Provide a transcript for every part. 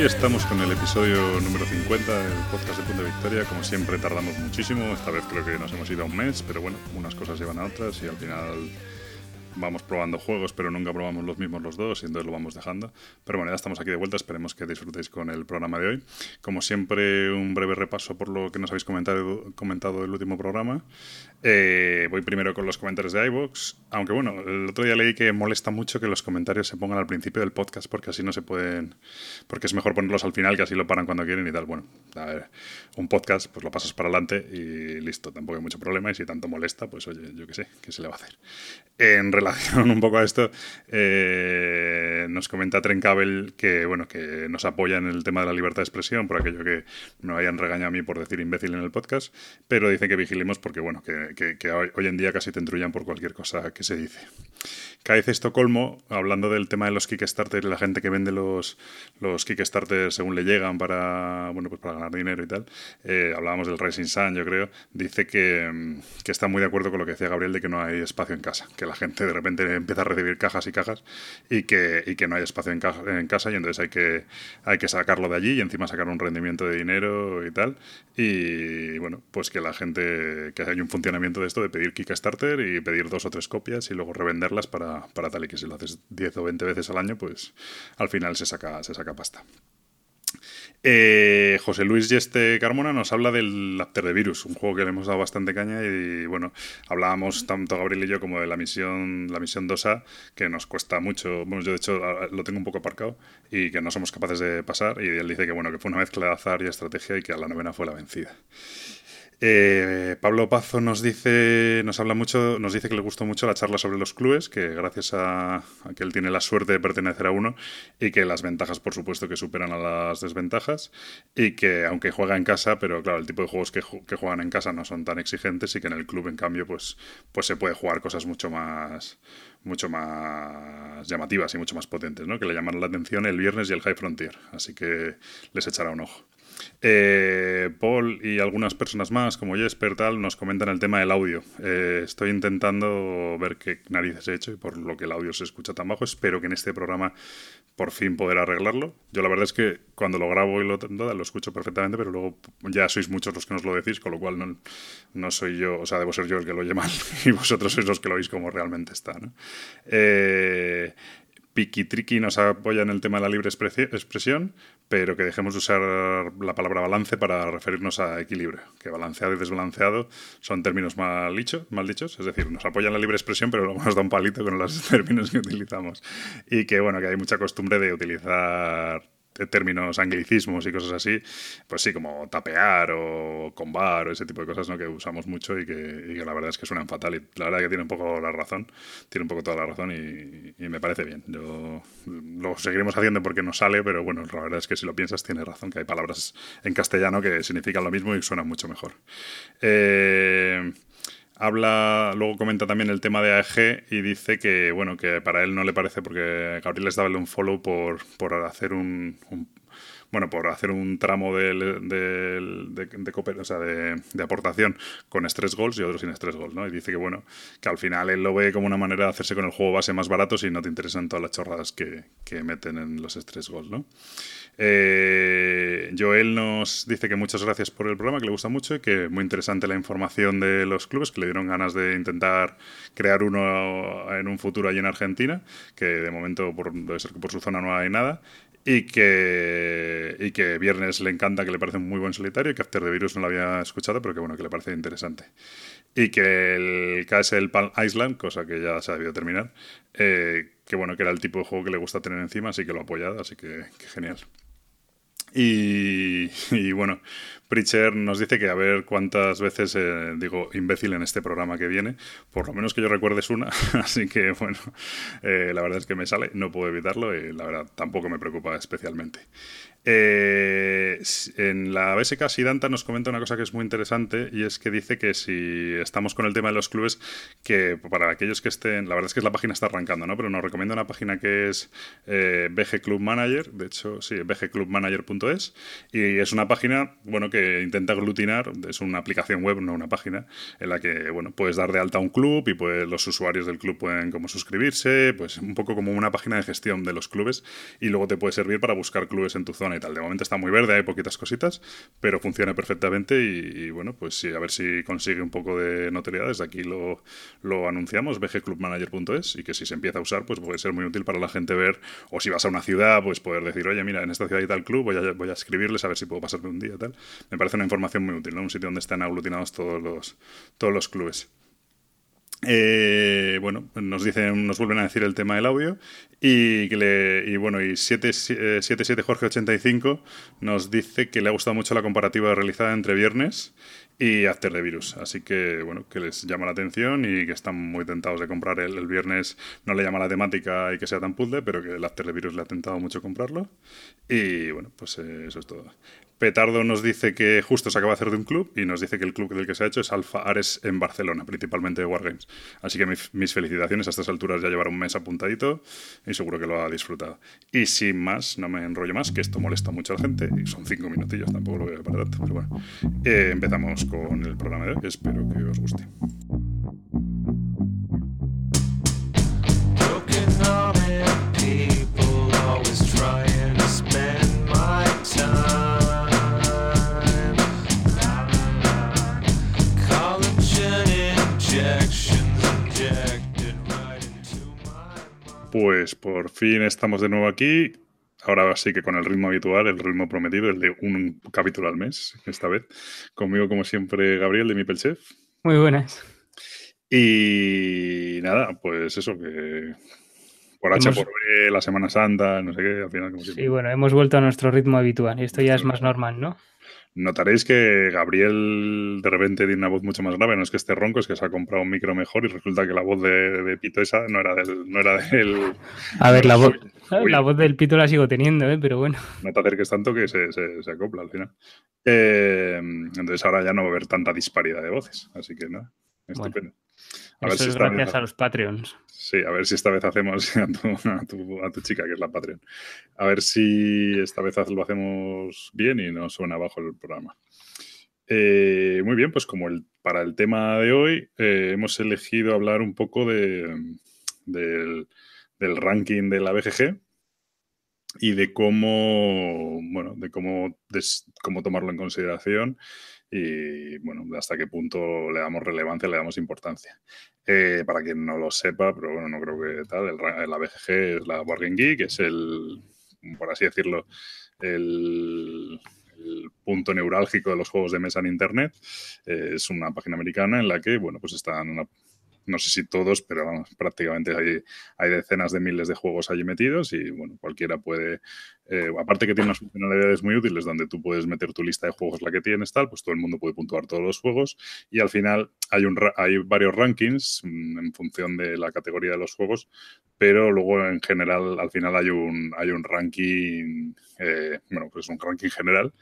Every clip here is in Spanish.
Aquí estamos con el episodio número 50 del podcast de Punto de Victoria. Como siempre tardamos muchísimo, esta vez creo que nos hemos ido a un mes, pero bueno, unas cosas llevan a otras y al final vamos probando juegos, pero nunca probamos los mismos los dos y entonces lo vamos dejando. Pero bueno, ya estamos aquí de vuelta, esperemos que disfrutéis con el programa de hoy. Como siempre, un breve repaso por lo que nos habéis comentado, comentado el último programa. Eh, voy primero con los comentarios de iVoox, aunque bueno, el otro día leí que molesta mucho que los comentarios se pongan al principio del podcast porque así no se pueden, porque es mejor ponerlos al final que así lo paran cuando quieren y tal. Bueno, a ver, un podcast pues lo pasas para adelante y listo, tampoco hay mucho problema y si tanto molesta, pues oye, yo qué sé, ¿qué se le va a hacer? En relación un poco a esto, eh, nos comenta Trencabel que, bueno, que nos apoya en el tema de la libertad de expresión, por aquello que me hayan regañado a mí por decir imbécil en el podcast, pero dice que vigilemos porque, bueno, que, hoy, en día casi te entrullan por cualquier cosa que se dice. Caez Estocolmo, hablando del tema de los Kickstarter, la gente que vende los, los Kickstarter según le llegan para, bueno, pues para ganar dinero y tal, eh, hablábamos del Racing Sun, yo creo, dice que, que está muy de acuerdo con lo que decía Gabriel de que no hay espacio en casa, que la gente de repente empieza a recibir cajas y cajas y que, y que no hay espacio en, en, casa y entonces hay que, hay que sacarlo de allí y encima sacar un rendimiento de dinero y tal. Y bueno, pues que la gente, que hay un funcionamiento de esto de pedir Kickstarter y pedir dos o tres copias y luego revenderlas para, para tal y que si lo haces 10 o 20 veces al año, pues al final se saca, se saca pasta. Eh, José Luis Yeste Carmona nos habla del After the Virus, un juego que le hemos dado bastante caña y bueno, hablábamos tanto Gabriel y yo como de la misión, la misión 2A, que nos cuesta mucho, bueno, yo de hecho lo tengo un poco aparcado y que no somos capaces de pasar y él dice que bueno, que fue una mezcla de azar y estrategia y que a la novena fue la vencida. Eh, Pablo Pazo nos dice, nos habla mucho, nos dice que le gustó mucho la charla sobre los clubes, que gracias a, que él tiene la suerte de pertenecer a uno y que las ventajas, por supuesto, que superan a las desventajas y que aunque juega en casa, pero claro, el tipo de juegos que, juegan en casa no son tan exigentes y que en el club, en cambio, pues, pues se puede jugar cosas mucho más llamativas y mucho más potentes, ¿no? que le llamaron la atención el viernes y el High Frontier, así que les echará un ojo. Eh, Paul y algunas personas más, como Jesper, tal, nos comentan el tema del audio. Eh, estoy intentando ver qué narices he hecho y por lo que el audio se escucha tan bajo. Espero que en este programa por fin poder arreglarlo. Yo la verdad es que cuando lo grabo y lo, lo escucho perfectamente, pero luego ya sois muchos los que nos lo decís, con lo cual no, no soy yo, o sea, debo ser yo el que lo oye mal y vosotros sois los que lo oís como realmente está. Eh, Pikitriki nos apoya en el tema de la libre expresión, pero que dejemos de usar la palabra balance para referirnos a equilibrio, que balanceado y desbalanceado son términos mal, dicho, mal dichos, es decir, nos apoya en la libre expresión, pero luego nos da un palito con los términos que utilizamos. Y que, bueno, que hay mucha costumbre de utilizar términos anglicismos y cosas así, pues sí, como tapear o combar o ese tipo de cosas ¿no? que usamos mucho y que, la verdad es que suenan fatal. Y la verdad que tiene un poco la razón, tiene un poco toda la razón y, me parece bien. Yo lo seguiremos haciendo porque nos sale, pero bueno, la verdad es que si lo piensas tiene razón, que hay palabras en castellano que significan lo mismo y suenan mucho mejor. Eh, habla, luego comenta también el tema de AEG y dice que, bueno, que para él no le parece porque Gabriel les daba un follow por, por hacer un, bueno, por hacer un tramo de, de, de, de, aportación con stress goals y otro sin stress goals, ¿no? Y dice que, bueno, que al final él lo ve como una manera de hacerse con el juego base más barato si no te interesan todas las chorradas que, que meten en los stress goals, ¿no? Eh, Joel nos dice que muchas gracias por el programa, que le gusta mucho y que muy interesante la información de los clubes, que le dieron ganas de intentar crear uno en un futuro allí en Argentina, que de momento por, debe ser que por su zona no hay nada, y que, y que Viernes le encanta, que le parece un muy buen solitario, que After the Virus no lo había escuchado, pero que bueno, que le parece interesante. Y que el KS el Palm Island, cosa que ya se ha debido terminar, eh, que bueno, que era el tipo de juego que le gusta tener encima, así que lo ha apoyado, así que, que genial. Y, bueno, Preacher nos dice que a ver cuántas veces eh, digo imbécil en este programa que viene. Por lo menos que yo recuerde es una. Así que bueno, eh, la verdad es que me sale, no puedo evitarlo y la verdad tampoco me preocupa especialmente. Eh, en la BSK Sidanta nos comenta una cosa que es muy interesante y es que dice que si estamos con el tema de los clubes, que para aquellos que estén, la verdad es que la página está arrancando, ¿no? Pero nos recomienda una página que es BG Club Manager, de hecho, sí, capitaldemonios.es y es una página, bueno, que intenta aglutinar, es una aplicación web, no una página, en la que, bueno, puedes dar de alta un club y pues los usuarios del club pueden como suscribirse, pues un poco como una página de gestión de los clubes y luego te puede servir para buscar clubes en tu zona y tal. De momento está muy verde, hay poquitas cositas, pero funciona perfectamente y, bueno, pues sí, a ver si consigue un poco de notoriedad. Desde aquí lo, lo anunciamos, bgclubmanager.es y que si se empieza a usar, pues puede ser muy útil para la gente ver, o si vas a una ciudad, pues poder decir, oye, mira, en esta ciudad hay tal club, voy a, escribirles a ver si puedo pasarme un día tal. Me parece una información muy útil, ¿no? Un sitio donde están aglutinados todos los, todos los clubes. Eh, bueno, nos dicen, nos vuelven a decir el tema del audio y, le, y bueno, y 77 Jorge 85 nos dice que le ha gustado mucho la comparativa realizada entre Viernes y After the Virus. Así que, bueno, que les llama la atención y que están muy tentados de comprar el, el viernes. No le llama la temática y que sea tan puzzle, pero que el After the Virus le ha tentado mucho comprarlo. Y bueno, pues eh, eso es todo. Petardo nos dice que justo se acaba de hacer de un club y nos dice que el club del que se ha hecho es Alfa Ares en Barcelona, principalmente de Wargames. Así que mis, felicitaciones, a estas alturas ya llevará un mes apuntadito y seguro que lo ha disfrutado. Y sin más, no me enrollo más, que esto molesta mucho a la gente y son cinco minutillos, tampoco lo veo para tanto. Pero bueno, eh, empezamos con el programa de hoy, espero que os guste. Pues por fin estamos de nuevo aquí. Ahora sí que con el ritmo habitual, el ritmo prometido, el de un capítulo al mes, esta vez. Conmigo, como siempre, Gabriel de Mipel Chef. Muy buenas. Y nada, pues eso, que por H por B, la Semana Santa, no sé qué, al final como Sí, bueno, hemos vuelto a nuestro ritmo habitual y esto ya es más normal, ¿no? Notaréis que Gabriel de repente tiene una voz mucho más grave. No es que esté ronco, es que se ha comprado un micro mejor y resulta que la voz de, Pito esa no era del. No era del a ver, la, voz, la voz del Pito la sigo teniendo, ¿eh? pero bueno. No te acerques tanto que se, se, acopla al final. Eh, entonces ahora ya no va a haber tanta disparidad de voces. Así que nada, estupendo. A ver si gracias a los Patreons. Sí, a ver si esta vez hacemos a tu, chica, que es la Patreon. A ver si esta vez lo hacemos bien y no suena abajo el programa. Eh, muy bien, pues como el, para el tema de hoy eh, hemos elegido hablar un poco de, del, ranking de la BGG y de cómo, bueno, de cómo, cómo tomarlo en consideración y bueno, hasta qué punto le damos relevancia, le damos importancia. Eh, para quien no lo sepa, pero bueno, no creo que tal, el, la BGG es la Wargame Geek, es el, por así decirlo, el, punto neurálgico de los juegos de mesa en Internet. Eh, es una página americana en la que, bueno, pues están una no sé si todos, pero prácticamente hay, hay decenas de miles de juegos allí metidos y bueno, cualquiera puede, eh, aparte que tiene unas funcionalidades muy útiles donde tú puedes meter tu lista de juegos la que tienes tal, pues todo el mundo puede puntuar todos los juegos y al final hay, un, hay varios rankings mm, en función de la categoría de los juegos, pero luego en general al final hay un, hay un ranking, eh, bueno, pues un ranking general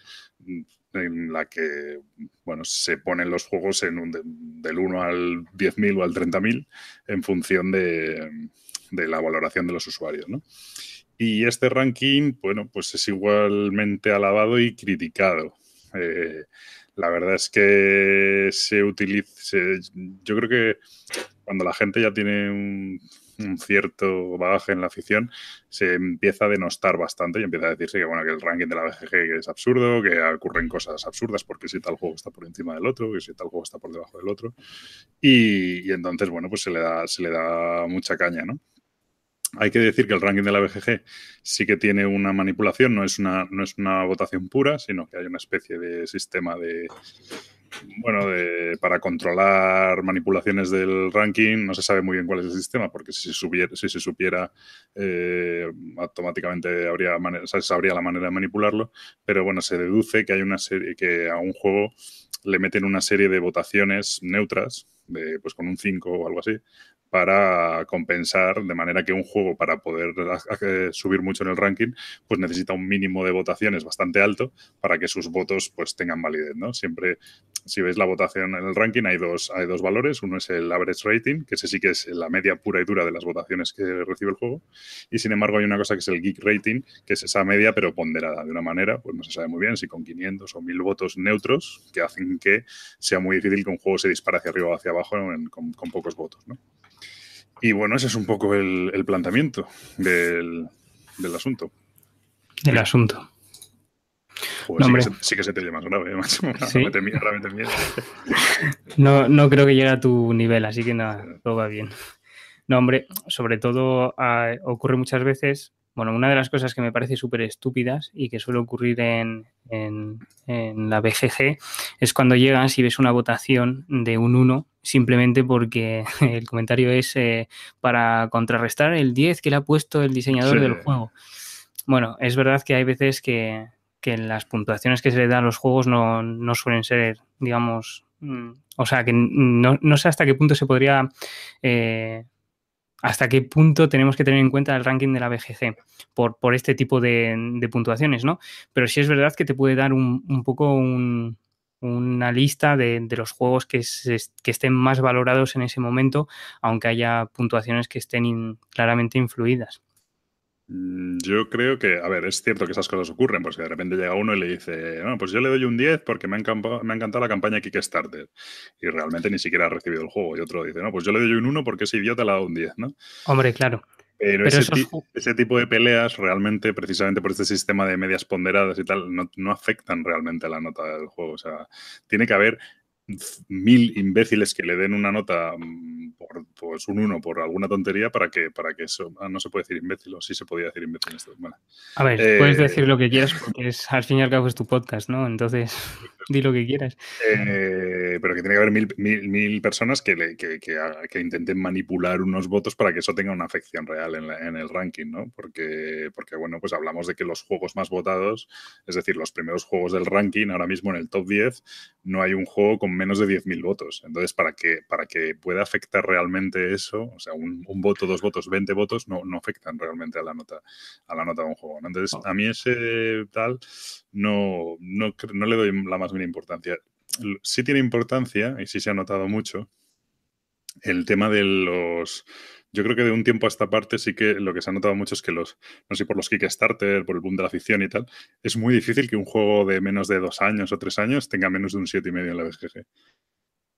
mm, en la que bueno, se ponen los juegos en del 1 al 10.000 o al 30.000 en función de, de, la valoración de los usuarios. ¿no? Y este ranking, bueno, pues es igualmente alabado y criticado. Eh, la verdad es que se utiliza, yo creo que cuando la gente ya tiene un un cierto bagaje en la afición, se empieza a denostar bastante y empieza a decirse que, bueno, que el ranking de la BGG es absurdo, que ocurren cosas absurdas porque si tal juego está por encima del otro, que si tal juego está por debajo del otro. Y, entonces, bueno, pues se le, da, se le da mucha caña, ¿no? Hay que decir que el ranking de la BGG sí que tiene una manipulación, no es una, no es una votación pura, sino que hay una especie de sistema de, bueno, para controlar manipulaciones del ranking, no se sabe muy bien cuál es el sistema, porque si, si se supiera, eh, automáticamente habría se sabría la manera de manipularlo, pero bueno, se deduce que hay una serie, que a un juego le meten una serie de votaciones neutras, de, pues con un 5 o algo así, para compensar, de manera que un juego para poder subir mucho en el ranking, pues necesita un mínimo de votaciones bastante alto para que sus votos pues tengan validez, ¿no? Siempre si veis la votación en el ranking, hay dos, hay dos valores. Uno es el average rating, que ese sí que es la media pura y dura de las votaciones que recibe el juego. Y sin embargo, hay una cosa que es el geek rating, que es esa media, pero ponderada de una manera, pues no se sabe muy bien si con 500 o 1000 votos neutros, que hacen que sea muy difícil que un juego se dispare hacia arriba o hacia abajo con, pocos votos. Y bueno, ese es un poco el, planteamiento del, asunto. Del asunto sí, que se, te oye más grave, no, no creo que llegue a tu nivel, así que nada, todo va bien. No, hombre, sobre todo ah, ocurre muchas veces, bueno, una de las cosas que me parece súper estúpidas y que suele ocurrir en, la BGG es cuando llegas y ves una votación de un 1 simplemente porque el comentario es eh, para contrarrestar el 10 que le ha puesto el diseñador del juego. Bueno, es verdad que hay veces que, que las puntuaciones que se le dan a los juegos no, suelen ser, digamos, mm, o sea, que no, sé hasta qué punto se podría, eh, hasta qué punto tenemos que tener en cuenta el ranking de la BGC por, por este tipo de, puntuaciones, ¿no? Pero sí es verdad que te puede dar un, poco una lista de, los juegos que, que, estén más valorados en ese momento, aunque haya puntuaciones que estén claramente influidas. Mm, yo creo que, a ver, es cierto que esas cosas ocurren, porque de repente llega uno y le dice, bueno, pues yo le doy un 10 porque me ha, encantado, me ha encantado la campaña Kickstarter. Y realmente ni siquiera ha recibido el juego. Y otro dice, no, pues yo le doy un 1 porque ese idiota le ha dado un 10, ¿no? Hombre, claro. Pero, ese, tipo de peleas realmente, precisamente por este sistema de medias ponderadas y tal, no, no afectan realmente a la nota del juego. O sea, tiene que haber mil imbéciles que le den una nota mm, por pues un uno por alguna tontería para que para que eso ah, no se puede decir imbécil o sí se podía decir imbécil esto a ver puedes eh, decir lo que quieras porque es, al fin y al cabo es tu podcast no entonces di lo que quieras eh, pero que tiene que haber mil, mil, personas que, le, que, que, intenten manipular unos votos para que eso tenga una afección real en, en, el ranking no porque porque bueno pues hablamos de que los juegos más votados es decir los primeros juegos del ranking ahora mismo en el top 10 no hay un juego con menos de 10.000 votos. Entonces, para que, para que pueda afectar realmente eso, o sea, un, voto, dos votos, 20 votos, no, no, afectan realmente a la nota, a la nota de un juego. Entonces, a mí ese tal no, no, no le doy la más importancia. Sí tiene importancia, y sí se ha notado mucho, el tema de los yo creo que de un tiempo a esta parte sí que lo que se ha notado mucho es que los, no sé, por los Kickstarter, por el boom de la ficción y tal, es muy difícil que un juego de menos de dos años o tres años tenga menos de un 7,5 en la BGG.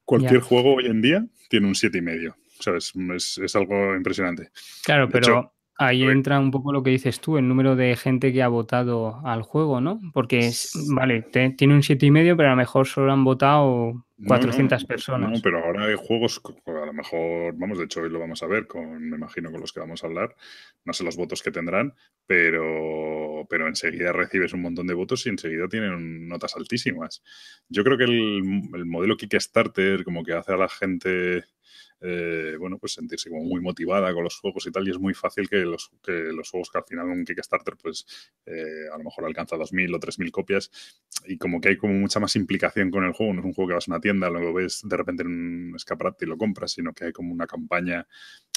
Cualquier juego hoy en día tiene un 7,5. ¿Sabes? Es, es algo impresionante. Claro, pero Ahí entra un poco lo que dices tú, el número de gente que ha votado al juego, ¿no? Porque, es, vale, tiene un siete y medio, pero a lo mejor solo han votado 400 personas. No, pero ahora hay juegos, a lo mejor, vamos, de hecho hoy lo vamos a ver, con, me imagino con los que vamos a hablar, no sé los votos que tendrán, pero, pero enseguida recibes un montón de votos y enseguida tienen notas altísimas. Yo creo que el, el modelo Kickstarter como que hace a la gente eh, bueno, pues sentirse como muy motivada con los juegos y tal, y es muy fácil que los, que los juegos que al final un Kickstarter, pues eh, a lo mejor alcanza 2.000 o 3.000 copias, y como que hay como mucha más implicación con el juego, no es un juego que vas a una tienda, luego ves de repente en un escaparate y lo compras, sino que hay como una campaña,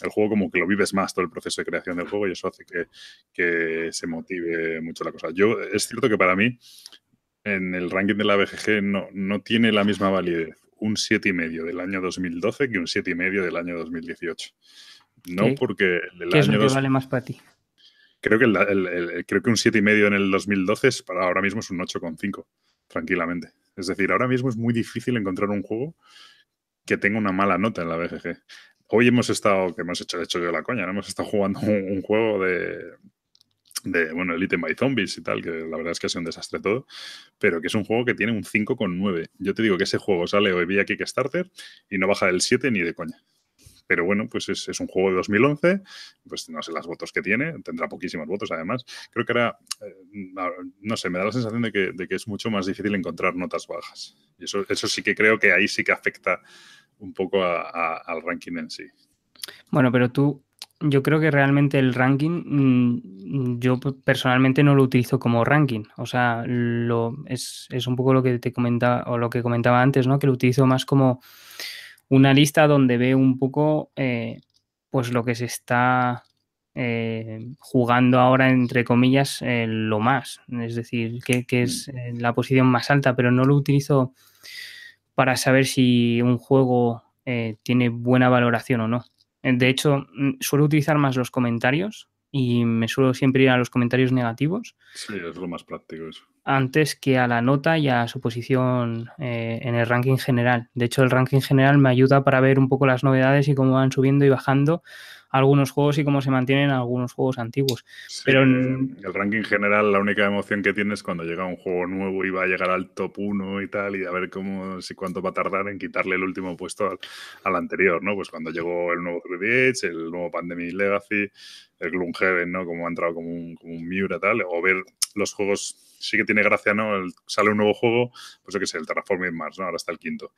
el juego como que lo vives más todo el proceso de creación del juego y eso hace que, que se motive mucho la cosa. Yo, es cierto que para mí, en el ranking de la BGG no, no tiene la misma validez un 7,5 del año 2012 que un 7,5 del año 2018. No porque el ¿Qué año es lo que vale más para ti? Creo que, el, creo que un 7,5 en el 2012 es, para ahora mismo es un 8,5, tranquilamente. Es decir, ahora mismo es muy difícil encontrar un juego que tenga una mala nota en la BGG. Hoy hemos estado, que hemos hecho, hecho yo la coña, hemos estado jugando un juego de, de, bueno, Elite by Zombies y tal, que la verdad es que ha sido un desastre todo, pero que es un juego que tiene un 5,9. Yo te digo que ese juego sale hoy vía Kickstarter y no baja del 7 ni de coña. Pero bueno, pues es, un juego de 2011, pues no sé las votos que tiene, tendrá poquísimos votos además. Creo que ahora, eh, no sé, me da la sensación de que, de que, es mucho más difícil encontrar notas bajas. Y eso, eso sí que creo que ahí sí que afecta un poco al ranking en sí. Bueno, pero tú yo creo que realmente el ranking, mm, yo personalmente no lo utilizo como ranking. O sea, lo, es, un poco lo que te comentaba, o lo que comentaba antes, ¿no? Que lo utilizo más como una lista donde veo un poco eh, pues lo que se está eh, jugando ahora, entre comillas, eh, lo más. Es decir, que, que es la posición más alta, pero no lo utilizo para saber si un juego eh, tiene buena valoración o no. De hecho, mm, suelo utilizar más los comentarios y me suelo siempre ir a los comentarios negativos. Sí, es lo más práctico eso. Antes que a la nota y a su posición eh, en el ranking general. De hecho, el ranking general me ayuda para ver un poco las novedades y cómo van subiendo y bajando algunos juegos y cómo se mantienen algunos juegos antiguos. Pero en... el ranking general, la única emoción que tienes es cuando llega un juego nuevo y va a llegar al top 1 y tal, y a ver cómo, si cuánto va a tardar en quitarle el último puesto al, anterior, ¿no? Pues cuando llegó el nuevo 3 el nuevo Pandemic Legacy, el Gloomhaven, ¿no? Como ha entrado como un, como un Miura, tal, o ver los juegos, sí que tiene gracia, ¿no? sale un nuevo juego, pues yo qué sé, el Terraforming Mars, ¿no? Ahora está el quinto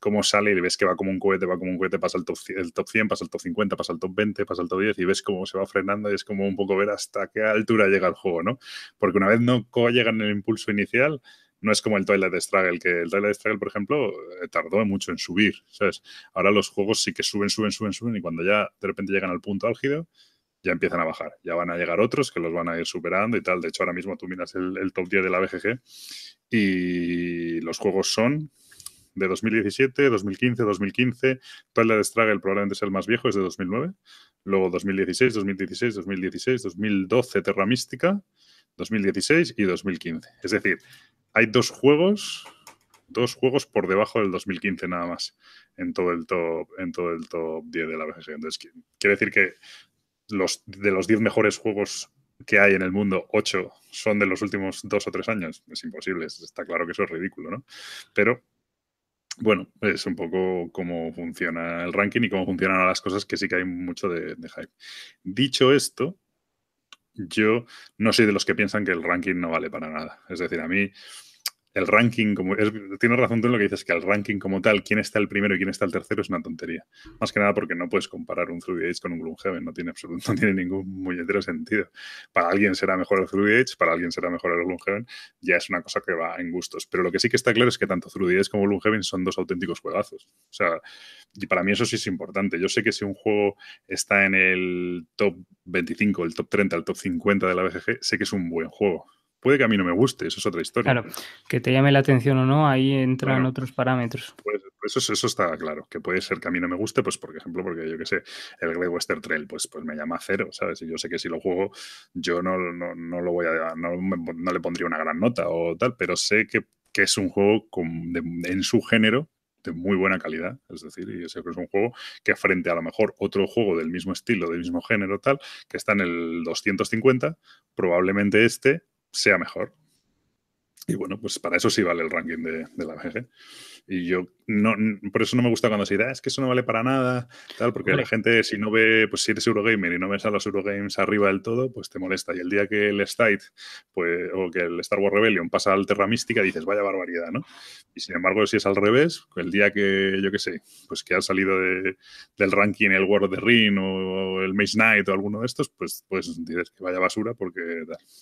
cómo sale y ves que va como un cohete, va como un cohete, pasa el top, el top 100, pasa el top 50, pasa el top 20, pasa el top 10 y ves cómo se va frenando y es como un poco ver hasta qué altura llega el juego, ¿no? Porque una vez no llega en el impulso inicial, no es como el Twilight Struggle, que el Twilight Struggle, por ejemplo, eh, tardó mucho en subir, ¿sabes? Ahora los juegos sí que suben, suben, suben, suben y cuando ya de repente llegan al punto álgido, ya empiezan a bajar. Ya van a llegar otros que los van a ir superando y tal. De hecho, ahora mismo tú miras el, el top 10 de la BGG y los juegos son de 2017, 2015, 2015. Twilight Struggle probablemente es el más viejo, es de 2009. Luego 2016, 2016, 2016, 2012 Terra Mística, 2016 y 2015. Es decir, hay dos juegos, dos juegos por debajo del 2015 nada más en todo el top, en todo el top 10 de la BGG. Entonces, quiere decir que los, de los 10 mejores juegos que hay en el mundo, 8 son de los últimos dos o tres años. Es imposible, está claro que eso es ridículo, ¿no? Pero bueno, es un poco cómo funciona el ranking y cómo funcionan las cosas, que sí que hay mucho de, de, hype. Dicho esto, yo no soy de los que piensan que el ranking no vale para nada. Es decir, a mí el ranking, como tienes razón tú en lo que dices, que el ranking como tal, quién está el primero y quién está el tercero es una tontería. Más que nada porque no puedes comparar un 3 con un Gloomhaven, no tiene, no tiene ningún muñetero sentido. Para alguien será mejor el 3 para alguien será mejor el Gloomhaven, ya es una cosa que va en gustos. Pero lo que sí que está claro es que tanto 3 como Gloomhaven son dos auténticos juegazos. O sea, y para mí eso sí es importante. Yo sé que si un juego está en el top 25, el top 30, el top 50 de la BGG, sé que es un buen juego Puede que a mí no me guste, eso es otra historia. Claro, que te llame la atención o no, ahí entran otros parámetros. Pues, eso, eso está claro, que puede ser que a mí no me guste, pues por ejemplo, porque yo qué sé, el Great Western Trail, pues, pues me llama cero, ¿sabes? Y yo sé que si lo juego, yo no, no, lo voy a, no, no, le pondría una gran nota o tal, pero sé que, que es un juego con, en su género de muy buena calidad, es decir, y ese es un juego que frente a lo mejor otro juego del mismo estilo, del mismo género, tal, que está en el 250, probablemente este sea mejor. Y bueno, pues para eso sí vale el ranking de, la BG. Y yo no, por eso no me gusta cuando se dice, ah, es que eso no vale para nada, tal, porque la gente, si no ve, pues si eres Eurogamer y no ves a los Eurogames arriba del todo, pues te molesta. Y el día que el State, pues, o que el Star Wars Rebellion pasa al Terra Mística, dices, vaya barbaridad, ¿no? Y sin embargo, si es al revés, el día que, yo qué sé, pues que ha salido de, del ranking el World of the Ring o el Maze Knight o alguno de estos, pues, pues dices que vaya basura porque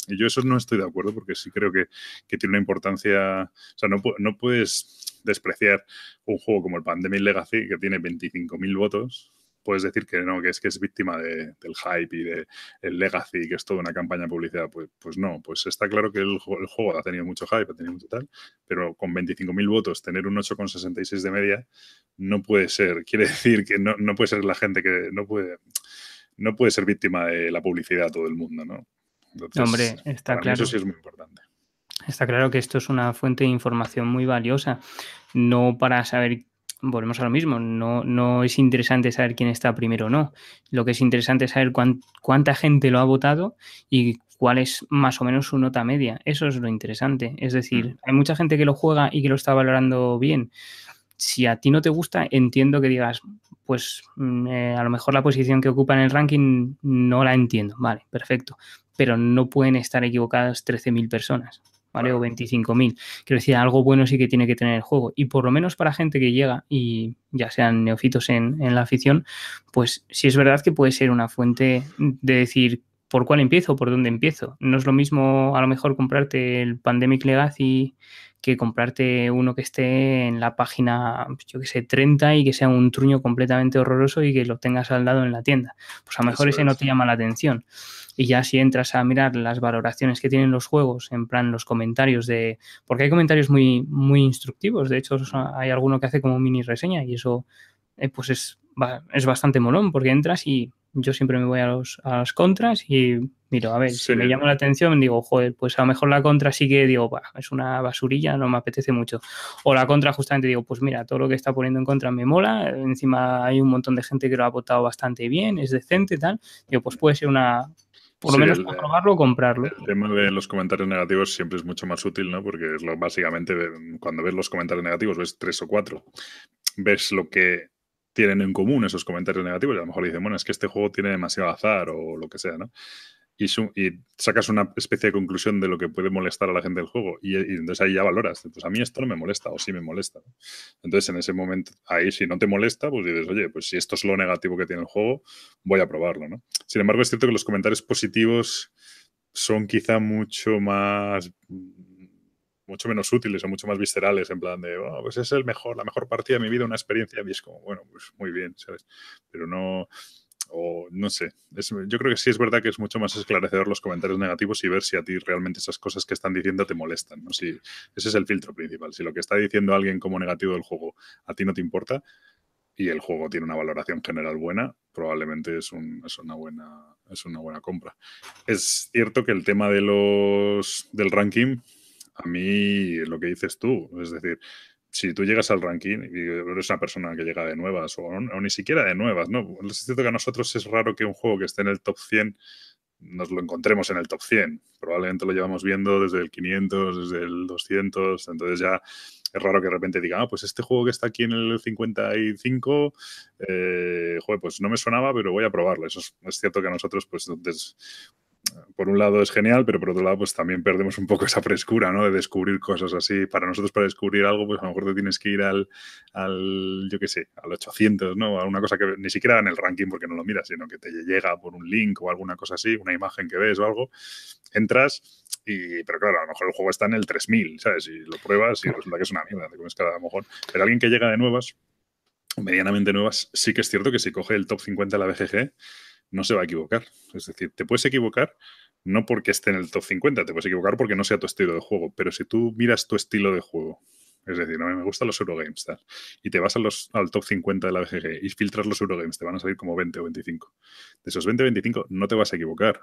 Y yo eso no estoy de acuerdo porque sí creo que, que tiene una importancia, o sea, no, no puedes despreciar un juego como el Pandemic Legacy, que tiene 25.000 votos, puedes decir que no, que es que es víctima del hype y del el Legacy, que es toda una campaña de publicidad. Pues, pues no, pues está claro que el, el, juego ha tenido mucho hype, ha tenido mucho tal, pero con 25.000 votos, tener un 8,66 de media no puede ser. Quiere decir que no, no, puede ser la gente que no puede, no puede ser víctima de la publicidad todo el mundo, ¿no? Entonces, Hombre, está claro. Eso sí es muy importante. Está claro que esto es una fuente de información muy valiosa, no para saber, volvemos a lo mismo, no, no es interesante saber quién está primero o no. Lo que es interesante es saber cuánta gente lo ha votado y cuál es más o menos su nota media. Eso es lo interesante. Es decir, mm. hay mucha gente que lo juega y que lo está valorando bien. Si a ti no te gusta, entiendo que digas, pues mm, eh, a lo mejor la posición que ocupa en el ranking no la entiendo. Vale, perfecto. Pero no pueden estar equivocadas 13.000 personas. ¿Vale? O 25.000. Quiero decir, algo bueno sí que tiene que tener el juego. Y por lo menos para gente que llega y ya sean neofitos en, en la afición, pues sí es verdad que puede ser una fuente de decir por cuál empiezo, por dónde empiezo. No es lo mismo a lo mejor comprarte el Pandemic Legacy que comprarte uno que esté en la página, yo que sé, 30 y que sea un truño completamente horroroso y que lo tengas al lado en la tienda. Pues a lo mejor Eso ese es. no te llama la atención. Y ya si entras a mirar las valoraciones que tienen los juegos, en plan los comentarios de... Porque hay comentarios muy, muy instructivos, de hecho hay alguno que hace como mini reseña y eso eh, pues es, es bastante molón porque entras y yo siempre me voy a, los, a las contras y miro, a ver, si me llama la atención, digo, joder, pues a lo mejor la contra sí que digo, es una basurilla, no me apetece mucho. O la contra justamente digo, pues mira, todo lo que está poniendo en contra me mola, encima hay un montón de gente que lo ha votado bastante bien, es decente, tal. Digo, pues puede ser una, por lo menos para probarlo o comprarlo. El tema de los comentarios negativos siempre es mucho más útil, ¿no? Porque es lo, básicamente cuando ves los comentarios negativos, ves tres o cuatro, ves lo que tienen en común esos comentarios negativos y a lo mejor dicen, bueno, es que este juego tiene demasiado azar o lo que sea, ¿no? Y, sacas una especie de conclusión de lo que puede molestar a la gente del juego y, entonces ahí ya valoras, pues a mí esto no me molesta o sí me molesta. Entonces en ese momento, ahí si no te molesta, pues dices, oye, pues si esto es lo negativo que tiene el juego, voy a probarlo, ¿no? Sin embargo, es cierto que los comentarios positivos son quizá mucho más mucho menos útiles o mucho más viscerales, en plan de, oh, pues es el mejor, la mejor partida de mi vida, una experiencia, y es como, bueno, pues muy bien, ¿sabes? Pero no, o no sé, yo creo que sí es verdad que es mucho más esclarecedor los comentarios negativos y ver si a ti realmente esas cosas que están diciendo te molestan. Si, ese es el filtro principal, si lo que está diciendo alguien como negativo del juego a ti no te importa y el juego tiene una valoración general buena, probablemente es, es una buena es una buena compra. Es cierto que el tema de los del ranking a mí lo que dices tú, es decir, si tú llegas al ranking y eres una persona que llega de nuevas o, ni siquiera de nuevas, ¿no? Es cierto que a nosotros es raro que un juego que esté en el top 100 nos lo encontremos en el top 100. Probablemente lo llevamos viendo desde el 500, desde el 200, entonces ya es raro que de repente diga, ah, pues este juego que está aquí en el 55, eh, joder, pues no me sonaba, pero voy a probarlo. Eso es, es cierto que a nosotros, pues, por un lado es genial, pero por otro lado, pues también perdemos un poco esa frescura, ¿no? De descubrir cosas así. Para nosotros, para descubrir algo, pues a lo mejor te tienes que ir al, al yo qué sé, al 800, ¿no? A una cosa que ni siquiera en el ranking porque no lo miras, sino que te llega por un link o alguna cosa así, una imagen que ves o algo. Entras y, pero claro, a lo mejor el juego está en el 3000, ¿sabes? Y lo pruebas y resulta que es una mierda, te comes cada a lo mejor. Pero alguien que llega de nuevas, medianamente nuevas, sí que es cierto que si coge el top 50 de la BGG, no se va a equivocar. Es decir, te puedes equivocar no porque esté en el top 50, te puedes equivocar porque no sea tu estilo de juego, pero si tú miras tu estilo de juego, es decir, a mí me gustan los Eurogames, tal, y te vas a los, al top 50 de la BGG y filtras los Eurogames, te van a salir como 20 o 25. De esos 20 o 25 no te vas a equivocar.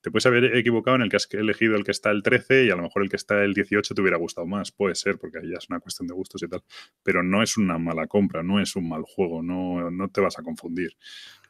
Te puedes haber equivocado en el que has elegido el que está el 13 y a lo mejor el que está el 18 te hubiera gustado más. Puede ser, porque ahí ya es una cuestión de gustos y tal. Pero no es una mala compra, no es un mal juego, no, no te vas a confundir.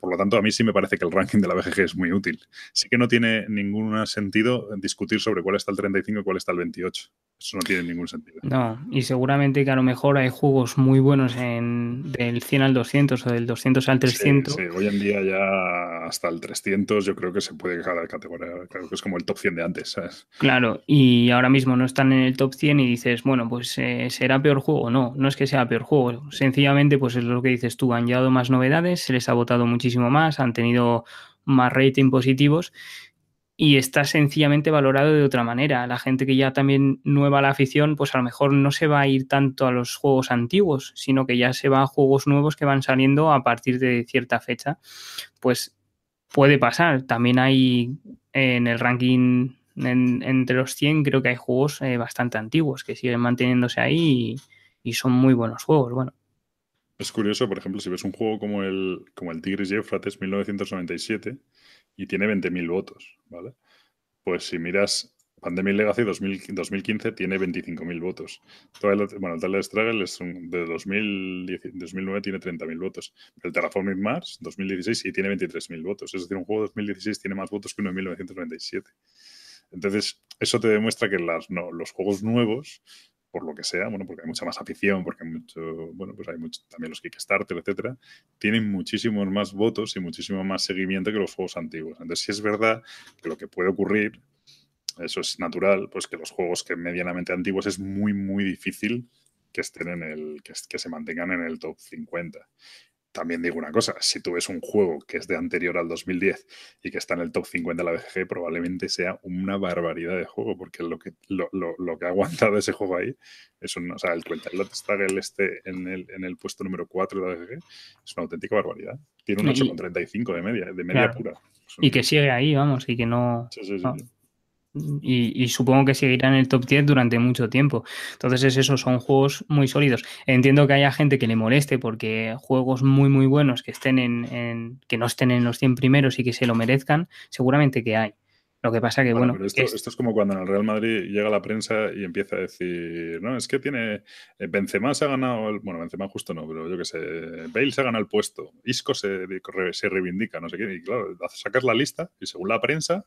Por lo tanto, a mí sí me parece que el ranking de la BGG es muy útil. Sí que no tiene ningún sentido discutir sobre cuál está el 35 y cuál está el 28. Eso no tiene ningún sentido. No, y seguramente que a lo mejor hay juegos muy buenos en, del 100 al 200 o del 200 al 300. Sí, hoy en día ya hasta el 300 yo creo que se puede dejar categoría, creo que es como el top 100 de antes, ¿sabes? Claro, y ahora mismo no están en el top 100 y dices, bueno, pues eh, será peor juego. No, no es que sea peor juego. Sencillamente, pues es lo que dices tú, han llegado más novedades, se les ha votado muchísimo más, han tenido más rating positivos y está sencillamente valorado de otra manera. La gente que ya también nueva la afición, pues a lo mejor no se va a ir tanto a los juegos antiguos, sino que ya se va a juegos nuevos que van saliendo a partir de cierta fecha. Pues puede pasar. También hay en el ranking entre los 100, creo que hay juegos eh, bastante antiguos que siguen manteniéndose ahí y, y son muy buenos juegos. Bueno, es curioso, por ejemplo, si ves un juego como el, como el Tigris y Éufrates 1997 y tiene 20.000 votos, ¿vale? Pues si miras Pandemic Legacy 2015 tiene 25.000 votos. bueno, el Twilight Struggle es de 2009 tiene 30.000 votos. El Terraforming Mars 2016 sí tiene 23.000 votos. Es decir, un juego de 2016 tiene más votos que uno de 1997. Entonces, eso te demuestra que los juegos nuevos por lo que sea, bueno, porque hay mucha más afición, porque hay mucho, bueno, pues hay mucho, también los Kickstarter, etcétera, tienen muchísimos más votos y muchísimo más seguimiento que los juegos antiguos. Entonces, sí es verdad que lo que puede ocurrir, eso es natural, pues que los juegos que medianamente antiguos es muy, muy difícil que estén en el, que, que se mantengan en el top 50 también digo una cosa, si tú ves un juego que es de anterior al 2010 y que está en el top 50 de la BGG, probablemente sea una barbaridad de juego, porque lo que, lo, lo, que ha aguantado ese juego ahí es un, o sea, el Lot Struggle este en el, en el puesto número 4 de la BGG es una auténtica barbaridad. Tiene un 8,35 de media, de media pura. Y que sigue ahí, vamos, y que no... Sí, sí, sí y, supongo que seguirá en el top 10 durante mucho tiempo. Entonces es eso, son juegos muy sólidos. Entiendo que haya gente que le moleste porque juegos muy muy buenos que estén en, que no estén en los 100 primeros y que se lo merezcan, seguramente que hay. Lo que pasa que, bueno. esto, es... como cuando en el Real Madrid llega la prensa y empieza a decir, no, es que tiene. Eh, Benzema se ha ganado. El, bueno, Benzema justo no, pero yo qué sé. Bale se ha ganado el puesto. Isco se, se reivindica, no sé qué. Y claro, sacas la lista y según la prensa,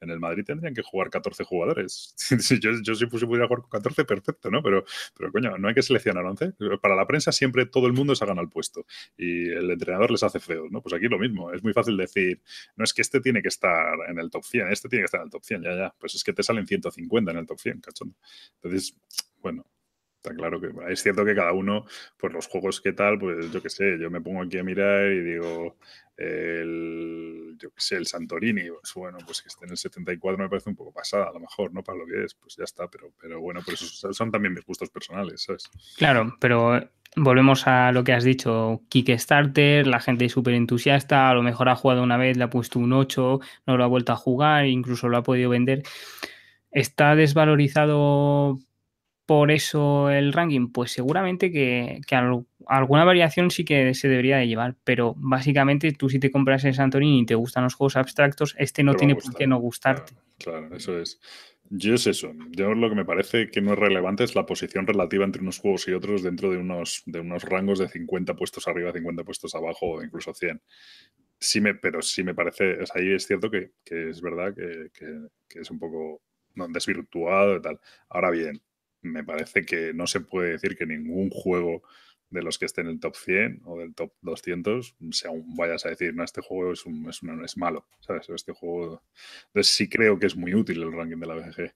en el Madrid tendrían que jugar 14 jugadores. yo, yo si pudiera jugar con 14, perfecto, ¿no? Pero, pero coño, no hay que seleccionar 11. Para la prensa siempre todo el mundo se ha ganado el puesto y el entrenador les hace feos, ¿no? Pues aquí lo mismo. Es muy fácil decir, no es que este tiene que estar en el top 100, este tiene que estar en el top 100, ya, ya. Pues es que te salen 150 en el top 100, cachondo. Entonces, bueno, Está claro que es cierto que cada uno, pues los juegos que tal, pues yo qué sé, yo me pongo aquí a mirar y digo, el, yo qué sé, el Santorini, pues bueno, pues que esté en el 74 me parece un poco pasada, a lo mejor, ¿no? Para lo que es, pues ya está, pero, pero bueno, por eso son también mis gustos personales, ¿sabes? Claro, pero volvemos a lo que has dicho, Kickstarter, la gente es súper entusiasta, a lo mejor ha jugado una vez, le ha puesto un 8, no lo ha vuelto a jugar, incluso lo ha podido vender. ¿Está desvalorizado por eso el ranking? Pues seguramente que, alguna variación sí que se debería de llevar, pero básicamente tú si te compras el Santorini y te gustan los juegos abstractos, este no tiene por qué no gustarte. Claro, eso es. Yo es eso. Yo lo que me parece que no es relevante es la posición relativa entre unos juegos y otros dentro de unos, de unos rangos de 50 puestos arriba, 50 puestos abajo o incluso 100. Sí me, pero sí me parece, ahí es cierto que, es verdad que, que, es un poco desvirtuado y tal. Ahora bien, me parece que no se puede decir que ningún juego de los que esté en el top 100 o del top 200 sea un, vayas a decir, no, este juego es, un, es, es malo, ¿sabes? Este juego... Entonces sí creo que es muy útil el ranking de la BGG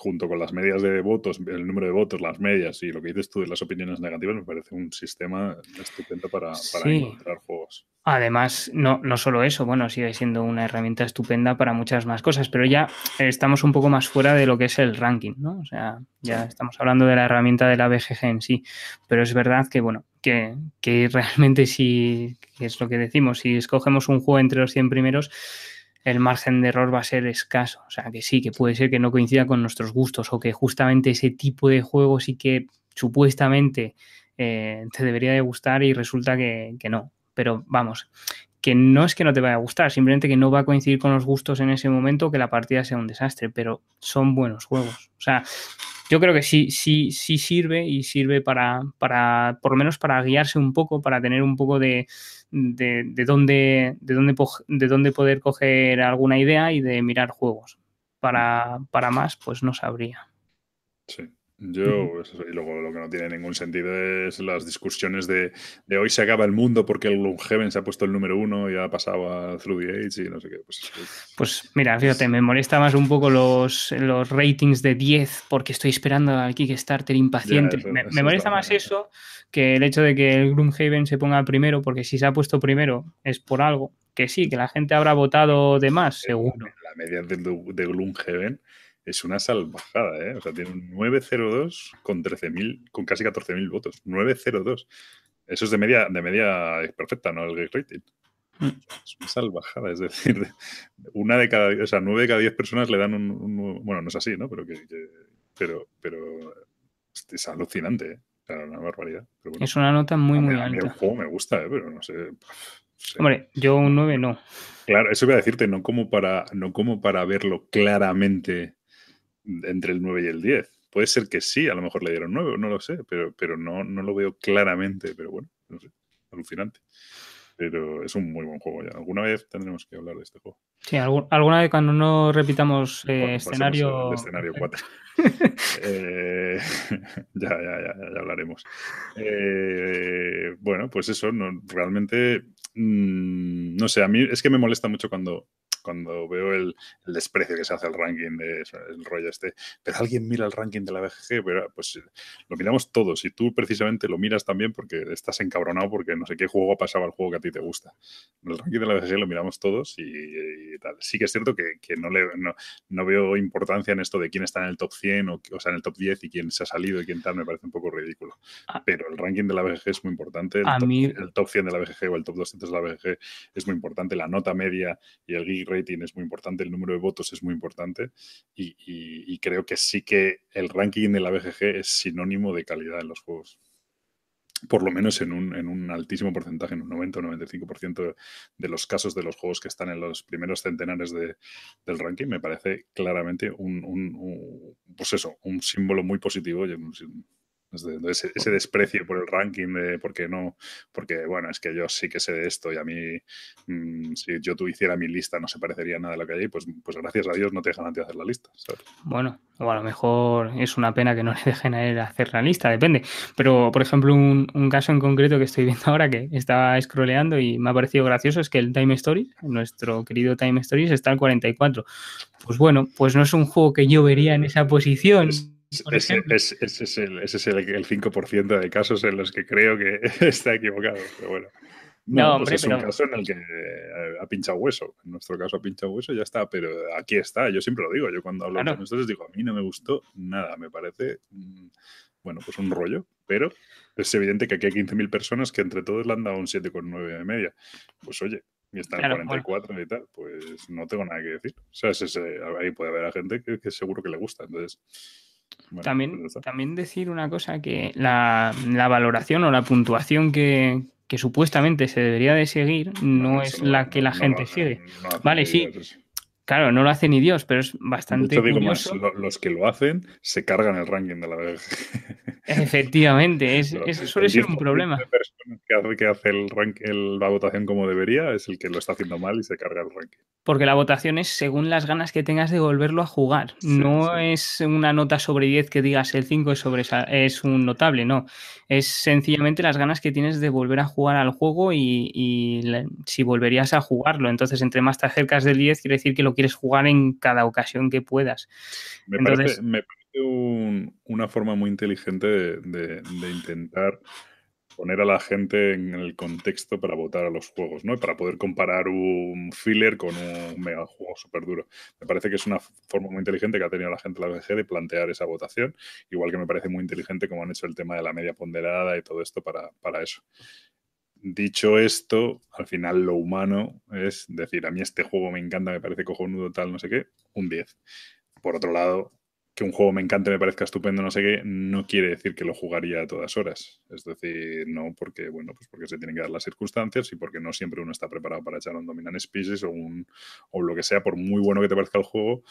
junto con las medias de votos, el número de votos, las medias y lo que dices tú de las opiniones negativas, me parece un sistema estupendo para, encontrar juegos. Además, no, no solo eso, bueno, sigue siendo una herramienta estupenda para muchas más cosas, pero ya estamos un poco más fuera de lo que es el ranking, ¿no? O sea, ya estamos hablando de la herramienta de la BGG en sí, pero es verdad que, bueno, que, que realmente si, es lo que decimos, si escogemos un juego entre los 100 primeros, el margen de error va a ser escaso. O sea, que sí, que puede ser que no coincida con nuestros gustos o que justamente ese tipo de juego sí que supuestamente eh, te debería de gustar y resulta que, no. Pero vamos, que no es que no te vaya a gustar, simplemente que no va a coincidir con los gustos en ese momento, que la partida sea un desastre, pero son buenos juegos. O sea, yo creo que sí, sí, sí sirve y sirve para, para, por lo menos para guiarse un poco, para tener un poco de, de, dónde, de, dónde, de dónde poder coger alguna idea y de mirar juegos. Para, para más, pues no sabría. Sí. Yo, y luego lo que no tiene ningún sentido es las discusiones de, de, hoy se acaba el mundo porque el Gloomhaven se ha puesto el número uno y ha pasado a Through the Age y no sé qué. Pues, pues mira, fíjate, me molesta más un poco los, los ratings de 10 porque estoy esperando al Kickstarter impaciente. me, me molesta más eso que el hecho de que el Gloomhaven se ponga primero, porque si se ha puesto primero es por algo. Que sí, que la gente habrá votado de más, seguro. La media de, de Gloomhaven es una salvajada, ¿eh? O sea, tiene un 902 con 13.000, con casi 14.000 votos. 902. Eso es de media, de media perfecta, ¿no? El gate rating. Mm. Es una salvajada, es decir, una de cada, o sea, nueve de cada diez personas le dan un, bueno, no es así, ¿no? Pero que, pero, pero es alucinante, ¿eh? una barbaridad. Es una nota muy, muy alta. A mí el juego me gusta, ¿eh? pero no sé, Hombre, yo un 9 no. Claro, eso voy a decirte, no como para, no como para verlo claramente entre el 9 y el 10. Puede ser que sí, a lo mejor le dieron 9, no lo sé, pero, pero no, no lo veo claramente, pero bueno, no sé, alucinante. Pero es un muy buen juego ya. Alguna vez tendremos que hablar de este juego. Sí, alguna vez cuando no repitamos eh, escenario... escenario 4. Eh, ya, ya, ya, ya, hablaremos. Eh, bueno, pues eso, no, realmente, mm, no sé, a mí es que me molesta mucho cuando cuando veo el, desprecio que se hace al ranking de el rollo este. Pero alguien mira el ranking de la BGG, pero pues lo miramos todos y tú precisamente lo miras también porque estás encabronado porque no sé qué juego ha pasado al juego que a ti te gusta. El ranking de la BGG lo miramos todos y, tal. Sí que es cierto que, no, le, no, veo importancia en esto de quién está en el top 100 o, o sea, en el top 10 y quién se ha salido y quién tal, me parece un poco ridículo. Ah. Pero el ranking de la BGG es muy importante. El, top, mí... el top 100 de la BGG o el top 200 de la BGG es muy importante. La nota media y el geek rating es muy importante. El número de votos es muy importante. Y, creo que sí que el ranking de la BGG es sinónimo de calidad en los juegos por lo menos en un, en un, altísimo porcentaje, en un 90 o 95% de los casos de los juegos que están en los primeros centenares de, del ranking, me parece claramente un, un, pues eso, un símbolo muy positivo y ese, ese, desprecio por el ranking de porque no, porque bueno, es que yo sí que sé de esto y a mí, mm, si yo tú hiciera mi lista no se parecería nada a lo que hay, pues, pues gracias a Dios no te dejan de hacer la lista. Bueno, o a lo mejor es una pena que no le dejen a él hacer la lista, depende. Pero, por ejemplo, un, un, caso en concreto que estoy viendo ahora que estaba scrolleando y me ha parecido gracioso es que el Time Stories, nuestro querido Time Stories, está al 44. Pues bueno, pues no es un juego que yo vería en esa posición. Ese, es, el, ese es el, 5% de casos en los que creo que está equivocado, pero bueno. No, pues es un caso en el que eh, ha pinchado hueso. En nuestro caso ha pinchado hueso, ya está, pero aquí está. Yo siempre lo digo. Yo cuando hablo con ustedes digo, a mí no me gustó nada. Me parece, mm, bueno, pues un rollo, pero es evidente que aquí hay 15.000 personas que entre todos le han dado un 7,9 de media. Pues oye, y está en 44 y tal, pues no tengo nada que decir. O sea, ahí puede haber a gente que, que seguro que le gusta. Entonces, también, pues también decir una cosa, que la, valoración o la puntuación que, supuestamente se debería de seguir no, es la que la gente sigue. vale, sí. Claro, no lo hace ni Dios, pero es bastante curioso. los que lo hacen se cargan el ranking de la BG. Efectivamente, es, eso suele ser un problema. que hace, que hace el rank, la votación como debería es el que lo está haciendo mal y se carga el ranking. Porque la votación es según las ganas que tengas de volverlo a jugar. no es una nota sobre 10 que digas el 5 es, sobre es un notable, no. Es sencillamente las ganas que tienes de volver a jugar al juego y, si volverías a jugarlo. Entonces, entre más te acercas del 10, quiere decir que lo quieres jugar en cada ocasión que puedas. Me parece, una forma muy inteligente de, intentar poner a la gente en el contexto para votar a los juegos, ¿no? Para poder comparar un filler con un mega juego súper duro. Me parece que es una forma muy inteligente que ha tenido la gente la VG de plantear esa votación, igual que me parece muy inteligente como han hecho el tema de la media ponderada y todo esto para, para eso. Dicho esto, al final lo humano es decir, a mí este juego me encanta, me parece cojonudo, tal, no sé qué, un 10. Por otro lado, que un juego me encante, me parezca estupendo, no sé qué, no quiere decir que lo jugaría a todas horas. Es decir, no porque, bueno, pues porque se tienen que dar las circunstancias y porque no siempre uno está preparado para echar un Dominant Species o, un, o lo que sea, por muy bueno que te parezca el juego,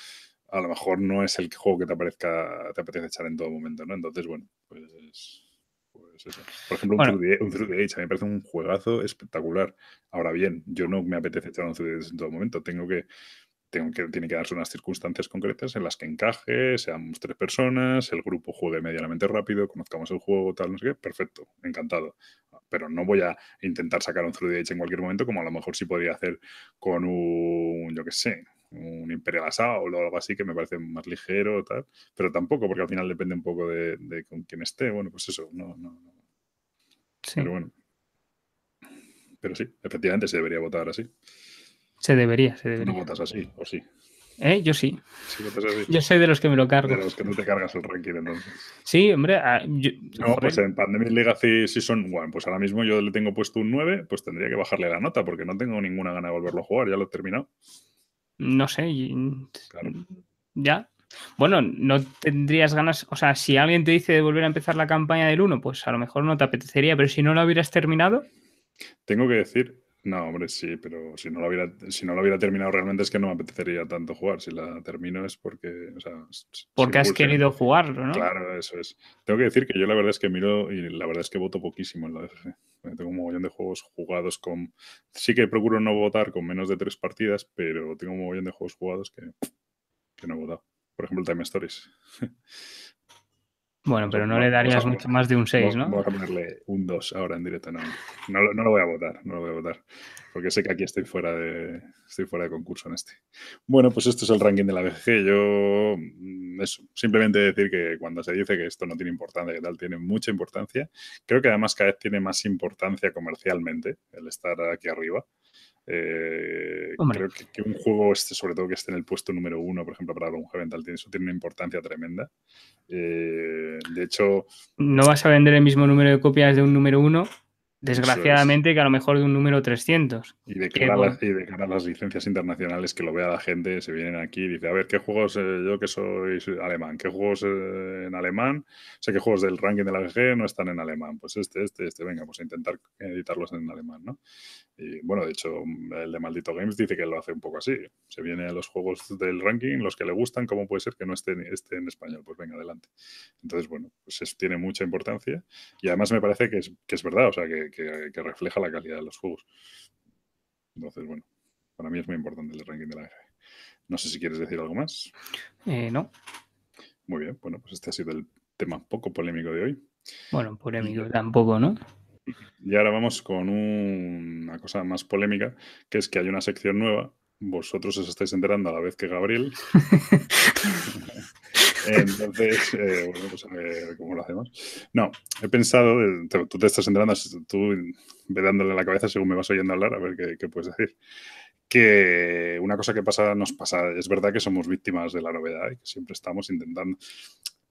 a lo mejor no es el juego que te, te apetece echar en todo momento, ¿no? Entonces, bueno, pues por ejemplo, un, Through the, Age, a mí me parece un juegazo espectacular. Ahora bien, yo no me apetece echar un Through the Age en todo momento. Tengo que, tengo que, tiene que darse unas circunstancias concretas en las que encaje, seamos tres personas, el grupo juegue medianamente rápido, conozcamos el juego, tal, no sé qué. Perfecto, encantado. Pero no voy a intentar sacar un Through the Age en cualquier momento, como a lo mejor sí podría hacer con un, yo qué sé, un Imperial Assault o algo así que me parece más ligero tal, pero tampoco porque al final depende un poco de, con quién esté, bueno, pues eso, no, no, Sí. Pero bueno. Pero sí, efectivamente se debería votar así. Se debería, se debería. ¿No votas así o sí? ¿Eh? Yo sí. Yo soy de los que me lo cargo. De los que no te cargas el ranking entonces. Sí, hombre. Ah, no, pues en Pandemic Legacy sí son. Bueno, pues ahora mismo yo le tengo puesto un 9, pues tendría que bajarle la nota porque no tengo ninguna gana de volverlo a jugar, ya lo he terminado. No sé. Ya. Bueno, no tendrías ganas, o sea, si alguien te dice de volver a empezar la campaña del 1, pues a lo mejor no te apetecería, pero si no la hubieras terminado. Tengo que decir, no, hombre, sí, pero si no, lo hubiera, si no lo hubiera terminado realmente es que no me apetecería tanto jugar. Si la termino es porque. O sea, porque has querido jugarlo, ¿no? Claro, eso es. Tengo que decir que yo la verdad es que miro y la verdad es que voto poquísimo en la DFG. Tengo un mogollón de juegos jugados con. Sí que procuro no votar con menos de tres partidas, pero tengo un mogollón de juegos jugados que, que no he votado. Por ejemplo, Time Stories. Bueno, pero no le darías mucho más de un 6, ¿no? Voy a ponerle un 2 ahora en directo. No, no, no, lo voy a votar, no lo voy a votar. Porque sé que aquí estoy fuera de, estoy fuera de concurso en este. Bueno, pues esto es el ranking de la BGG. Yo, mm, eso, simplemente decir que cuando se dice que esto no tiene importancia, que tal, tiene mucha importancia. Creo que además cada vez tiene más importancia comercialmente el estar aquí arriba. Eh, creo que, un juego, este, sobre todo que esté en el puesto número uno, por ejemplo, para un tal, eso tiene una importancia tremenda. Eh, de hecho... No vas a vender el mismo número de copias de un número uno, Desgraciadamente, que a lo mejor de un número 300. Y de, cara a las, licencias internacionales que lo vea la gente, se vienen aquí y dice, a ver, ¿qué juegos, eh, yo que soy alemán, qué juegos eh, en alemán? Sé qué juegos del ranking de la GG no están en alemán. Pues este, este, este, venga, pues a intentar editarlos en alemán, ¿no? Y bueno, de hecho, el de Maldito Games dice que lo hace un poco así. Se viene a los juegos del ranking, los que le gustan, ¿cómo puede ser que no esté, esté en español? Pues venga, adelante. Entonces, bueno, pues eso tiene mucha importancia. Y además me parece que es, que es verdad, o sea, que que, refleja la calidad de los juegos. Entonces, bueno, para mí es muy importante el ranking de la F. No sé si quieres decir algo más. Eh, no. Muy bien, bueno, pues este ha sido el tema poco polémico de hoy. Bueno, polémico tampoco, ¿no? Y ahora vamos con una cosa más polémica, que es que hay una sección nueva. Vosotros os estáis enterando a la vez que Gabriel. Entonces, eh, bueno, pues a ver cómo lo hacemos. No, he pensado, tú te estás enterando, tú dándole la cabeza según me vas oyendo hablar, a ver qué, puedes decir. Que una cosa que pasa, nos pasa, es verdad que somos víctimas de la novedad y que siempre estamos intentando.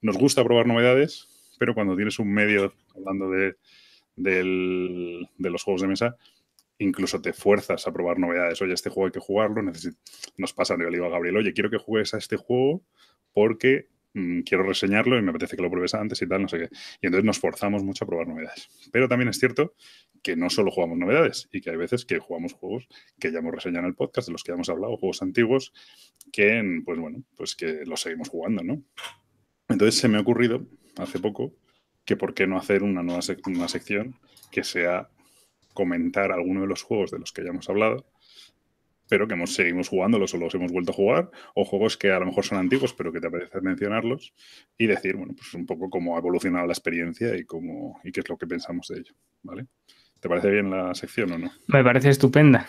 Nos gusta probar novedades, pero cuando tienes un medio hablando de, de los juegos de mesa, incluso te fuerzas a probar novedades. Oye, este juego hay que jugarlo. Nos pasa, yo le digo a Gabriel, oye, quiero que juegues a este juego porque Mm, quiero reseñarlo y me apetece que lo pruebes antes y tal, no sé qué. Y entonces nos forzamos mucho a probar novedades. Pero también es cierto que no solo jugamos novedades y que hay veces que jugamos juegos que ya hemos reseñado en el podcast, de los que ya hemos hablado, juegos antiguos, que, pues bueno, pues que los seguimos jugando, ¿no? Entonces se me ha ocurrido hace poco que por qué no hacer una nueva una sección que sea comentar alguno de los juegos de los que ya hemos hablado pero que hemos, seguimos jugándolos o los hemos vuelto a jugar, o juegos que a lo mejor son antiguos, pero que te apetece mencionarlos, y decir, bueno, pues un poco cómo ha evolucionado la experiencia y, cómo, y qué es lo que pensamos de ello, ¿vale? ¿Te parece bien la sección o no? Me parece estupenda.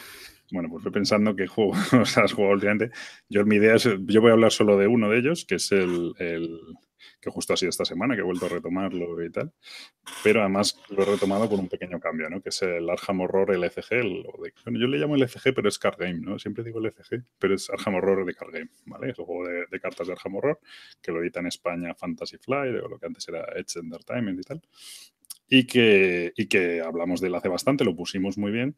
Bueno, pues estoy pensando que juego, o sea, has jugado últimamente. Yo, mi idea es, yo voy a hablar solo de uno de ellos, que es el, que justo ha sido esta semana, que he vuelto a retomarlo y tal. Pero además lo he retomado con un pequeño cambio, ¿no? Que es el Arkham Horror LFG. El, bueno, yo le llamo LFG, pero es card game, ¿no? Siempre digo LFG, pero es Arkham Horror de card game, ¿vale? Es un juego de, cartas de Arkham Horror que lo edita en España Fantasy Fly, o lo que antes era Edge Entertainment y tal. Y que, y que hablamos de él hace bastante, lo pusimos muy bien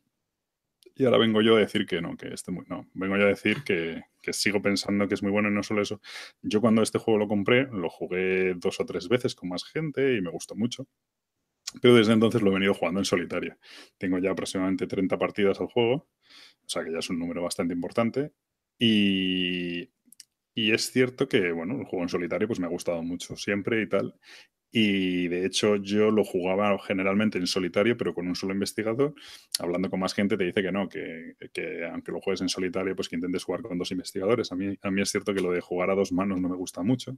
y ahora vengo yo a decir que no, que este muy, no. Vengo yo a decir que, que, sigo pensando que es muy bueno y no solo eso. Yo cuando este juego lo compré, lo jugué dos o tres veces con más gente y me gustó mucho. Pero desde entonces lo he venido jugando en solitario. Tengo ya aproximadamente 30 partidas al juego, o sea que ya es un número bastante importante. Y, y es cierto que, bueno, el juego en solitario pues me ha gustado mucho siempre y tal. Y de hecho yo lo jugaba generalmente en solitario, pero con un solo investigador. Hablando con más gente te dice que no, que, que, aunque lo juegues en solitario, pues que intentes jugar con dos investigadores. A mí, a mí es cierto que lo de jugar a dos manos no me gusta mucho,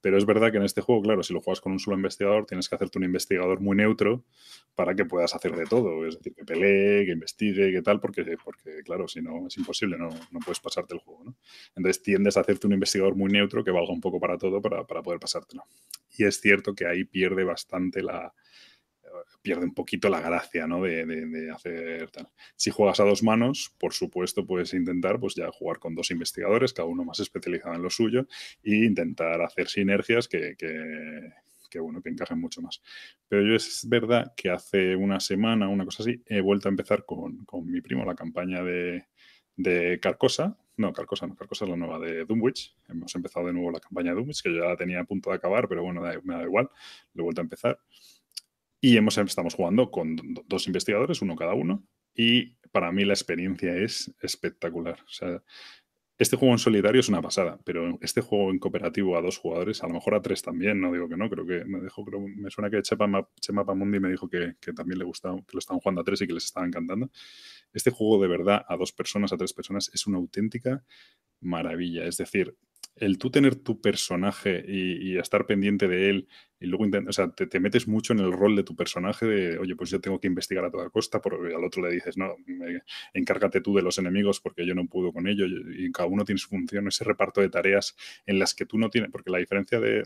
pero es verdad que en este juego, claro, si lo juegas con un solo investigador, tienes que hacerte un investigador muy neutro para que puedas hacer de todo. Es decir, que pelee, que investigue, que tal, porque, porque claro, si no es imposible, no, no puedes pasarte el juego. ¿no? Entonces tiendes a hacerte un investigador muy neutro que valga un poco para todo para, para poder pasártelo. Y es cierto que ahí pierde bastante la, pierde un poquito la gracia, ¿no? De, hacer tal. Si juegas a dos manos, por supuesto, puedes intentar, pues ya jugar con dos investigadores, cada uno más especializado en lo suyo, e intentar hacer sinergias que, que, bueno, que encajen mucho más. Pero yo es verdad que hace una semana, una cosa así, he vuelto a empezar con, con mi primo la campaña de, de Carcosa, no, Carcosa no, Carcosa es la nueva de Doomwitch. Hemos empezado de nuevo la campaña de Doomwitch, que yo ya la tenía a punto de acabar, pero bueno, me da igual, lo he vuelto a empezar. Y hemos, estamos jugando con dos investigadores, uno cada uno, y para mí la experiencia es espectacular. O sea, este juego en solitario es una pasada, pero este juego en cooperativo a dos jugadores, a lo mejor a tres también, no digo que no, creo que me dejó, creo, me suena que Chema, Chema Pamundi me dijo que, que, también le gustaba, que lo estaban jugando a tres y que les estaba encantando. Este juego de verdad a dos personas, a tres personas, es una auténtica maravilla. Es decir, el tú tener tu personaje y, estar pendiente de él y luego o sea, te, metes mucho en el rol de tu personaje de, oye, pues yo tengo que investigar a toda costa, porque al otro le dices, no, encárgate tú de los enemigos porque yo no puedo con ello y cada uno tiene su función, ese reparto de tareas en las que tú no tienes, porque la diferencia de,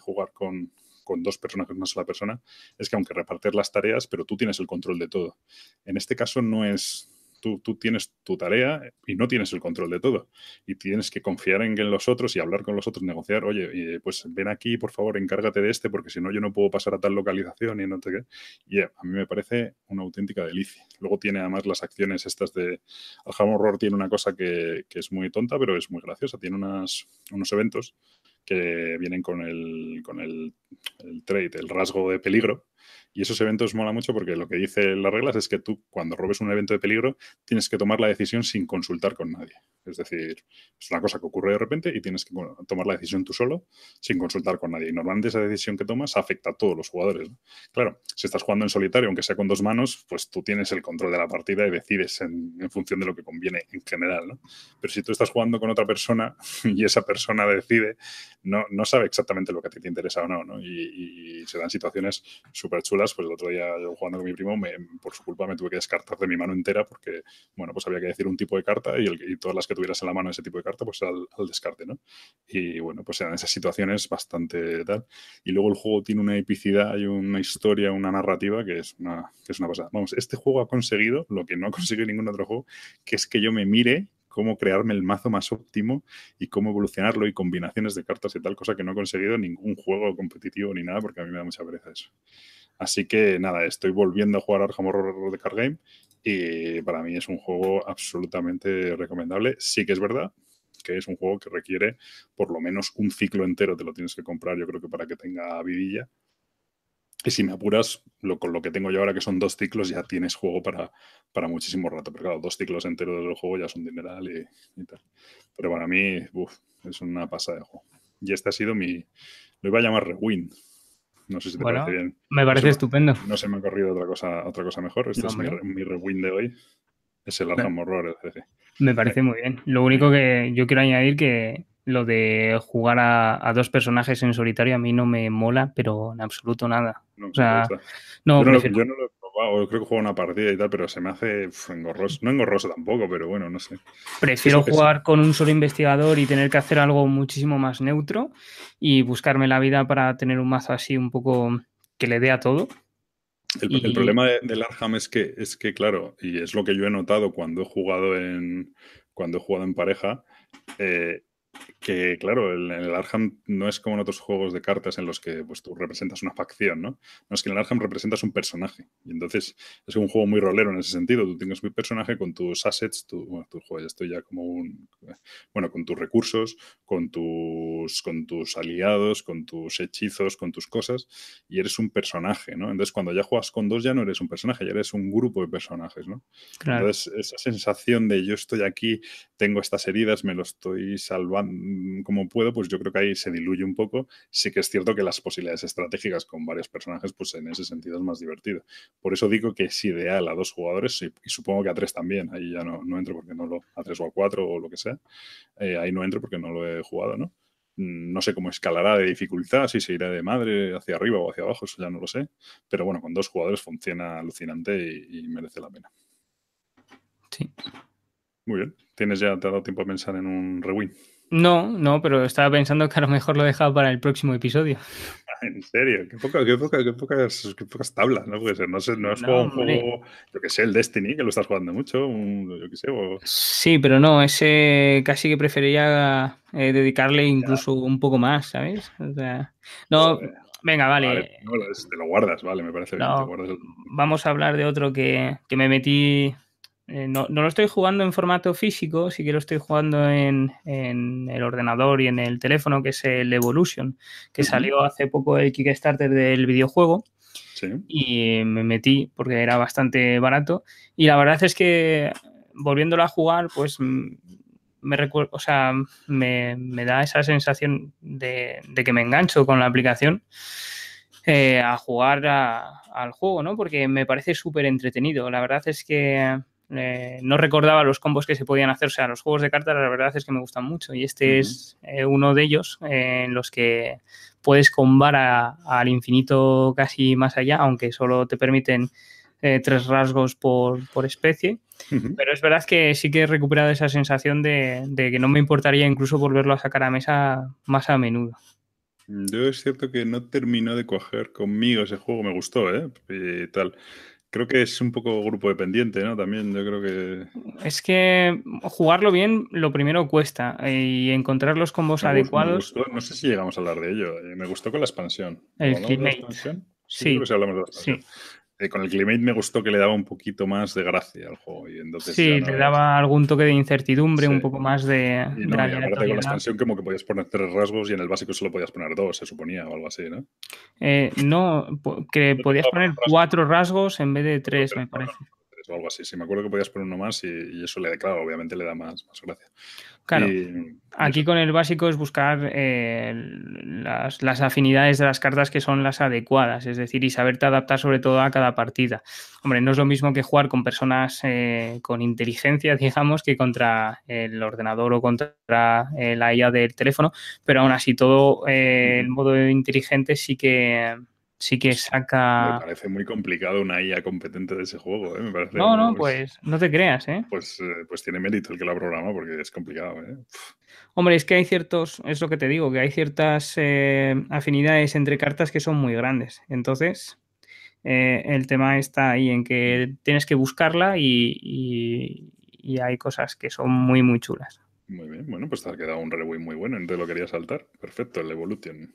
jugar con, con dos personajes, una sola persona, es que aunque repartir las tareas, pero tú tienes el control de todo. En este caso no es tú, tienes tu tarea y no tienes el control de todo. Y tienes que confiar en, los otros y hablar con los otros, negociar, oye, pues ven aquí, por favor, encárgate de este, porque si no yo no puedo pasar a tal localización y no te Y a mí me parece una auténtica delicia. Luego tiene además las acciones estas de... Alham Horror tiene una cosa que, es muy tonta, pero es muy graciosa. Tiene unas, unos eventos que vienen con el, con el, el el rasgo de peligro, y esos eventos mola mucho porque lo que dice las reglas es que tú, cuando robes un evento de peligro, tienes que tomar la decisión sin consultar con nadie. Es decir, es una cosa que ocurre de repente y tienes que tomar la decisión tú solo, sin consultar con nadie. Y normalmente esa decisión que tomas afecta a todos los jugadores. Claro, si estás jugando en solitario, aunque sea con dos manos, pues tú tienes el control de la partida y decides en, función de lo que conviene en general. ¿no? Pero si tú estás jugando con otra persona y esa persona decide, no, no sabe exactamente lo que a ti te interesa o no. ¿no? Y, y se dan situaciones súper chulas pues el otro día yo jugando con mi primo, por su culpa me tuve que descartar de mi mano entera porque, bueno, pues había que decir un tipo de carta y, el, todas las que tuvieras en la mano ese tipo de carta, pues al, al, descarte, ¿no? Y bueno, pues eran esas situaciones bastante tal. Y luego el juego tiene una epicidad, hay una historia, una narrativa que es una, que es una pasada. Vamos, este juego ha conseguido lo que no ha conseguido ningún otro juego, que es que yo me mire cómo crearme el mazo más óptimo y cómo evolucionarlo y combinaciones de cartas y tal, cosa que no ha conseguido ningún juego competitivo ni nada, porque a mí me da mucha pereza eso. Así que nada, estoy volviendo a jugar Arkham Horror de Card Game y para mí es un juego absolutamente recomendable. Sí que es verdad que es un juego que requiere por lo menos un ciclo entero, te lo tienes que comprar yo creo que para que tenga vidilla. Y si me apuras, con lo que tengo yo ahora, que son dos ciclos, ya tienes juego para, para muchísimo rato. Pero claro, dos ciclos enteros del juego ya son dineral y, tal. Pero para mí, es una pasada de juego. Y este ha sido mi. Lo iba a llamar Rewind, no sé si te parece bien. Me parece estupendo. No se me ha corrido otra cosa, otra cosa mejor. Este es mi, mi, rewind de hoy. Es el Arkham Horror, Me parece muy bien. Lo único que yo quiero añadir que lo de jugar a, dos personajes en solitario a mí no me mola, pero en absoluto nada. No, o sea, no, yo, no lo, he probado, creo que juego una partida y tal, pero se me hace engorroso. No engorroso tampoco, pero bueno, no sé. Prefiero jugar con un solo investigador y tener que hacer algo muchísimo más neutro y buscarme la vida para tener un mazo así un poco que le dé a todo. El, problema del Arham es que, es que, claro, y es lo que yo he notado cuando he jugado en, cuando he jugado en pareja, eh, que claro, el, el, Arkham no es como en otros juegos de cartas en los que pues, tú representas una facción, ¿no? No es que en el Arkham representas un personaje. Y entonces es un juego muy rolero en ese sentido. Tú tienes un personaje con tus assets, tu, bueno, tu juego, estoy ya como un. Bueno, con tus recursos, con tus, con tus aliados, con tus hechizos, con tus cosas, y eres un personaje, ¿no? Entonces cuando ya juegas con dos ya no eres un personaje, ya eres un grupo de personajes, ¿no? Entonces esa sensación de yo estoy aquí, tengo estas heridas, me lo estoy salvando como puedo, pues yo creo que ahí se diluye un poco. Sí que es cierto que las posibilidades estratégicas con varios personajes, pues en ese sentido es más divertido. Por eso digo que es ideal a dos jugadores y, supongo que a tres también. Ahí ya no, no, entro porque no lo, a tres o a cuatro o lo que sea. Eh, ahí no entro porque no lo he jugado, ¿no? Mm, no sé cómo escalará de dificultad, si se irá de madre hacia arriba o hacia abajo, eso ya no lo sé. Pero bueno, con dos jugadores funciona alucinante y, y merece la pena. Sí. Muy bien. ¿Tienes ya, te ha dado tiempo a pensar en un rewind? No, no, pero estaba pensando que a lo mejor lo he dejado para el próximo episodio. En serio, qué, poca, qué, poca, qué, pocas, qué pocas tablas, ¿no? Porque no, sé, no es un juego, yo que sé, el Destiny, que lo estás jugando mucho, yo que sé. Sí, pero no, ese casi que preferiría eh, dedicarle incluso un poco más, ¿sabes? O sea, no, venga, vale. te lo guardas, vale, me parece bien. Vamos a hablar de otro que, que me metí eh, no, lo estoy jugando en formato físico, sí que lo estoy jugando en, el ordenador y en el teléfono, que es el Evolution, que salió hace poco el Kickstarter del videojuego. Y me metí porque era bastante barato. Y la verdad es que volviéndolo a jugar, pues mm, me recuerdo, o sea, me, da esa sensación de, que me engancho con la aplicación eh, a jugar al juego, ¿no? Porque me parece súper entretenido. La verdad es que eh, no recordaba los combos que se podían hacer. O sea, los juegos de cartas la verdad es que me gustan mucho y este es eh, uno de ellos en los que puedes combar al infinito casi más allá, aunque solo te permiten tres rasgos por, especie. Pero es verdad que sí que he recuperado esa sensación de, de, que no me importaría incluso volverlo a sacar a mesa más a menudo. Yo es cierto que no terminó de coger conmigo ese juego, me gustó, ¿eh? Y tal. Creo que es un poco grupo dependiente, ¿no? También yo creo que... Es que jugarlo bien lo primero cuesta y encontrar los combos adecuados... no sé si llegamos a hablar de ello. Eh, me gustó con la expansión. El Climate. Sí, sí. hablamos de la expansión. Sí. Eh, con el Climate me gustó que le daba un poquito más de gracia al juego. Y entonces sí, le daba algún toque de incertidumbre, un poco más de. Y, no, aparte con la expansión, como que podías poner tres rasgos y en el básico solo podías poner dos, se suponía, o algo así, ¿no? Eh, no, que podías poner cuatro rasgos en vez de tres, me parece o algo así. Sí, me acuerdo que podías poner uno más y, eso le, claro, obviamente le da más, más gracia. Claro. aquí con el básico es buscar eh, las, las, afinidades de las cartas que son las adecuadas, es decir, y saberte adaptar sobre todo a cada partida. Hombre, no es lo mismo que jugar con personas eh, con inteligencia, digamos, que contra el ordenador o contra eh, la IA del teléfono, pero aún así todo el modo inteligente sí que sí que saca. Me parece muy complicado una IA competente de ese juego, ¿eh? Me parece, no, no, pues, no te creas, ¿eh? Pues, eh, pues tiene mérito el que lo ha programado porque es complicado, ¿eh? Hombre, es que hay ciertos, es lo que te digo, que hay ciertas eh, afinidades entre cartas que son muy grandes. Entonces, el tema está ahí en que tienes que buscarla y, y, hay cosas que son muy, muy chulas. Muy bien, bueno, pues te ha quedado un rewind muy bueno, entonces lo quería saltar. Perfecto, el Evolution.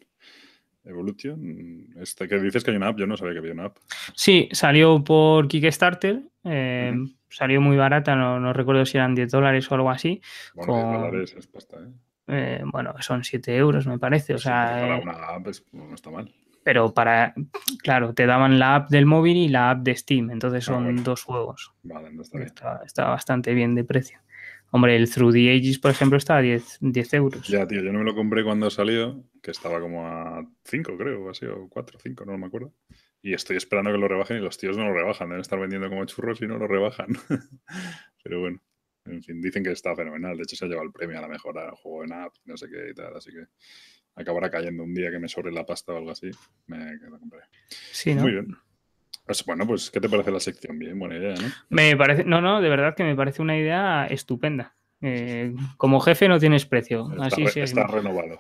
Evolution. Este, que dices que hay una app, yo no sabía que había una app. Sí, salió por Kickstarter. Eh, salió muy barata, no, recuerdo si eran 10 dólares o algo así. Bueno, 10 dólares es pasta, ¿eh? ¿eh? bueno, son 7 euros, me parece. O sea, para una app no está mal. Pero para, claro, te daban la app del móvil y la app de Steam, entonces ah, son dos juegos. Vale, no está bien. está bastante bien de precio. Hombre, el Through the Ages, por ejemplo, está a 10, 10 euros. Ya, tío, yo no me lo compré cuando salió, que estaba como a 5, creo, o así, o 4, 5, no me acuerdo. Y estoy esperando que lo rebajen y los tíos no lo rebajan. Deben estar vendiendo como churros y no lo rebajan. Pero bueno, en fin, dicen que está fenomenal. De hecho, se ha llevado el premio a la mejora del juego en app, no sé qué y tal. Así que acabará cayendo un día que me sobre la pasta o algo así. Me lo compré. Sí, ¿no? Muy bien. Pues bueno, pues, ¿qué te parece la sección? Bien, buena idea, ¿no? Me parece, no, no, de verdad que me parece una idea estupenda. Eh, como jefe no tienes precio. Está, así sí está renovado.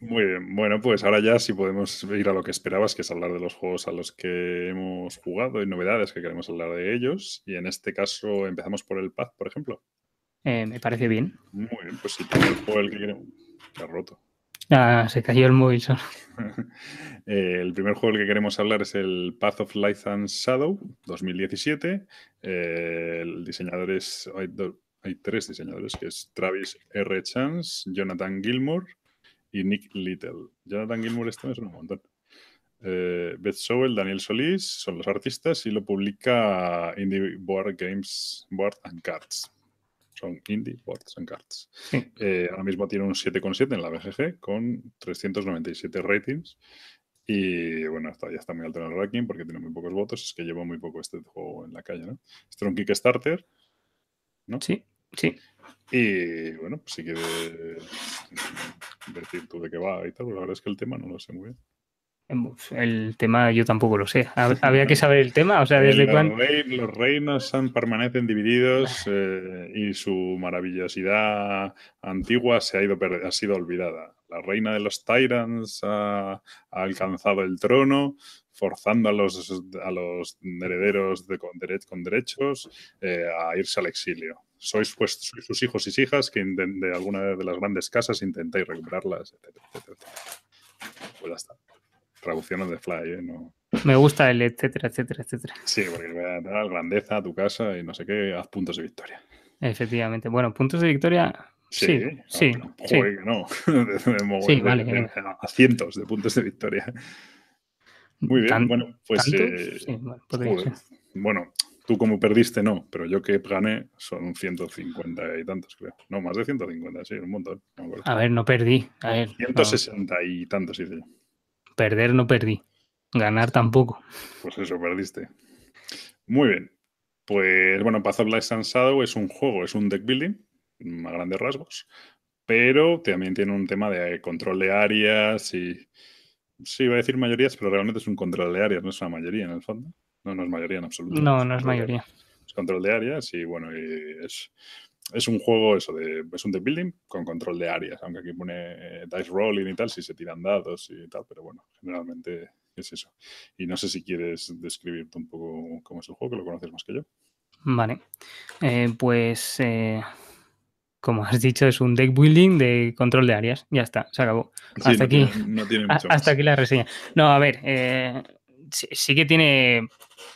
Muy bien, bueno, pues ahora ya sí podemos ir a lo que esperabas, que es hablar de los juegos a los que hemos jugado y novedades que queremos hablar de ellos. Y en este caso empezamos por el Paz, por ejemplo. Eh, me parece bien. Muy bien, pues si tengo el juego el que queremos. Ha roto. Ah, se cayó el móvil. Eh, el primer juego del que queremos hablar es el Path of Light and Shadow 2017. Eh, el diseñador es. Hay, tres diseñadores, que es Travis R. Chance, Jonathan Gilmore y Nick Little. Jonathan Gilmore, este es un montón. Eh, Beth Sowell, Daniel Solís son los artistas y lo publica Indie Board Games Board and Cards son Indie Boards and Cards. Eh, ahora mismo tiene un 7,7 en la BGG con 397 ratings. Y bueno, está, ya está muy alto en el ranking porque tiene muy pocos votos. Es que lleva muy poco este juego en la calle, ¿no? Este es un Kickstarter, ¿no? Sí, sí. Y bueno, pues si quieres decir tú de qué va y tal, la verdad es que el tema no lo sé muy bien. El tema yo tampoco lo sé. Había que saber el tema, o sea, desde cuándo. los reinos permanecen divididos eh, y su maravillosidad antigua se ha, ido ha sido olvidada. La reina de los Tyrants ha, alcanzado el trono, forzando a los, a los herederos de, con, derechos eh, a irse al exilio. Sois, pues, sus hijos y hijas que de alguna de las grandes casas intentáis recuperarlas, etcétera, etcétera. Pues ya está traducciones de Fly, ¿eh? No... Me gusta el etcétera, etcétera, etcétera. Sí, porque voy a dar grandeza a tu casa y no sé qué, haz puntos de victoria. Efectivamente. Bueno, puntos de victoria. Sí, sí. sí, no. sí, vale. a cientos de puntos de victoria. Muy bien, bueno, pues. Eh, bueno, tú como perdiste, no, pero yo que gané son 150 y tantos, creo. No, más de 150, sí, un montón. a ver, no perdí. A ver, 160 y tantos, sí, sí. Perder no perdí. Ganar tampoco. Pues eso, perdiste. Muy bien. Pues bueno, Path of Light and Shadow es un juego, es un deck building, a grandes rasgos, pero también tiene un tema de control de áreas y... Sí, iba a decir mayorías, pero realmente es un control de áreas, no es una mayoría en el fondo. No, no es mayoría en absoluto. No, no es mayoría. Es control de áreas y bueno, es, es un juego eso de es un deck building con control de áreas, aunque aquí pone dice rolling y tal, si se tiran dados y tal, pero bueno, generalmente es eso. Y no sé si quieres describirte un poco cómo es el juego, que lo conoces más que yo. Vale, eh, pues eh, como has dicho, es un deck building de control de áreas. Ya está, se acabó. hasta aquí, hasta aquí la reseña. No, a ver, eh, sí, que tiene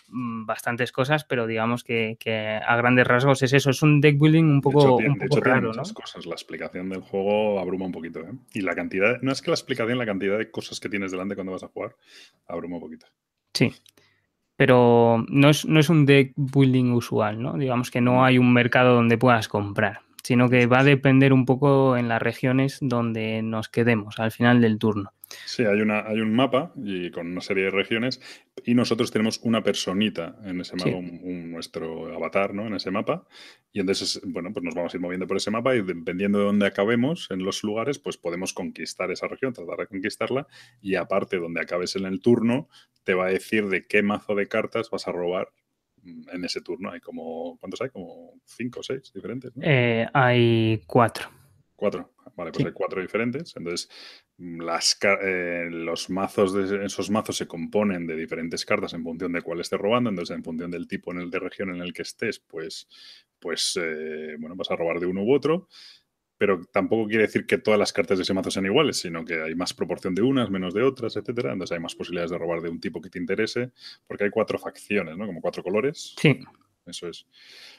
mm, bastantes cosas, pero digamos que, a grandes rasgos es eso, es un deck building un poco, de hecho, tiene, muchas cosas. La explicación del juego abruma un poquito, ¿eh? Y la cantidad, no es que la explicación, la cantidad de cosas que tienes delante cuando vas a jugar, abruma un poquito. Sí. Pero no es, no es un deck building usual, ¿no? Digamos que no hay un mercado donde puedas comprar, sino que va a depender un poco en las regiones donde nos quedemos al final del turno. Sí, hay, una, hay un mapa y con una serie de regiones y nosotros tenemos una personita en ese mapa, un, nuestro avatar ¿no? en ese mapa y entonces, bueno, pues nos vamos a ir moviendo por ese mapa y dependiendo de dónde acabemos en los lugares, pues podemos conquistar esa región, tratar de conquistarla y aparte donde acabes en el turno te va a decir de qué mazo de cartas vas a robar en ese turno. Hay como, ¿cuántos hay? Como cinco o seis diferentes. Eh, hay cuatro. Cuatro. Vale, pues hay cuatro diferentes. Entonces, las, eh, los mazos de esos mazos se componen de diferentes cartas en función de cuál esté robando. Entonces, en función del tipo en el de región en el que estés, pues, pues eh, bueno, vas a robar de uno u otro. Pero tampoco quiere decir que todas las cartas de ese mazo sean iguales, sino que hay más proporción de unas, menos de otras, etcétera. Entonces hay más posibilidades de robar de un tipo que te interese, porque hay cuatro facciones, ¿no? Como cuatro colores. Sí. Eso es.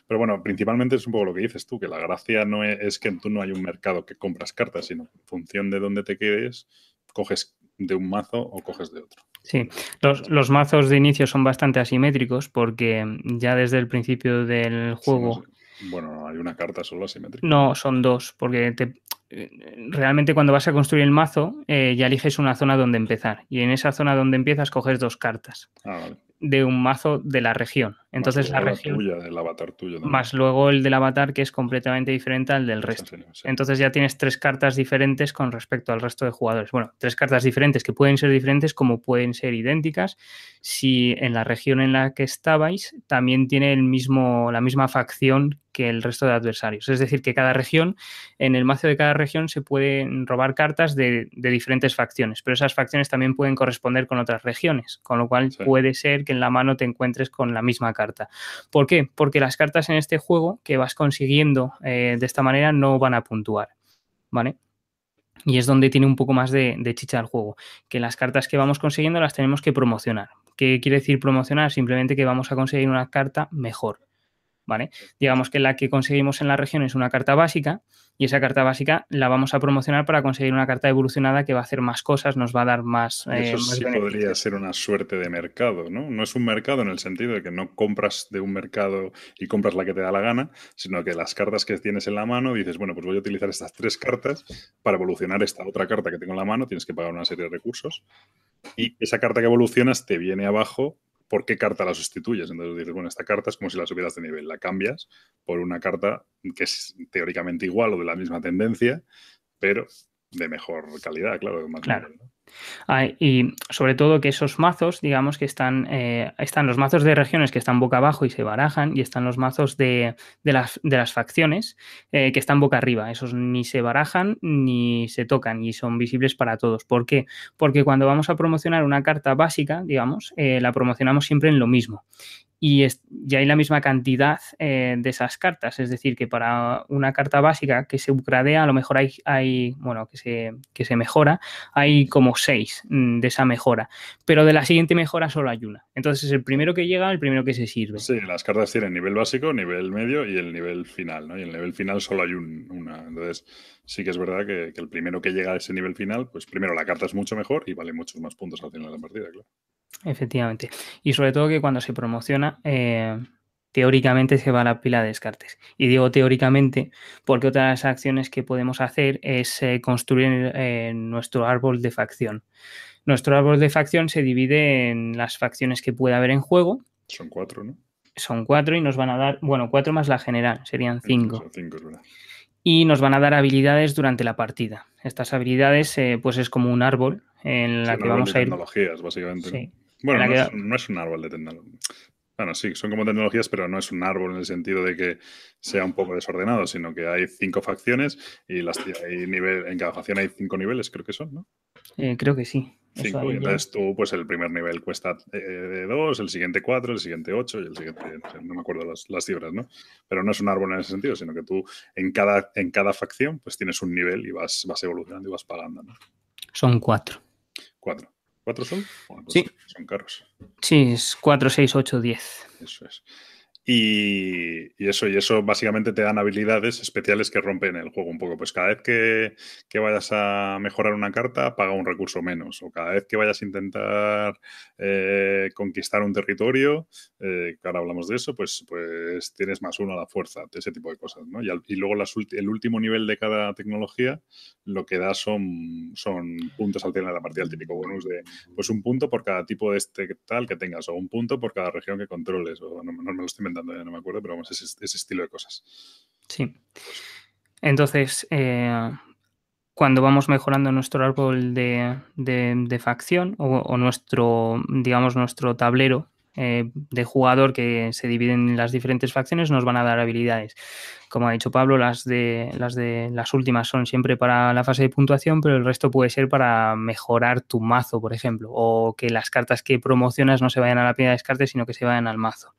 Pero bueno, principalmente es un poco lo que dices tú, que la gracia no es, que tú no hay un mercado que compras cartas, sino en función de dónde te quedes, coges de un mazo o coges de otro. Sí, los, mazos de inicio son bastante asimétricos porque ya desde el principio del juego... bueno, hay una carta solo asimétrica. No, son dos, porque te, realmente cuando vas a construir el mazo eh, ya eliges una zona donde empezar y en esa zona donde empiezas coges dos cartas. Ah, vale de un mazo de la región. Entonces la región. avatar tuyo. Más luego el del avatar que es completamente diferente al del resto. Entonces ya tienes tres cartas diferentes con respecto al resto de jugadores. Bueno, tres cartas diferentes que pueden ser diferentes como pueden ser idénticas si en la región en la que estabais también tiene el mismo, la misma facción que el resto de adversarios. Es decir, que cada región, en el mazo de cada región se pueden robar cartas de, diferentes facciones, pero esas facciones también pueden corresponder con otras regiones, con lo cual puede ser que en la mano te encuentres con la misma carta. ¿Por qué? Porque las cartas en este juego que vas consiguiendo eh, de esta manera no van a puntuar, ¿vale? Y es donde tiene un poco más de, de, chicha el juego, que las cartas que vamos consiguiendo las tenemos que promocionar. ¿Qué quiere decir promocionar? Simplemente que vamos a conseguir una carta mejor. Digamos que la que conseguimos en la región es una carta básica y esa carta básica la vamos a promocionar para conseguir una carta evolucionada que va a hacer más cosas, nos va a dar más. eso eh, sí podría ser una suerte de mercado, ¿no? No es un mercado en el sentido de que no compras de un mercado y compras la que te da la gana, sino que las cartas que tienes en la mano dices, bueno, pues voy a utilizar estas tres cartas para evolucionar esta otra carta que tengo en la mano, tienes que pagar una serie de recursos y esa carta que evolucionas te viene abajo por qué carta la sustituyes. Entonces dices, bueno, esta carta es como si la subieras de nivel, la cambias por una carta que es teóricamente igual o de la misma tendencia, pero de mejor calidad, claro. Más claro y sobre todo que esos mazos, digamos que están, eh, están los mazos de regiones que están boca abajo y se barajan, y están los mazos de, las, de las, facciones eh, que están boca arriba. Esos ni se barajan ni se tocan y son visibles para todos. ¿Por qué? Porque cuando vamos a promocionar una carta básica, digamos, eh, la promocionamos siempre en lo mismo y ya hay la misma cantidad eh, de esas cartas. Es decir, que para una carta básica que se upgradea, a lo mejor hay, hay bueno, que se, que se mejora, hay como seis mm, de esa mejora. Pero de la siguiente mejora solo hay una. Entonces es el primero que llega, el primero que se sirve. Sí, las cartas tienen nivel básico, nivel medio y el nivel final, ¿no? Y el nivel final solo hay una. Entonces sí que es verdad que, que, el primero que llega a ese nivel final, pues primero la carta es mucho mejor y vale muchos más puntos al final de la partida, claro. Efectivamente. Y sobre todo que cuando se promociona, eh, teóricamente se va a la pila de descartes. Y digo teóricamente porque otra de las acciones que podemos hacer es eh, construir eh, nuestro árbol de facción. Nuestro árbol de facción se divide en las facciones que puede haber en juego. Son cuatro, ¿no? Son cuatro y nos van a dar, bueno, cuatro más la general, serían cinco. Y nos van a dar habilidades durante la partida. Estas habilidades, eh, pues es como un árbol en la que vamos a ir. Tecnologías, básicamente. Bueno, no es, un árbol de tecnología. Bueno, sí, son como tecnologías, pero no es un árbol en el sentido de que sea un poco desordenado, sino que hay cinco facciones y las hay nivel, en cada facción hay cinco niveles, creo que son, ¿no? Eh, creo que sí. Cinco, y entonces tú, pues el primer nivel cuesta eh, dos, el siguiente cuatro, el siguiente ocho y el siguiente, no me acuerdo las, las, cifras, ¿no? Pero no es un árbol en ese sentido, sino que tú en cada, en cada facción pues tienes un nivel y vas, vas evolucionando y vas pagando, ¿no? Son cuatro. Cuatro. ¿Cuatro son? Pues sí. Son caros. Sí, es 4, 6, 8, 10. Eso es. Y, eso, y eso básicamente te dan habilidades especiales que rompen el juego un poco. Pues cada vez que, vayas a mejorar una carta, paga un recurso menos. O cada vez que vayas a intentar eh, conquistar un territorio, eh, que ahora hablamos de eso, pues, pues tienes más uno a la fuerza, ese tipo de cosas. ¿no? Y, luego el último nivel de cada tecnología lo que da son, son puntos al final de la partida, el típico bonus de pues un punto por cada tipo de este tal que tengas, o un punto por cada región que controles, o no, me lo estoy inventando, ya no me acuerdo, pero vamos, ese, ese estilo de cosas. Sí. Entonces, eh, cuando vamos mejorando nuestro árbol de, facción o, nuestro, digamos, nuestro tablero eh, de jugador que se dividen en las diferentes facciones nos van a dar habilidades. Como ha dicho Pablo, las de, las de las últimas son siempre para la fase de puntuación, pero el resto puede ser para mejorar tu mazo, por ejemplo, o que las cartas que promocionas no se vayan a la pila de descarte, sino que se vayan al mazo.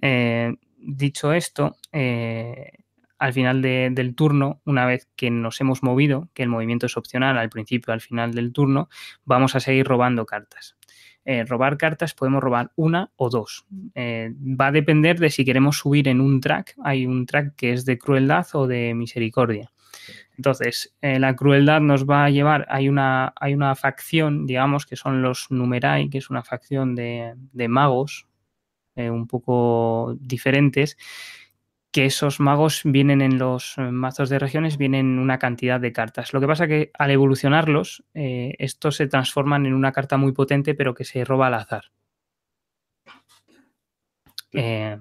Eh, dicho esto, eh, al final del turno, una vez que nos hemos movido, que el movimiento es opcional al principio, al final del turno, vamos a seguir robando cartas. Eh, robar cartas podemos robar una o dos. Va a depender de si queremos subir en un track. Hay un track que es de crueldad o de misericordia. Entonces, la crueldad nos va a llevar, hay una, hay una facción, digamos, que son los Numerai, que es una facción de magos un poco diferentes, que esos magos vienen en los eh, mazos de regiones, vienen una cantidad de cartas. Lo que pasa que al evolucionarlos, eh, estos se transforman en una carta muy potente, pero que se roba al azar. Eh,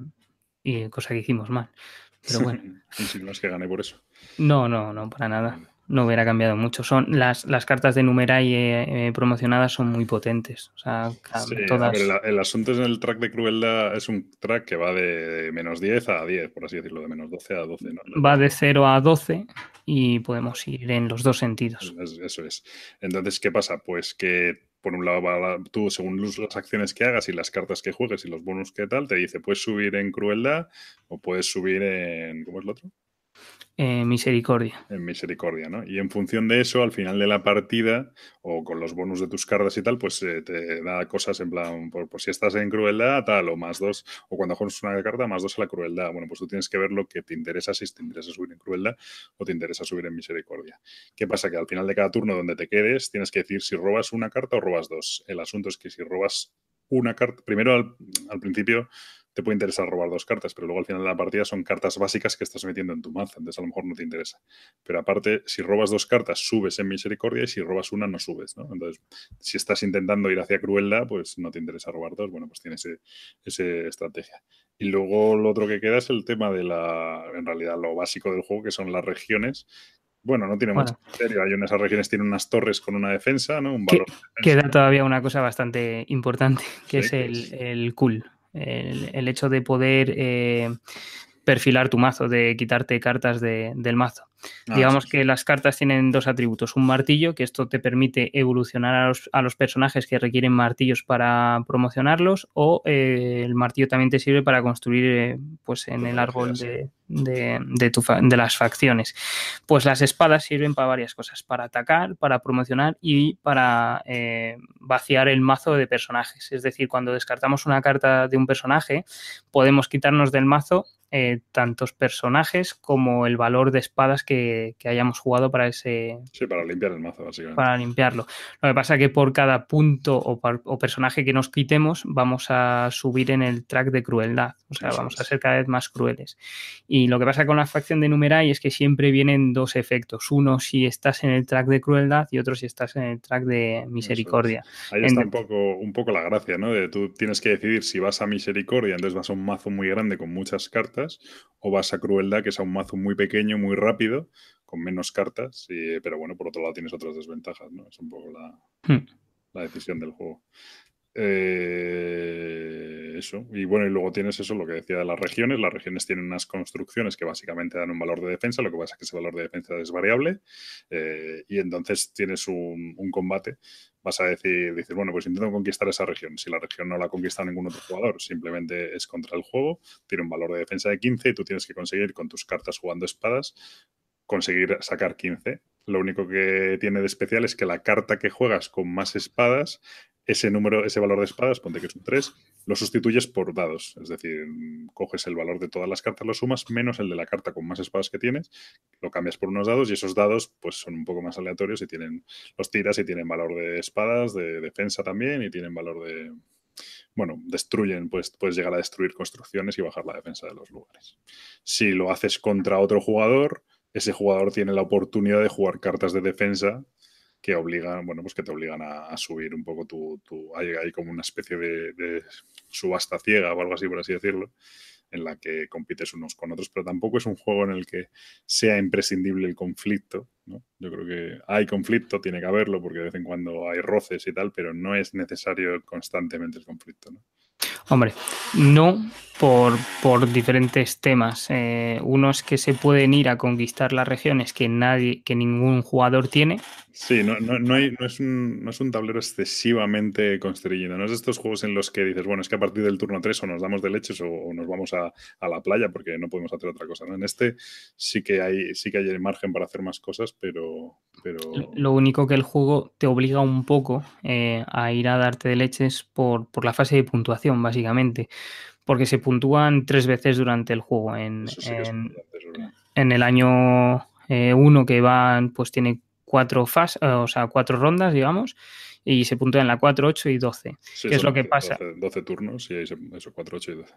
y cosa que hicimos mal. Pero bueno. y no es que gane por eso. No, no, no, para nada no hubiera cambiado mucho. Son las, las cartas de Numerai eh, eh, promocionadas son muy potentes. O sea, todas... el asunto es en el track de crueldad es un track que va de menos 10 a 10, por así decirlo, de menos 12 a 12. Va de 0 a 12 y podemos ir en los dos sentidos. Eso es. Entonces, ¿qué pasa? Pues que por un lado, tú, según las acciones que hagas y las cartas que juegues y los bonus que tal, te dice, puedes subir en crueldad o puedes subir en... ¿Cómo es lo otro? Misericordia. En misericordia, ¿no? Y en función de eso, al final de la partida, o con los bonus de tus cartas y tal, pues eh, te da cosas en plan, por, si estás en crueldad, tal, o más dos, o cuando juegas una carta, más dos a la crueldad. Bueno, pues tú tienes que ver lo que te interesa, si te interesa subir en crueldad o te interesa subir en misericordia. ¿Qué pasa? Que al final de cada turno donde te quedes, tienes que decir si robas una carta o robas dos. El asunto es que si robas una carta, primero al principio te puede interesar robar dos cartas, pero luego al final de la partida son cartas básicas que estás metiendo en tu mazo, entonces a lo mejor no te interesa. Pero aparte, si robas dos cartas, subes en misericordia y si robas una, no subes, ¿no? Entonces, si estás intentando ir hacia crueldad, pues no te interesa robar dos, bueno, pues tienes esa estrategia. Y luego lo otro que queda es el tema de la, en realidad, lo básico del juego, que son las regiones, bueno, no tiene mucho misterio. Hay en esas regiones tienen unas torres con una defensa, ¿no? Un valor Queda todavía una cosa bastante importante, que es el, el cool. El, hecho de poder eh, perfilar tu mazo, de quitarte cartas del mazo. Ah, Digamos que las cartas tienen dos atributos. Un martillo, que esto te permite evolucionar a los, personajes que requieren martillos para promocionarlos, o eh, el martillo también te sirve para construir eh, pues en el árbol de, de, las facciones. Pues las espadas sirven para varias cosas, para atacar, para promocionar y para eh, vaciar el mazo de personajes. Es decir, cuando descartamos una carta de un personaje, podemos quitarnos del mazo tantos personajes como el valor de espadas que, hayamos jugado para ese... Sí, para limpiar el mazo, básicamente. Para limpiarlo. Lo que pasa es que por cada punto o, personaje que nos quitemos vamos a subir en el track de crueldad. O sea, vamos a ser cada vez más crueles. Y lo que pasa con la facción de Numerai es que siempre vienen dos efectos. Uno si estás en el track de crueldad y otro si estás en el track de misericordia. Ahí está un, poco, un poco la gracia, ¿no? De tú tienes que decidir si vas a misericordia, entonces vas a un mazo muy grande con muchas cartas, o vas a crueldad, que es a un mazo muy pequeño, muy rápido, con menos cartas, pero bueno, por otro lado tienes otras desventajas, ¿no? Es un poco la, hmm. la decisión del juego. Eh, eso. Y bueno, y luego tienes eso, lo que decía de las regiones. Las regiones tienen unas construcciones que básicamente dan un valor de defensa, lo que pasa es que ese valor de defensa es variable. Eh, y entonces tienes un, combate. Vas a decir, dices, bueno, pues intento conquistar esa región. Si la región no la conquista ningún otro jugador, simplemente es contra el juego, tiene un valor de defensa de 15 y tú tienes que conseguir con tus cartas jugando espadas conseguir sacar 15. Lo único que tiene de especial es que la carta que juegas con más espadas ese número, ese valor de espadas, ponte que es un 3, lo sustituyes por dados. Es decir, coges el valor de todas las cartas, lo sumas, menos el de la carta con más espadas que tienes, lo cambias por unos dados y esos dados pues son un poco más aleatorios y tienen, los tiras y tienen valor de espadas, de defensa también y tienen valor de, bueno, destruyen, pues puedes llegar a destruir construcciones y bajar la defensa de los lugares. Si lo haces contra otro jugador, ese jugador tiene la oportunidad de jugar cartas de defensa que obligan, bueno, pues que te obligan a, subir un poco tu, tu hay, como una especie de, subasta ciega o algo así, por así decirlo, en la que compites unos con otros, pero tampoco es un juego en el que sea imprescindible el conflicto, ¿no? Yo creo que hay conflicto, tiene que haberlo, porque de vez en cuando hay roces y tal, pero no es necesario constantemente el conflicto, ¿no? Hombre, no por, por diferentes temas. Eh, unos que se pueden ir a conquistar las regiones que nadie, que ningún jugador tiene. Sí, no, no, no, hay, no, es, un, no es un tablero excesivamente constreñido. No es de estos juegos en los que dices, bueno, es que a partir del turno 3 o nos damos de leches o, nos vamos a, a, la playa porque no podemos hacer otra cosa. ¿no? En este sí que hay, sí que hay margen para hacer más cosas, pero, pero... Lo único que el juego te obliga un poco eh, a ir a darte de leches por, por la fase de puntuación, básicamente porque se puntúan tres veces durante el juego. En, en, el año 1 eh, que van, pues tiene cuatro fases, eh, o sea, cuatro rondas, digamos, y se puntúa en la 4, 8 y 12. ¿Qué es lo que pasa? 12, turnos y eso, 4, 8 y 12.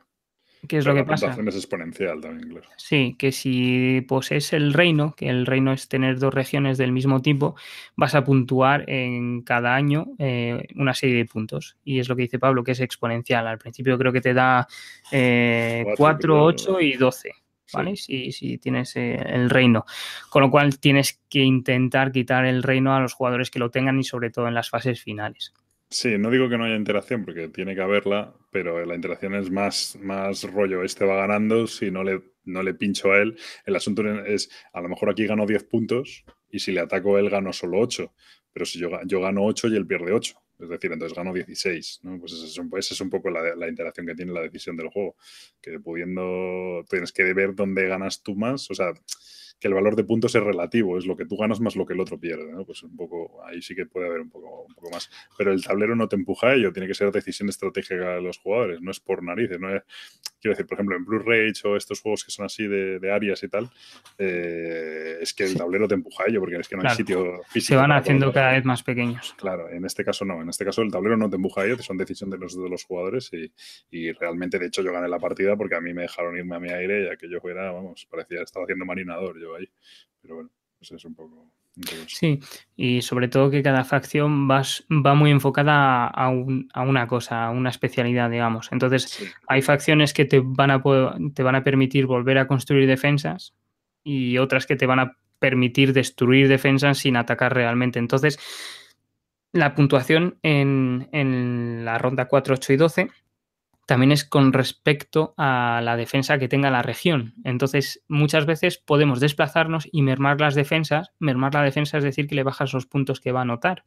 ¿Qué es lo que pasa? es exponencial también, claro. Sí, que si posees el reino, que el reino es tener dos regiones del mismo tipo, vas a puntuar en cada año eh, una serie de puntos. Y es lo que dice Pablo, que es exponencial. Al principio creo que te da eh, 4, 8 y 12. ¿Vale? Si, si, tienes eh, el reino. Con lo cual tienes que intentar quitar el reino a los jugadores que lo tengan y sobre todo en las fases finales. Sí, no digo que no haya interacción, porque tiene que haberla, pero la interacción es más, más rollo. Este va ganando, si no le, no le pincho a él. El asunto es, a lo mejor aquí gano 10 puntos y si le ataco a él gano solo 8. Pero si yo, yo gano 8 y él pierde 8. Es decir, entonces gano 16. ¿no? Pues esa es un, es un poco la, interacción que tiene la decisión del juego. Que pudiendo, tienes que ver dónde ganas tú más. O sea, que el valor de puntos es relativo, es lo que tú ganas más lo que el otro pierde. Pues un poco, ahí sí que puede haber un poco, un poco más. Pero el tablero no te empuja a ello, tiene que ser decisión estratégica de los jugadores, no es por narices, no es, quiero decir, por ejemplo, en Blue Rage o estos juegos que son así de, de áreas y tal, eh, es que el tablero te empuja a ello, porque es que no hay sitio físico. Se van haciendo cada vez más pequeños. Claro, en este caso no, en este caso el tablero no te empuja a ello, son decisión de los, de los jugadores y, y realmente, de hecho, yo gané la partida porque a mí me dejaron irme a mi aire y aquello fuera, vamos, parecía, estaba haciendo marinador yo ahí. Pero bueno, pues es un poco... Sí, y sobre todo que cada facción va, va muy enfocada a, una cosa, a una especialidad, digamos. Entonces, hay facciones que te van, a, te van a permitir volver a construir defensas y otras que te van a permitir destruir defensas sin atacar realmente. Entonces, la puntuación en, en la ronda 4, 8 y 12 también es con respecto a la defensa que tenga la región. Entonces, muchas veces podemos desplazarnos y mermar las defensas. Mermar la defensa es decir que le bajas los puntos que va a anotar.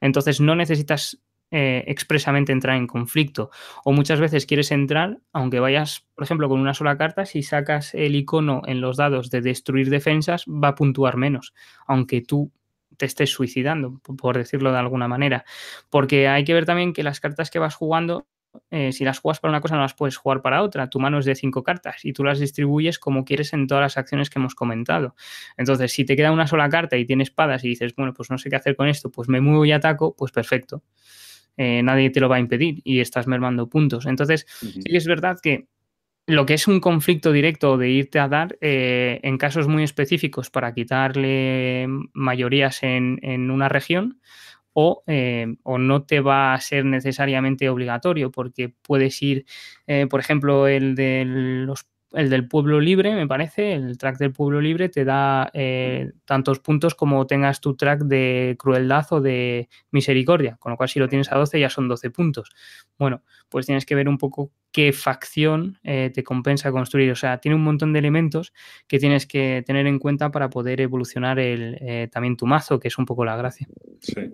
Entonces, no necesitas eh, expresamente entrar en conflicto. O muchas veces quieres entrar, aunque vayas, por ejemplo, con una sola carta, si sacas el icono en los dados de destruir defensas, va a puntuar menos, aunque tú te estés suicidando, por decirlo de alguna manera. Porque hay que ver también que las cartas que vas jugando eh, si las juegas para una cosa no las puedes jugar para otra. Tu mano es de cinco cartas y tú las distribuyes como quieres en todas las acciones que hemos comentado. Entonces, si te queda una sola carta y tienes espadas y dices, bueno, pues no sé qué hacer con esto, pues me muevo y ataco, pues perfecto. Eh, nadie te lo va a impedir y estás mermando puntos. Entonces, sí que es verdad que lo que es un conflicto directo de irte a dar eh, en casos muy específicos para quitarle mayorías en, en una región, eh, o, no te va a ser necesariamente obligatorio, porque puedes ir, eh, por ejemplo, el de los el del pueblo libre, me parece, el track del pueblo libre te da eh, tantos puntos como tengas tu track de crueldad o de misericordia, con lo cual si lo tienes a 12 ya son 12 puntos. Bueno, pues tienes que ver un poco qué facción eh, te compensa construir. O sea, tiene un montón de elementos que tienes que tener en cuenta para poder evolucionar el, eh, también tu mazo, que es un poco la gracia. Sí.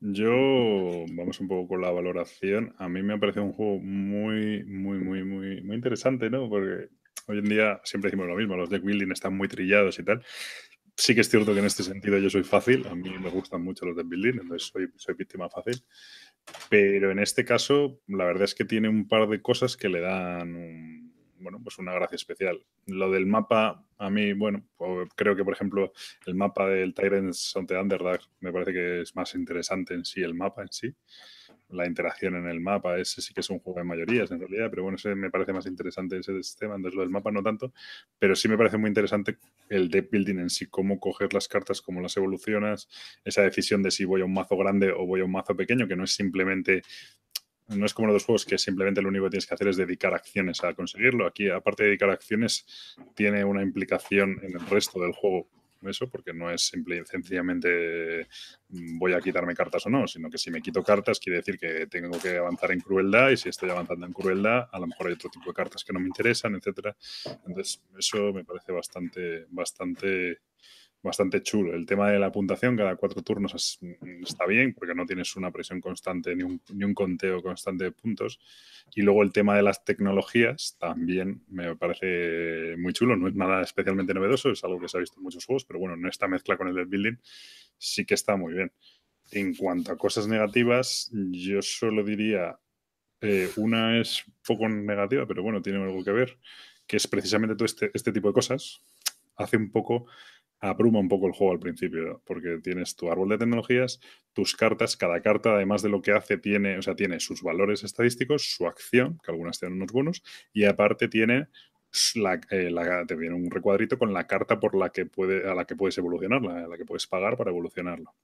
Yo, vamos un poco con la valoración. A mí me ha parecido un juego muy, muy, muy, muy, muy interesante, ¿no? Porque Hoy en día siempre decimos lo mismo, los deck building están muy trillados y tal. Sí que es cierto que en este sentido yo soy fácil, a mí me gustan mucho los deck building, entonces soy, soy víctima fácil. Pero en este caso, la verdad es que tiene un par de cosas que le dan bueno, pues una gracia especial. Lo del mapa, a mí, bueno, pues creo que por ejemplo el mapa del Tyrants on the Underdark me parece que es más interesante en sí, el mapa en sí la interacción en el mapa. Ese sí que es un juego de mayorías en realidad, pero bueno, me parece más interesante ese sistema. Entonces, lo del mapa no tanto, pero sí me parece muy interesante el deck building en sí, cómo coger las cartas, cómo las evolucionas, esa decisión de si voy a un mazo grande o voy a un mazo pequeño, que no es simplemente no es como los juegos que simplemente lo único que tienes que hacer es dedicar acciones a conseguirlo. Aquí, aparte de dedicar acciones, tiene una implicación en el resto del juego eso, porque no es simple, sencillamente mm, voy a quitarme cartas o no, sino que si me quito cartas quiere decir que tengo que avanzar en crueldad y si estoy avanzando en crueldad, a lo mejor hay otro tipo de cartas que no me interesan, etcétera. Entonces, eso me parece bastante, bastante bastante chulo. El tema de la puntuación, cada cuatro turnos está bien, porque no tienes una presión constante ni un, ni un, conteo constante de puntos. Y luego el tema de las tecnologías también me parece muy chulo. No es nada especialmente novedoso, es algo que se ha visto en muchos juegos, pero bueno, en esta mezcla con el del building sí que está muy bien. En cuanto a cosas negativas, yo solo diría, eh, una es poco negativa, pero bueno, tiene algo que ver, que es precisamente todo este, este tipo de cosas. Hace un poco abruma un poco el juego al principio, porque tienes tu árbol de tecnologías, tus cartas, cada carta, además de lo que hace, tiene, o sea, tiene sus valores estadísticos, su acción, que algunas tienen unos bonos, y aparte tiene la, eh, te viene un recuadrito con la carta por la que puede, a la que puedes evolucionarla, a la que puedes pagar para evolucionarlo.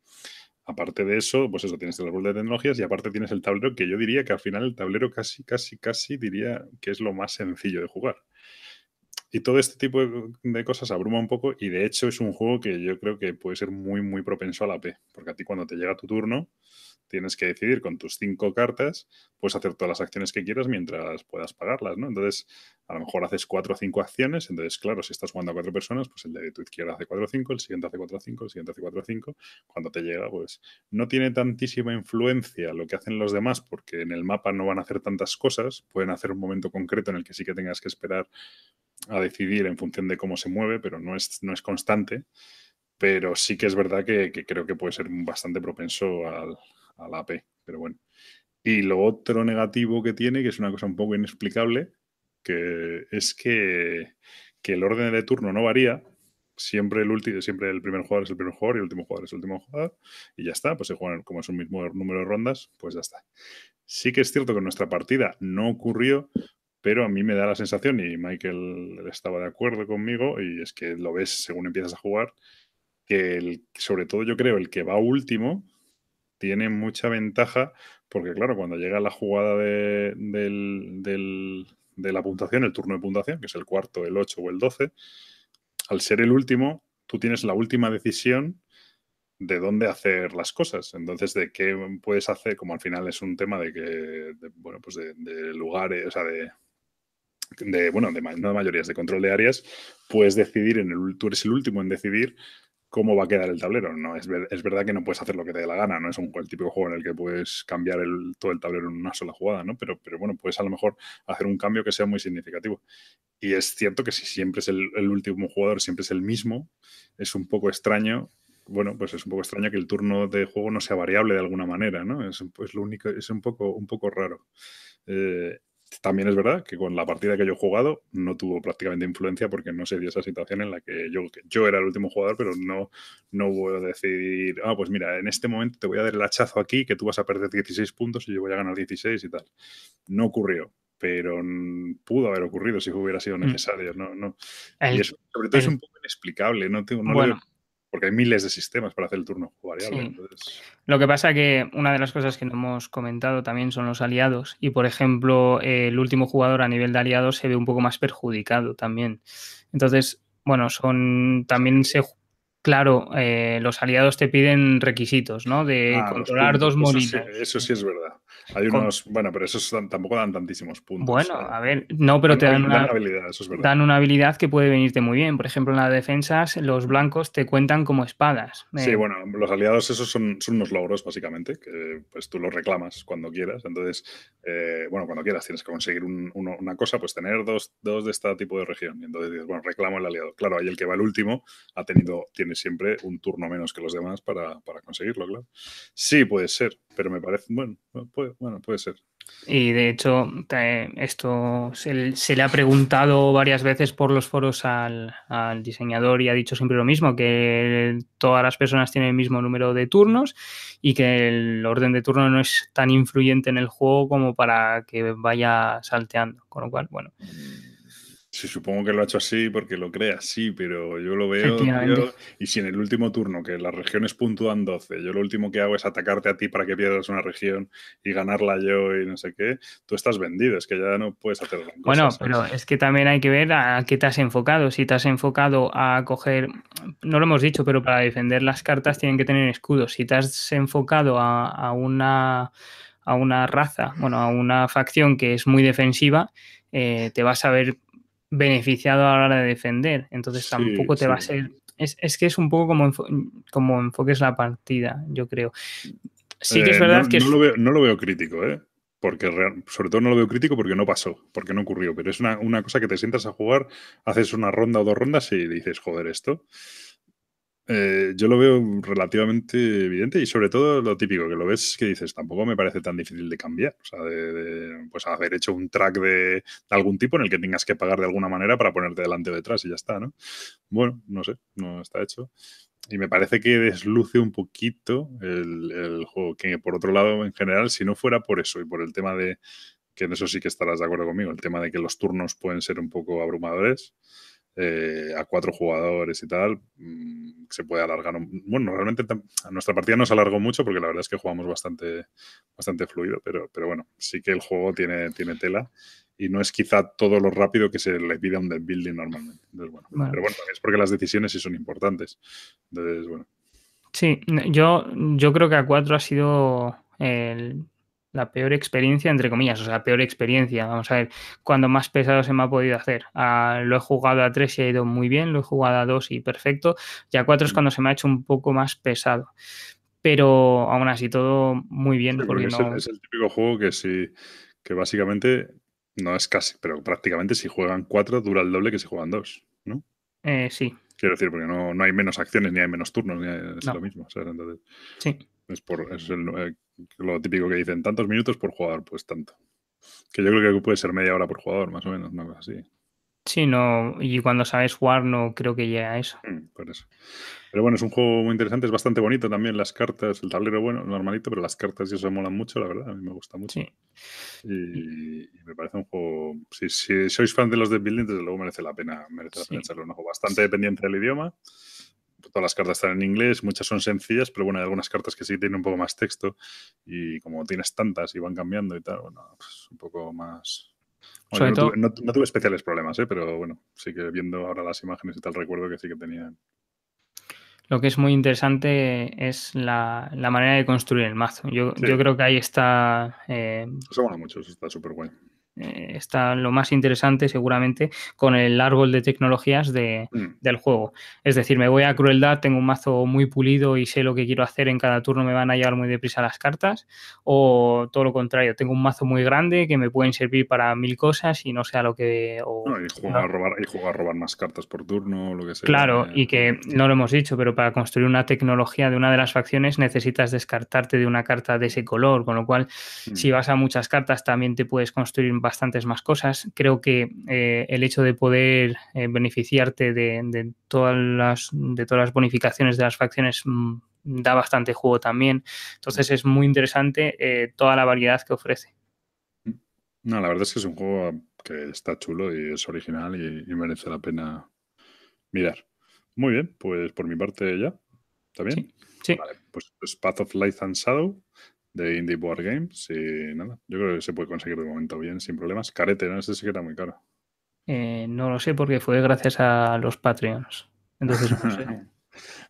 Aparte de eso, pues eso, tienes el árbol de tecnologías y aparte tienes el tablero, que yo diría que al final el tablero casi, casi, casi diría que es lo más sencillo de jugar. Y todo este tipo de cosas abruma un poco y de hecho es un juego que yo creo que puede ser muy, muy propenso a la P, porque a ti cuando te llega tu turno tienes que decidir con tus cinco cartas, puedes hacer todas las acciones que quieras mientras puedas pagarlas, ¿no? Entonces, a lo mejor haces cuatro o cinco acciones, entonces, claro, si estás jugando a cuatro personas, pues el de tu izquierda hace cuatro o cinco, el siguiente hace cuatro o cinco, el siguiente hace cuatro o cinco, cuando te llega, pues no tiene tantísima influencia lo que hacen los demás, porque en el mapa no van a hacer tantas cosas, pueden hacer un momento concreto en el que sí que tengas que esperar a decidir en función de cómo se mueve, pero no es, no es constante. Pero sí que es verdad que, creo que puede ser bastante propenso al, a la AP. Pero bueno. Y lo otro negativo que tiene, que es una cosa un poco inexplicable, que es que, que el orden de turno no varía. Siempre el, último, siempre el primer jugador es el primer jugador y el último jugador es el último jugador. Y ya está, pues se juegan como es un mismo número de rondas, pues ya está. Sí que es cierto que en nuestra partida no ocurrió, pero a mí me da la sensación, y Michael estaba de acuerdo conmigo, y es que lo ves según empiezas a jugar, que sobre todo yo creo el que va último tiene mucha ventaja, porque claro, cuando llega la jugada de, de la puntuación, el turno de puntuación, que es el cuarto, el 8 o el 12, al ser el último, tú tienes la última decisión de dónde hacer las cosas. Entonces, de qué puedes hacer, como al final es un tema de que, bueno, pues de lugares, o sea, de, de, bueno, de, no de mayorías, de control de áreas, puedes decidir, en el, tú eres el último en decidir cómo va a quedar el tablero. No, es, es verdad que no puedes hacer lo que te dé la gana, no es un, el típico juego en el que puedes cambiar el, todo el tablero en una sola jugada, ¿no? Pero, pero bueno, puedes a lo mejor hacer un cambio que sea muy significativo. Y es cierto que si siempre es el, el último jugador, siempre es el mismo, es un poco extraño bueno, pues es un poco extraño que el turno de juego no sea variable de alguna manera, ¿no? Es, pues lo único, es un poco, un poco raro Eh, también es verdad que con la partida que yo he jugado no tuvo prácticamente influencia porque no se dio esa situación en la que yo, yo era el último jugador, pero no, no voy a decidir, ah, pues mira, en este momento te voy a dar el hachazo aquí que tú vas a perder 16 puntos y yo voy a ganar 16 y tal. No ocurrió, pero pudo haber ocurrido si hubiera sido mm. necesario. No, no. y sobre todo es un poco inexplicable, no, tengo, no porque hay miles de sistemas para hacer el turno variable. Lo que pasa que una de las cosas que no hemos comentado también son los aliados y, por ejemplo, el último jugador a nivel de aliados se ve un poco más perjudicado también. Entonces, bueno, son también se Claro, eh, los aliados te piden requisitos, ¿no? De ah, controlar dos molinos. Eso sí, es verdad. Hay unos, bueno, pero esos tampoco dan tantísimos puntos. Bueno, a ver, no, pero te dan una, habilidad, eso es verdad. dan una habilidad que puede venirte muy bien. Por ejemplo, en las defensas, los blancos te cuentan como espadas. Sí, eh, bueno, los aliados esos son, son, unos logros, básicamente, que pues tú los reclamas cuando quieras. Entonces, eh, bueno, cuando quieras tienes que conseguir una cosa, pues tener dos, dos de este tipo de región. Y entonces dices, bueno, reclamo el aliado. Claro, ahí el que va el último ha tenido, tiene siempre un turno menos que los demás para, conseguirlo, claro. Sí, puede ser, pero me parece, bueno, puede, bueno, puede ser. Y de hecho, esto se, le ha preguntado varias veces por los foros al, diseñador y ha dicho siempre lo mismo, que todas las personas tienen el mismo número de turnos y que el orden de turno no es tan influyente en el juego como para que vaya salteando. Con lo cual, bueno. Sí, supongo que lo ha hecho así porque lo cree así, pero yo lo veo. y si en el último turno, que las regiones puntúan 12, yo lo último que hago es atacarte a ti para que pierdas una región y ganarla yo y no sé qué, tú estás vendido, es que ya no puedes hacer gran Bueno, pero es que también hay que ver a qué te has enfocado. Si te has enfocado a coger, no lo hemos dicho, pero para defender las cartas tienen que tener escudos. Si te has enfocado a, a una a una raza, bueno, a una facción que es muy defensiva, eh, te vas a ver beneficiado a la hora de defender. Entonces tampoco te va a ser. Es, que es un poco como, como enfoques la partida, yo creo. Sí que es eh, verdad que. No, lo veo, no lo veo crítico, ¿eh? Porque sobre todo no lo veo crítico porque no pasó, porque no ocurrió. Pero es una, una cosa que te sientas a jugar, haces una ronda o dos rondas y dices, joder, esto. Eh, yo lo veo relativamente evidente y sobre todo lo típico, que lo ves que dices, tampoco me parece tan difícil de cambiar. O sea, de, pues haber hecho un track de, algún tipo en el que tengas que pagar de alguna manera para ponerte delante o detrás y ya está, ¿no? Bueno, no sé, no está hecho. Y me parece que desluce un poquito el, el juego, que por otro lado, en general, si no fuera por eso y por el tema de, que en eso sí que estarás de acuerdo conmigo, el tema de que los turnos pueden ser un poco abrumadores, eh, a cuatro jugadores y tal, mm, se puede alargar. bueno, realmente nuestra partida no se alargó mucho porque la verdad es que jugamos bastante, bastante fluido, pero, pero bueno, sí que el juego tiene, tiene tela y no es quizá todo lo rápido que se le pide a un deck building normalmente. Pero bueno, es porque las decisiones sí son importantes. Entonces, bueno. Sí, yo, yo creo que a cuatro ha sido el, la peor experiencia, entre comillas, o sea, peor experiencia. Vamos a ver, cuando más pesado se me ha podido hacer. Ah, lo he jugado a 3 y ha ido muy bien, lo he jugado a 2 y perfecto, y a 4 es mm. cuando se me ha hecho un poco más pesado. Pero aún así todo muy bien. porque es, no... es, el típico juego que sí, que básicamente no es casi, pero prácticamente si juegan 4 dura el doble que si juegan 2, ¿no? Eh, sí. Quiero decir, porque no, no, hay menos acciones, ni hay menos turnos, ni es lo mismo. Entonces, sí. Es, por, es el, eh, lo típico que dicen, tantos minutos por jugador, pues tanto. Que yo creo que puede ser media hora por jugador, más o menos, una cosa así. Sí, no, y cuando sabes jugar no creo que llegue a eso. Mm, por eso. Pero bueno, es un juego muy interesante, es bastante bonito también, las cartas, el tablero bueno, normalito, pero las cartas ya se molan mucho, la verdad, a mí me gusta mucho. Y, me parece un juego, si, sois fan de los de building, desde luego merece la pena, merece la pena echarle un ojo. Bastante dependiente del idioma, todas las cartas están en inglés, muchas son sencillas, pero bueno, hay algunas cartas que sí tienen un poco más texto y como tienes tantas y van cambiando y tal, bueno, pues un poco más... no, tuve, especiales problemas, ¿eh? pero bueno, sí que viendo ahora las imágenes y tal, recuerdo que sí que tenían... Lo que es muy interesante es la, manera de construir el mazo. Yo, yo creo que ahí está... Eh... Eso mola mucho, eso está súper bueno. Eh, está lo más interesante seguramente con el árbol de tecnologías de, Mm. del juego. Es decir, me voy a crueldad, tengo un mazo muy pulido y sé lo que quiero hacer en cada turno, me van a llegar muy deprisa las cartas, o todo lo contrario, tengo un mazo muy grande que me pueden servir para mil cosas y no sé a lo que... o- No, y juega a robar, y juega a robar más cartas por turno lo que sea. Claro, Eh, y que no lo hemos dicho, pero para construir una tecnología de una de las facciones necesitas descartarte de una carta de ese color, con lo cual mm. si vas a muchas cartas también te puedes construir bastantes más cosas. Creo que eh, el hecho de poder eh, beneficiarte de, de todas las, de todas las bonificaciones de las facciones mm, da bastante juego también. Entonces es muy interesante eh, toda la variedad que ofrece. No, la verdad es que es un juego que está chulo y es original y, y merece la pena mirar. Muy bien, pues por mi parte ya. ¿Está bien? Sí. Vale, pues, pues Path of Light and Shadow de Indie Board Games y nada, yo creo que se puede conseguir de momento bien, sin problemas. Carete, ¿no? Ese sí que era muy caro. Eh, no lo sé porque fue gracias a los Patreons. Entonces no sé.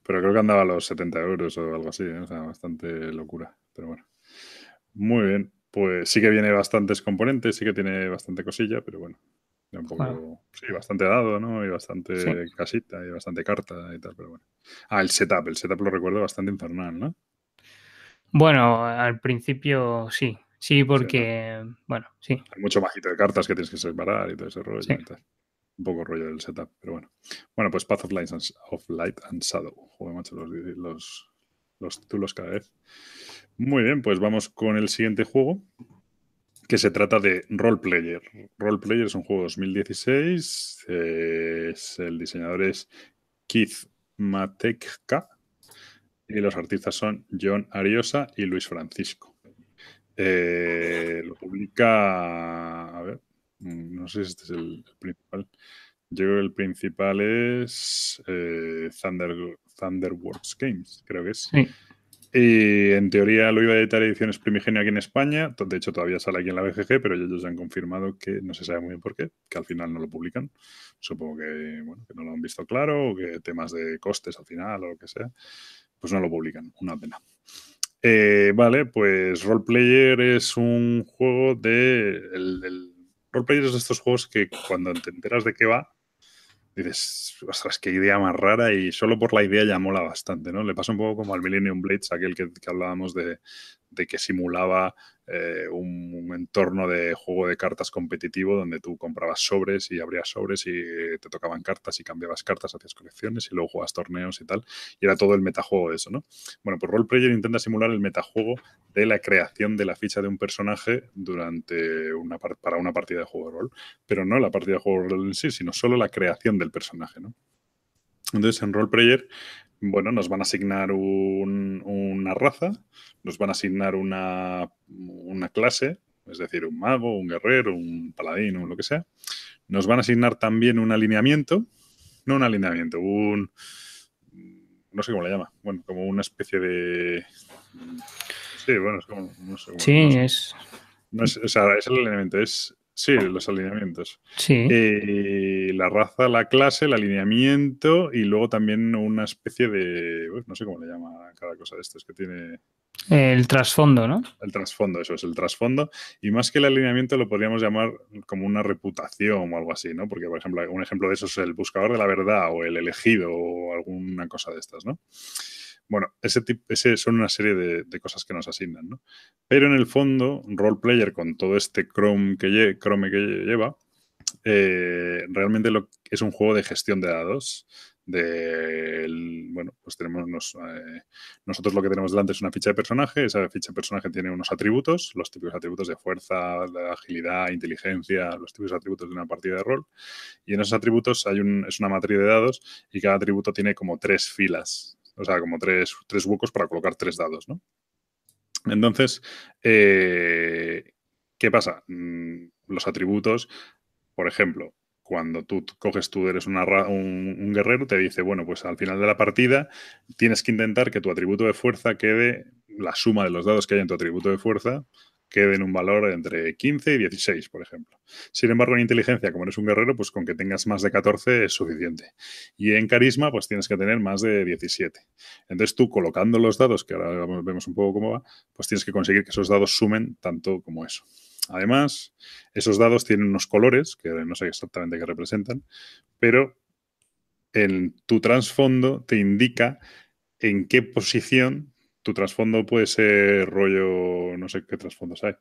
Pero creo que andaba a los 70 euros o algo así, ¿eh? o sea, bastante locura. Pero bueno. Muy bien. Pues sí que viene bastantes componentes, sí que tiene bastante cosilla, pero bueno. Un poco, Claro. sí, bastante dado, ¿no? Y bastante Sí. casita y bastante carta y tal, pero bueno. Ah, el setup, el setup lo recuerdo bastante infernal, ¿no? Bueno, al principio sí. Sí, porque, bueno, sí. Hay mucho majito de cartas que tienes que separar y todo ese rollo Sí. Un poco rollo del setup, pero bueno. Bueno, pues Path of Light and, of Light and Shadow. Joder, macho, los, los, los títulos cada vez. Muy bien, pues vamos con el siguiente juego, que se trata de Role Player. Role Player es un juego 2016. eh, es- el diseñador es Keith Matejka y los artistas son John Ariosa y Luis Francisco. Eh, lo publica. A ver, no sé si este es el, el principal. Yo creo que el principal es eh, Thunder, Thunderworks Games, creo que es. Sí. Y en teoría lo iba a editar Ediciones Primigenio aquí en España. De hecho, todavía sale aquí en la BGG, pero ellos ya han confirmado que no se sabe muy bien por qué, que al final no lo publican. Supongo que, bueno, que no lo han visto claro o que temas de costes al final o lo que sea. Pues no lo publican. Una pena. Eh, vale, pues Roleplayer es un juego de. El, el Roleplayer es de estos juegos que cuando te enteras de qué va, dices, ostras, qué idea más rara y solo por la idea ya mola bastante, ¿no? Le pasa un poco como al Millennium Blades, aquel que, que hablábamos de, de que simulaba eh, un, entorno de juego de cartas competitivo donde tú comprabas sobres y abrías sobres y te tocaban cartas y cambiabas cartas, hacías colecciones y luego jugabas torneos y tal. Y era todo el metajuego de eso, ¿no? Bueno, pues Roleplayer intenta simular el metajuego de la creación de la ficha de un personaje durante una par- para una partida de juego de rol, pero no la partida de juego de rol en sí, sino solo la creación del personaje, ¿no? Entonces, en Roleplayer, bueno, nos van a asignar un- una raza, nos van a asignar una, una clase, es decir, un mago, un guerrero, un paladín o lo que sea. Nos van a asignar también un alineamiento, no un alineamiento, un... no sé cómo le llama, bueno, como una especie de... Sí, bueno, es como... No sé, bueno, Sí, no sé. es. No es, o sea, es el alineamiento, es... Sí, los alineamientos. Sí. Eh, la raza, la clase, el alineamiento y luego también una especie de... no sé cómo le llama cada cosa de esto, es que tiene... El trasfondo, ¿no? El trasfondo, eso es el trasfondo. Y más que el alineamiento lo podríamos llamar como una reputación o algo así, ¿no? Porque, por ejemplo, un ejemplo de eso es el buscador de la verdad o el elegido o alguna cosa de estas, ¿no? Bueno, ese, tip- ese son una serie de, de cosas que nos asignan, ¿no? Pero en el fondo, Roleplayer, con todo este Chrome que, Chrome que lleva, eh, realmente lo, es un juego de gestión de dados. del- bueno, pues tenemos eh, nosotros lo que tenemos delante es una ficha de personaje. Esa ficha de personaje tiene unos atributos, los típicos atributos de fuerza, de agilidad, inteligencia, los típicos atributos de una partida de rol. Y en esos atributos hay un, es una matriz de dados y cada atributo tiene como tres filas, o sea, como tres, tres huecos para colocar tres dados, ¿no? Entonces, eh, ¿qué pasa? Mm, Los atributos, por ejemplo, cuando tú coges tú, eres una un guerrero, te dice, bueno, pues al final de la partida tienes que intentar que tu atributo de fuerza quede, la suma de los dados que hay en tu atributo de fuerza, quede en un valor entre 15 y 16, por ejemplo. Sin embargo, en inteligencia, como eres un guerrero, pues con que tengas más de 14 es suficiente. Y en carisma, pues tienes que tener más de 17. Entonces tú colocando los dados, que ahora vemos un poco cómo va, pues tienes que conseguir que esos dados sumen tanto como eso. Además, esos dados tienen unos colores, que no sé exactamente qué representan, pero en tu trasfondo te indica en qué posición tu trasfondo puede ser rollo, no sé qué trasfondos hay,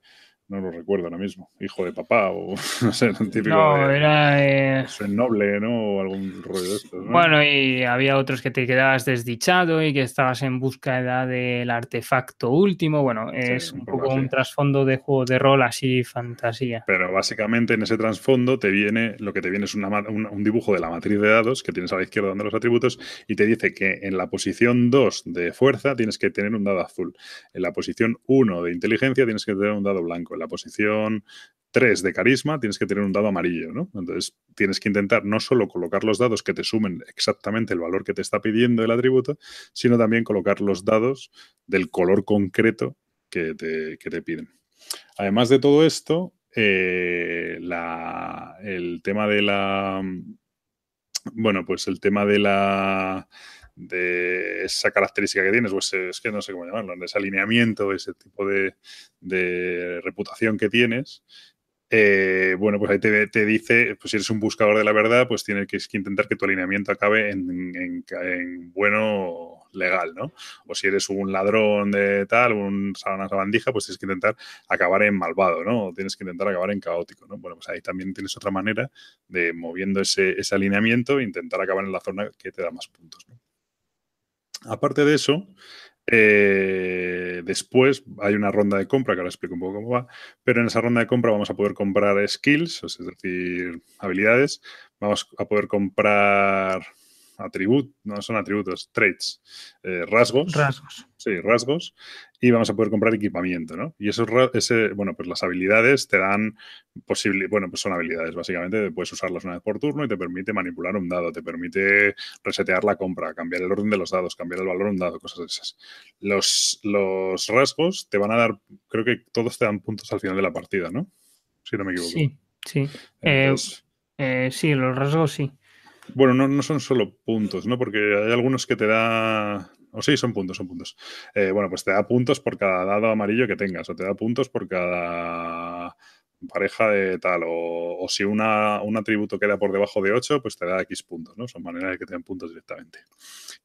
no lo recuerdo ahora mismo, hijo de papá o no sé, un típico no, era... Eh, noble, ¿no? O algún rollo de estos, Bueno, y había otros que te quedabas desdichado y que estabas en búsqueda del artefacto último, bueno, es un, poco, un trasfondo de juego de rol así, fantasía. Pero básicamente en ese trasfondo te viene, lo que te viene es una, un, dibujo de la matriz de dados que tienes a la izquierda donde los atributos y te dice que en la posición 2 de fuerza tienes que tener un dado azul, en la posición 1 de inteligencia tienes que tener un dado blanco, la posición 3 de carisma tienes que tener un dado amarillo, ¿no? Entonces tienes que intentar no solo colocar los dados que te sumen exactamente el valor que te está pidiendo el atributo, sino también colocar los dados del color concreto que te, piden. Además de todo esto, eh, el tema de la... Bueno, pues el tema de la de esa característica que tienes, pues es que no sé cómo llamarlo, de ese alineamiento, ese tipo de, reputación que tienes, eh, bueno, pues ahí te, dice, pues si eres un buscador de la verdad, pues tienes que, intentar que tu alineamiento acabe en, bueno legal, ¿no? O si eres un ladrón de tal, un una sabandija, pues tienes que intentar acabar en malvado, ¿no? O tienes que intentar acabar en caótico, ¿no? Bueno, pues ahí también tienes otra manera de moviendo ese, ese alineamiento, intentar acabar en la zona que te da más puntos, ¿no? Aparte de eso, eh, después hay una ronda de compra, que ahora explico un poco cómo va, pero en esa ronda de compra vamos a poder comprar skills, es decir, habilidades, vamos a poder comprar atributos, no son atributos, traits, eh, rasgos. Rasgos. Sí, rasgos. Y vamos a poder comprar equipamiento, ¿no? Y esos, ese, bueno, pues las habilidades te dan posible, bueno, pues son habilidades, básicamente, puedes usarlas una vez por turno y te permite manipular un dado, te permite resetear la compra, cambiar el orden de los dados, cambiar el valor de un dado, cosas de esas. Los, los rasgos te van a dar, creo que todos te dan puntos al final de la partida, ¿no? Si no me equivoco. Sí, sí. Eh, eh, sí, los rasgos sí. Bueno, no, no, son solo puntos, ¿no? Porque hay algunos que te da. O sí, son puntos, son puntos. Eh, bueno, pues te da puntos por cada dado amarillo que tengas, o te da puntos por cada pareja de tal, o, si un atributo queda por debajo de 8, pues te da X puntos, ¿no? Son maneras de que te den puntos directamente.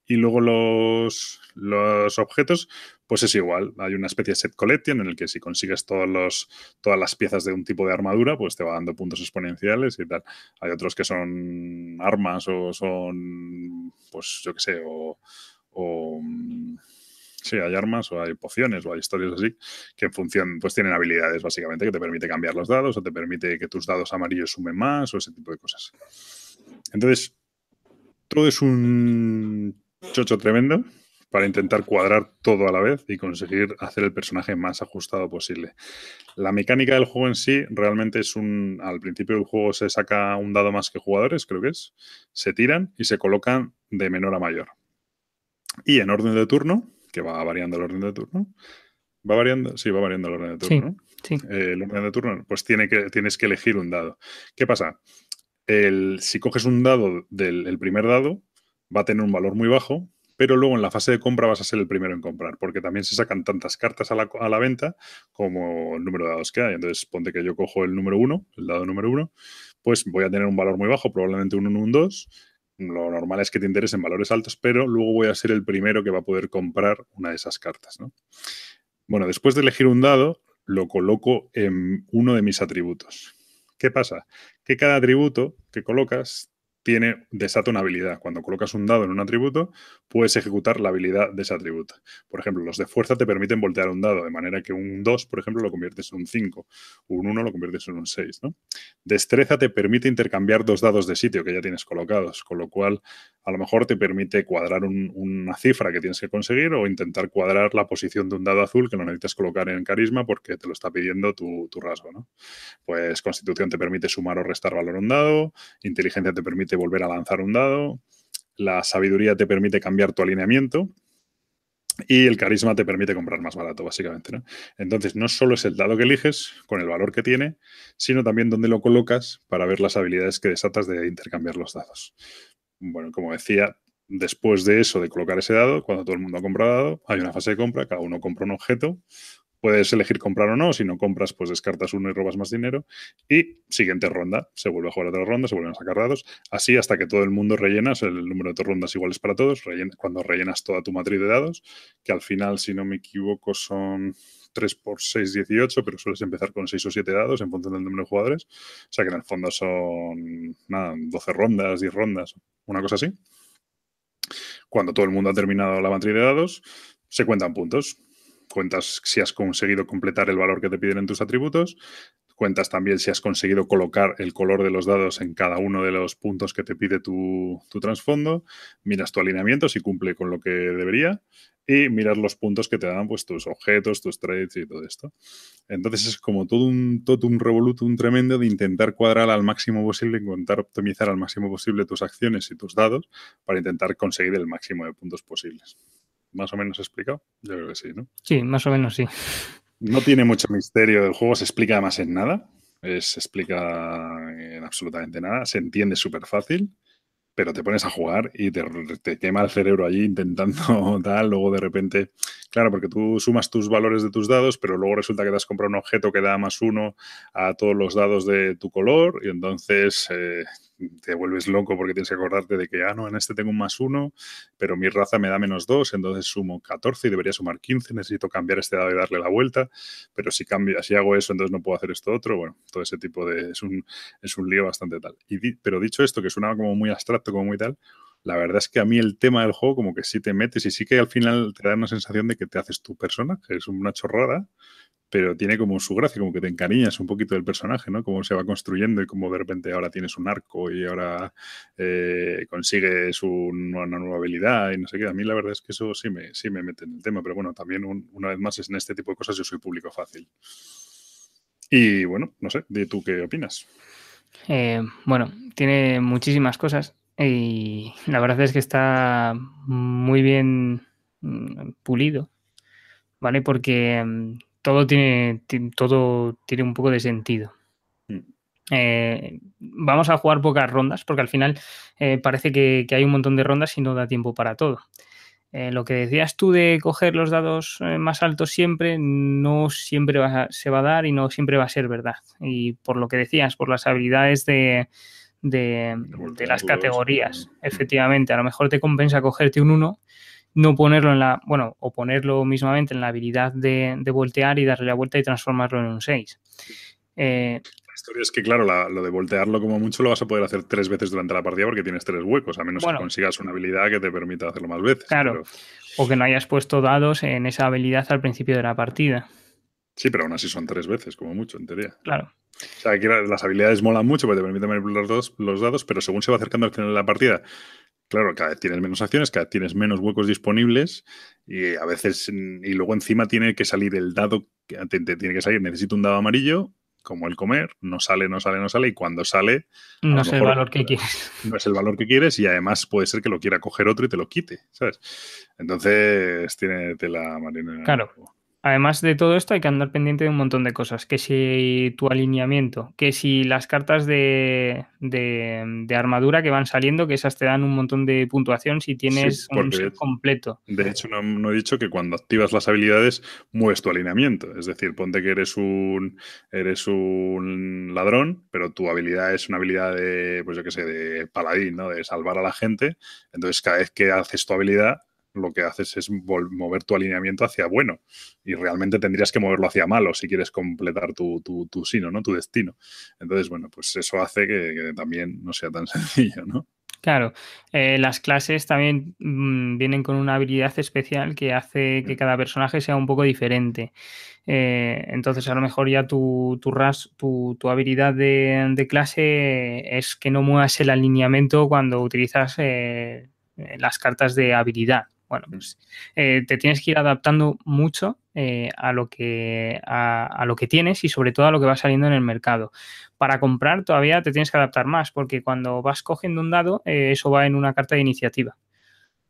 Y luego los, los objetos, pues es igual. Hay una especie de set collection en el que si consigues todos los, todas las piezas de un tipo de armadura, pues te va dando puntos exponenciales y tal. Hay otros que son armas o son, pues yo qué sé, o, o Sí, hay armas o hay pociones o hay historias así que en función, pues tienen habilidades básicamente que te permite cambiar los dados o te permite que tus dados amarillos sumen más o ese tipo de cosas. Entonces, todo es un chocho tremendo para intentar cuadrar todo a la vez y conseguir hacer el personaje más ajustado posible. La mecánica del juego en sí realmente es un... Al principio del juego se saca un dado más que jugadores, creo que es. Se tiran y se colocan de menor a mayor. Y en orden de turno, que va variando el orden de turno. ¿Va variando? Sí, va variando el orden de turno. Sí, eh, el orden de turno, pues tiene que, tienes que elegir un dado. ¿Qué pasa? El, si coges un dado del primer dado, va a tener un valor muy bajo, pero luego en la fase de compra vas a ser el primero en comprar, porque también se sacan tantas cartas a la, venta como el número de dados que hay. Entonces, ponte que yo cojo el número uno, el dado número uno, pues voy a tener un valor muy bajo, probablemente un 1, un 2, lo normal es que te interesen valores altos, pero luego voy a ser el primero que va a poder comprar una de esas cartas. ¿no? Bueno, después de elegir un dado, lo coloco en uno de mis atributos. ¿Qué pasa? Que cada atributo que colocas tiene, desata una habilidad. Cuando colocas un dado en un atributo, puedes ejecutar la habilidad de ese atributo. Por ejemplo, los de fuerza te permiten voltear un dado, de manera que un 2, por ejemplo, lo conviertes en un 5, un 1 lo conviertes en un 6. ¿no? Destreza te permite intercambiar dos dados de sitio que ya tienes colocados, con lo cual a lo mejor te permite cuadrar una cifra que tienes que conseguir o intentar cuadrar la posición de un dado azul que no necesitas colocar en carisma porque te lo está pidiendo tu, tu rasgo. ¿no? Pues constitución te permite sumar o restar valor a un dado, inteligencia te permite volver a lanzar un dado, la sabiduría te permite cambiar tu alineamiento y el carisma te permite comprar más barato, básicamente. Entonces, no solo es el dado que eliges con el valor que tiene, sino también dónde lo colocas para ver las habilidades que desatas de intercambiar los dados. Bueno, como decía, después de eso, de colocar ese dado, cuando todo el mundo ha comprado dado, hay una fase de compra, cada uno compra un objeto Puedes elegir comprar o no, si no compras, pues descartas uno y robas más dinero. Y siguiente ronda, se vuelve a jugar otra ronda, se vuelven a sacar dados, así hasta que todo el mundo rellenas, el número de rondas iguales para todos, cuando rellenas toda tu matriz de dados, que al final, si no me equivoco, son 3 por 6, 18, pero sueles empezar con 6 o 7 dados en función del número de jugadores. O sea que en el fondo son nada, 12 rondas, 10 rondas, una cosa así. Cuando todo el mundo ha terminado la matriz de dados, se cuentan puntos cuentas si has conseguido completar el valor que te piden en tus atributos, cuentas también si has conseguido colocar el color de los dados en cada uno de los puntos que te pide tu, tu trasfondo, miras tu alineamiento si cumple con lo que debería y miras los puntos que te dan pues tus objetos, tus trades y todo esto. Entonces es como todo un, todo un revolutum tremendo de intentar cuadrar al máximo posible, intentar optimizar al máximo posible tus acciones y tus dados para intentar conseguir el máximo de puntos posibles más o menos explicado? Yo creo que sí, ¿no? Sí, más o menos sí. No tiene mucho misterio el juego, se explica más en nada. se explica en absolutamente nada. Se entiende súper fácil, pero te pones a jugar y te, te, quema el cerebro allí intentando tal. Luego de repente, claro, porque tú sumas tus valores de tus dados, pero luego resulta que te has comprado un objeto que da más uno a todos los dados de tu color y entonces eh, te vuelves loco porque tienes que acordarte de que, ah, no, en este tengo un más uno, pero mi raza me da menos dos, entonces sumo 14 y debería sumar 15, necesito cambiar este dado y darle la vuelta, pero si cambio, si hago eso, entonces no puedo hacer esto otro, bueno, todo ese tipo de, es un, es un lío bastante tal. Y pero dicho esto, que suena como muy abstracto, como muy tal, la verdad es que a mí el tema del juego como que sí te metes y sí que al final te da una sensación de que te haces tu persona, que es una chorrada, pero tiene como su gracia, como que te encariñas un poquito del personaje, ¿no? Cómo se va construyendo y cómo de repente ahora tienes un arco y ahora eh, consigues una nueva habilidad y no sé qué. A mí la verdad es que eso sí me, sí me mete en el tema, pero bueno, también una vez más es en este tipo de cosas yo soy público fácil. Y bueno, no sé, ¿de tú qué opinas? Eh, bueno, tiene muchísimas cosas y la verdad es que está muy bien mm, pulido, ¿vale? Porque mm, todo tiene, todo tiene un poco de sentido. Mm. Eh, vamos a jugar pocas rondas porque al final eh, parece que, hay un montón de rondas y no da tiempo para todo. Eh, lo que decías tú de coger los dados más altos siempre, no siempre se va a dar y no siempre va a ser verdad. Y por lo que decías, por las habilidades de, de, de las categorías, efectivamente, a lo mejor te compensa cogerte un 1 no ponerlo en la, bueno, o ponerlo mismamente en la habilidad de, voltear y darle la vuelta y transformarlo en un 6. Eh, la historia es que, claro, lo de voltearlo como mucho lo vas a poder hacer tres veces durante la partida porque tienes tres huecos, a menos que consigas una habilidad que te permita hacerlo más veces. Claro. O que no hayas puesto dados en esa habilidad al principio de la partida. Sí, pero aún así son tres veces, como mucho, en teoría. Claro. O sea, aquí las habilidades molan mucho porque te permiten manipular los, los dados, pero según se va acercando al final de la partida Claro, cada vez tienes menos acciones, cada vez tienes menos huecos disponibles y a veces, y luego encima tiene que salir el dado, que tiene que salir, necesito un dado amarillo, como el comer, no sale, no sale, no sale, y cuando sale... No es el valor que quieres. No es el valor que quieres y además puede ser que lo quiera coger otro y te lo quite, ¿sabes? Entonces tiene tela marina. Claro. Además de todo esto, hay que andar pendiente de un montón de cosas. Que si tu alineamiento, que si las cartas de, armadura que van saliendo, que esas te dan un montón de puntuación si tienes un set completo. De hecho, no, he dicho que cuando activas las habilidades mueves tu alineamiento. Es decir, ponte que eres un, eres un ladrón, pero tu habilidad es una habilidad de, pues yo qué sé, de paladín, ¿no? De salvar a la gente. Entonces, cada vez que haces tu habilidad, lo que haces es mover tu alineamiento hacia bueno y realmente tendrías que moverlo hacia malo si quieres completar tu, tu, sino, ¿no? Tu destino. Entonces, bueno, pues eso hace que, también no sea tan sencillo, ¿no? Claro, eh, las clases también mm, vienen con una habilidad especial que hace que cada personaje sea un poco diferente. Eh, entonces, a lo mejor ya tu, tu, ras, tu, tu habilidad de, clase es que no muevas el alineamiento cuando utilizas eh, las cartas de habilidad. Bueno, pues eh, te tienes que ir adaptando mucho eh, a, lo que, a, lo que tienes y sobre todo a lo que va saliendo en el mercado. Para comprar todavía te tienes que adaptar más porque cuando vas cogiendo un dado, eh, eso va en una carta de iniciativa.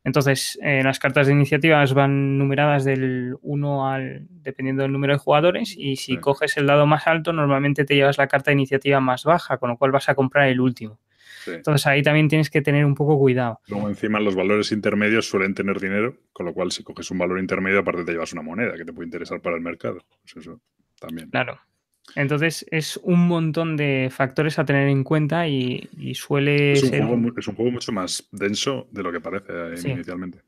Entonces, las cartas de iniciativa van numeradas del 1 al, dependiendo del número de jugadores, y si coges el dado más alto, normalmente te llevas la carta de iniciativa más baja, con lo cual vas a comprar el último. Entonces ahí también tienes que tener un poco cuidado. Luego encima los valores intermedios suelen tener dinero, con lo cual si coges un valor intermedio aparte te llevas una moneda que te puede interesar para el mercado. Pues eso también. Claro. Entonces es un montón de factores a tener en cuenta y, suele es un ser... Juego, es un juego mucho más denso de lo que parece eh, inicialmente.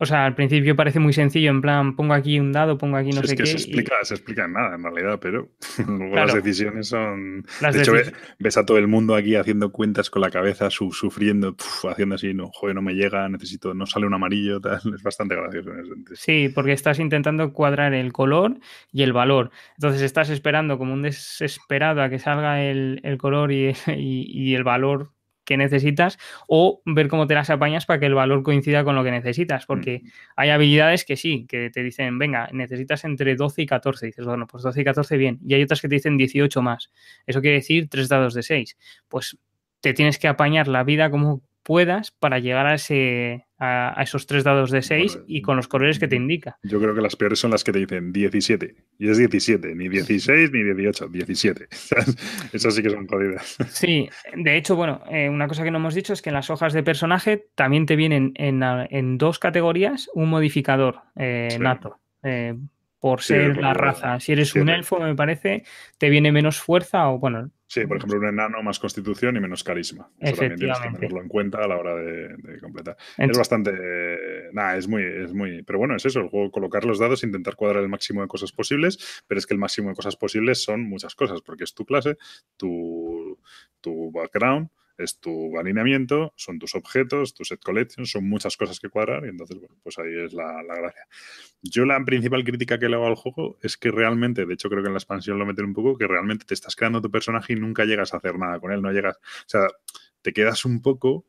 O sea, al principio parece muy sencillo, en plan, pongo aquí un dado, pongo aquí no sé es que Se explica, se explica en nada, en realidad, pero luego las decisiones son. de hecho, ves a todo el mundo aquí haciendo cuentas con la cabeza, sufriendo, haciendo así, no, joder, no me llega, necesito, no sale un amarillo, tal. Es bastante gracioso en ese sentido. Sí, porque estás intentando cuadrar el color y el valor. Entonces estás esperando como un desesperado a que salga el, color y, y el valor que necesitas o ver cómo te las apañas para que el valor coincida con lo que necesitas, porque mm. hay habilidades que sí, que te dicen, venga, necesitas entre 12 y 14, dices, bueno, pues 12 y 14 bien, y hay otras que te dicen 18 más, eso quiere decir 3 dados de 6, pues te tienes que apañar la vida como puedas para llegar a, ese, a, esos tres dados de 6 y con los colores que te indica. Yo creo que las peores son las que te dicen 17. Y es 17, ni 16 ni 18, 17. Esas sí que son jodidas. Sí, de hecho, bueno, eh, una cosa que no hemos dicho es que en las hojas de personaje también te vienen en, dos categorías un modificador eh, nato. Eh, por ser la raza. Si eres un elfo, me parece, te viene menos fuerza o, bueno, Sí, por ejemplo, un enano más constitución y menos carisma. Eso también tienes que tenerlo en cuenta a la hora de, completar. es bastante. Nada, es muy, es muy. Pero bueno, es eso, el juego, colocar los dados, intentar cuadrar el máximo de cosas posibles, pero es que el máximo de cosas posibles son muchas cosas, porque es tu clase, tu, tu background, es tu alineamiento, son tus objetos, tu set collection, son muchas cosas que cuadrar y entonces, bueno, pues ahí es la, gracia. Yo la principal crítica que le hago al juego es que realmente, de hecho creo que en la expansión lo meten un poco, que realmente te estás creando tu personaje y nunca llegas a hacer nada con él, no llegas, o sea, te quedas un poco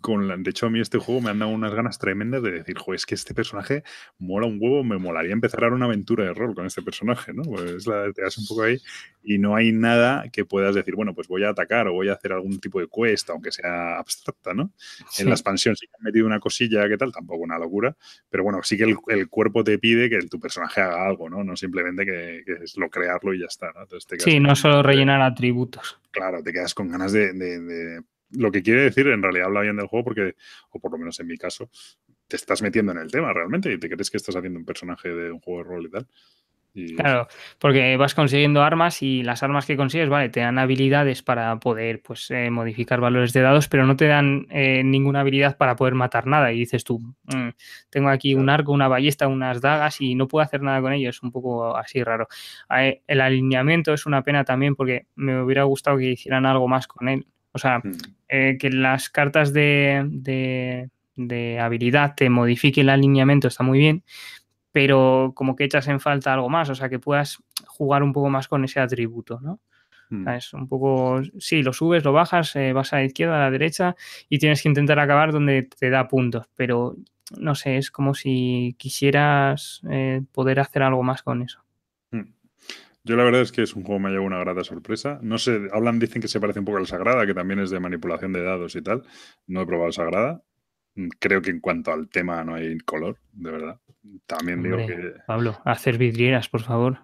con la, de hecho, a mí este juego me han dado unas ganas tremendas de decir, joder, es que este personaje mola un huevo, me molaría empezar a una aventura de rol con este personaje, ¿no? Pues la, te das un poco ahí y no hay nada que puedas decir, bueno, pues voy a atacar o voy a hacer algún tipo de quest, aunque sea abstracta, ¿no? En la expansión sí que han metido una cosilla que tal, tampoco una locura, pero bueno, sí que el, cuerpo te pide que tu personaje haga algo, ¿no? No simplemente que, es lo crearlo y ya está, ¿no? sí, no solo rellenar atributos. Claro, te quedas con ganas de lo que quiere decir, en realidad habla bien del juego porque, o por lo menos en mi caso, te estás metiendo en el tema realmente y te crees que estás haciendo un personaje de un juego de rol y tal. Claro, porque vas consiguiendo armas y las armas que consigues, vale, te dan habilidades para poder pues eh, modificar valores de dados, pero no te dan eh, ninguna habilidad para poder matar nada. Y dices tú, mm, tengo aquí un arco, una ballesta, unas dagas y no puedo hacer nada con ellos. Es un poco así raro. El alineamiento es una pena también porque me hubiera gustado que hicieran algo más con él. O sea, mm. eh, que las cartas de, habilidad te modifiquen el alineamiento está muy bien, pero como que echas en falta algo más, o sea, que puedas jugar un poco más con ese atributo, ¿no? Mm. Es un poco, sí, lo subes, lo bajas, eh, vas a la izquierda, a la derecha y tienes que intentar acabar donde te da puntos, pero no sé, es como si quisieras eh, poder hacer algo más con eso. Yo la verdad es que es un juego que me ha llevado una grata sorpresa. No sé, hablan, dicen que se parece un poco al Sagrada, que también es de manipulación de dados y tal. No he probado Sagrada. Mm, creo que en cuanto al tema no hay color, de verdad. También digo que. Pablo, hacer vidrieras, por favor.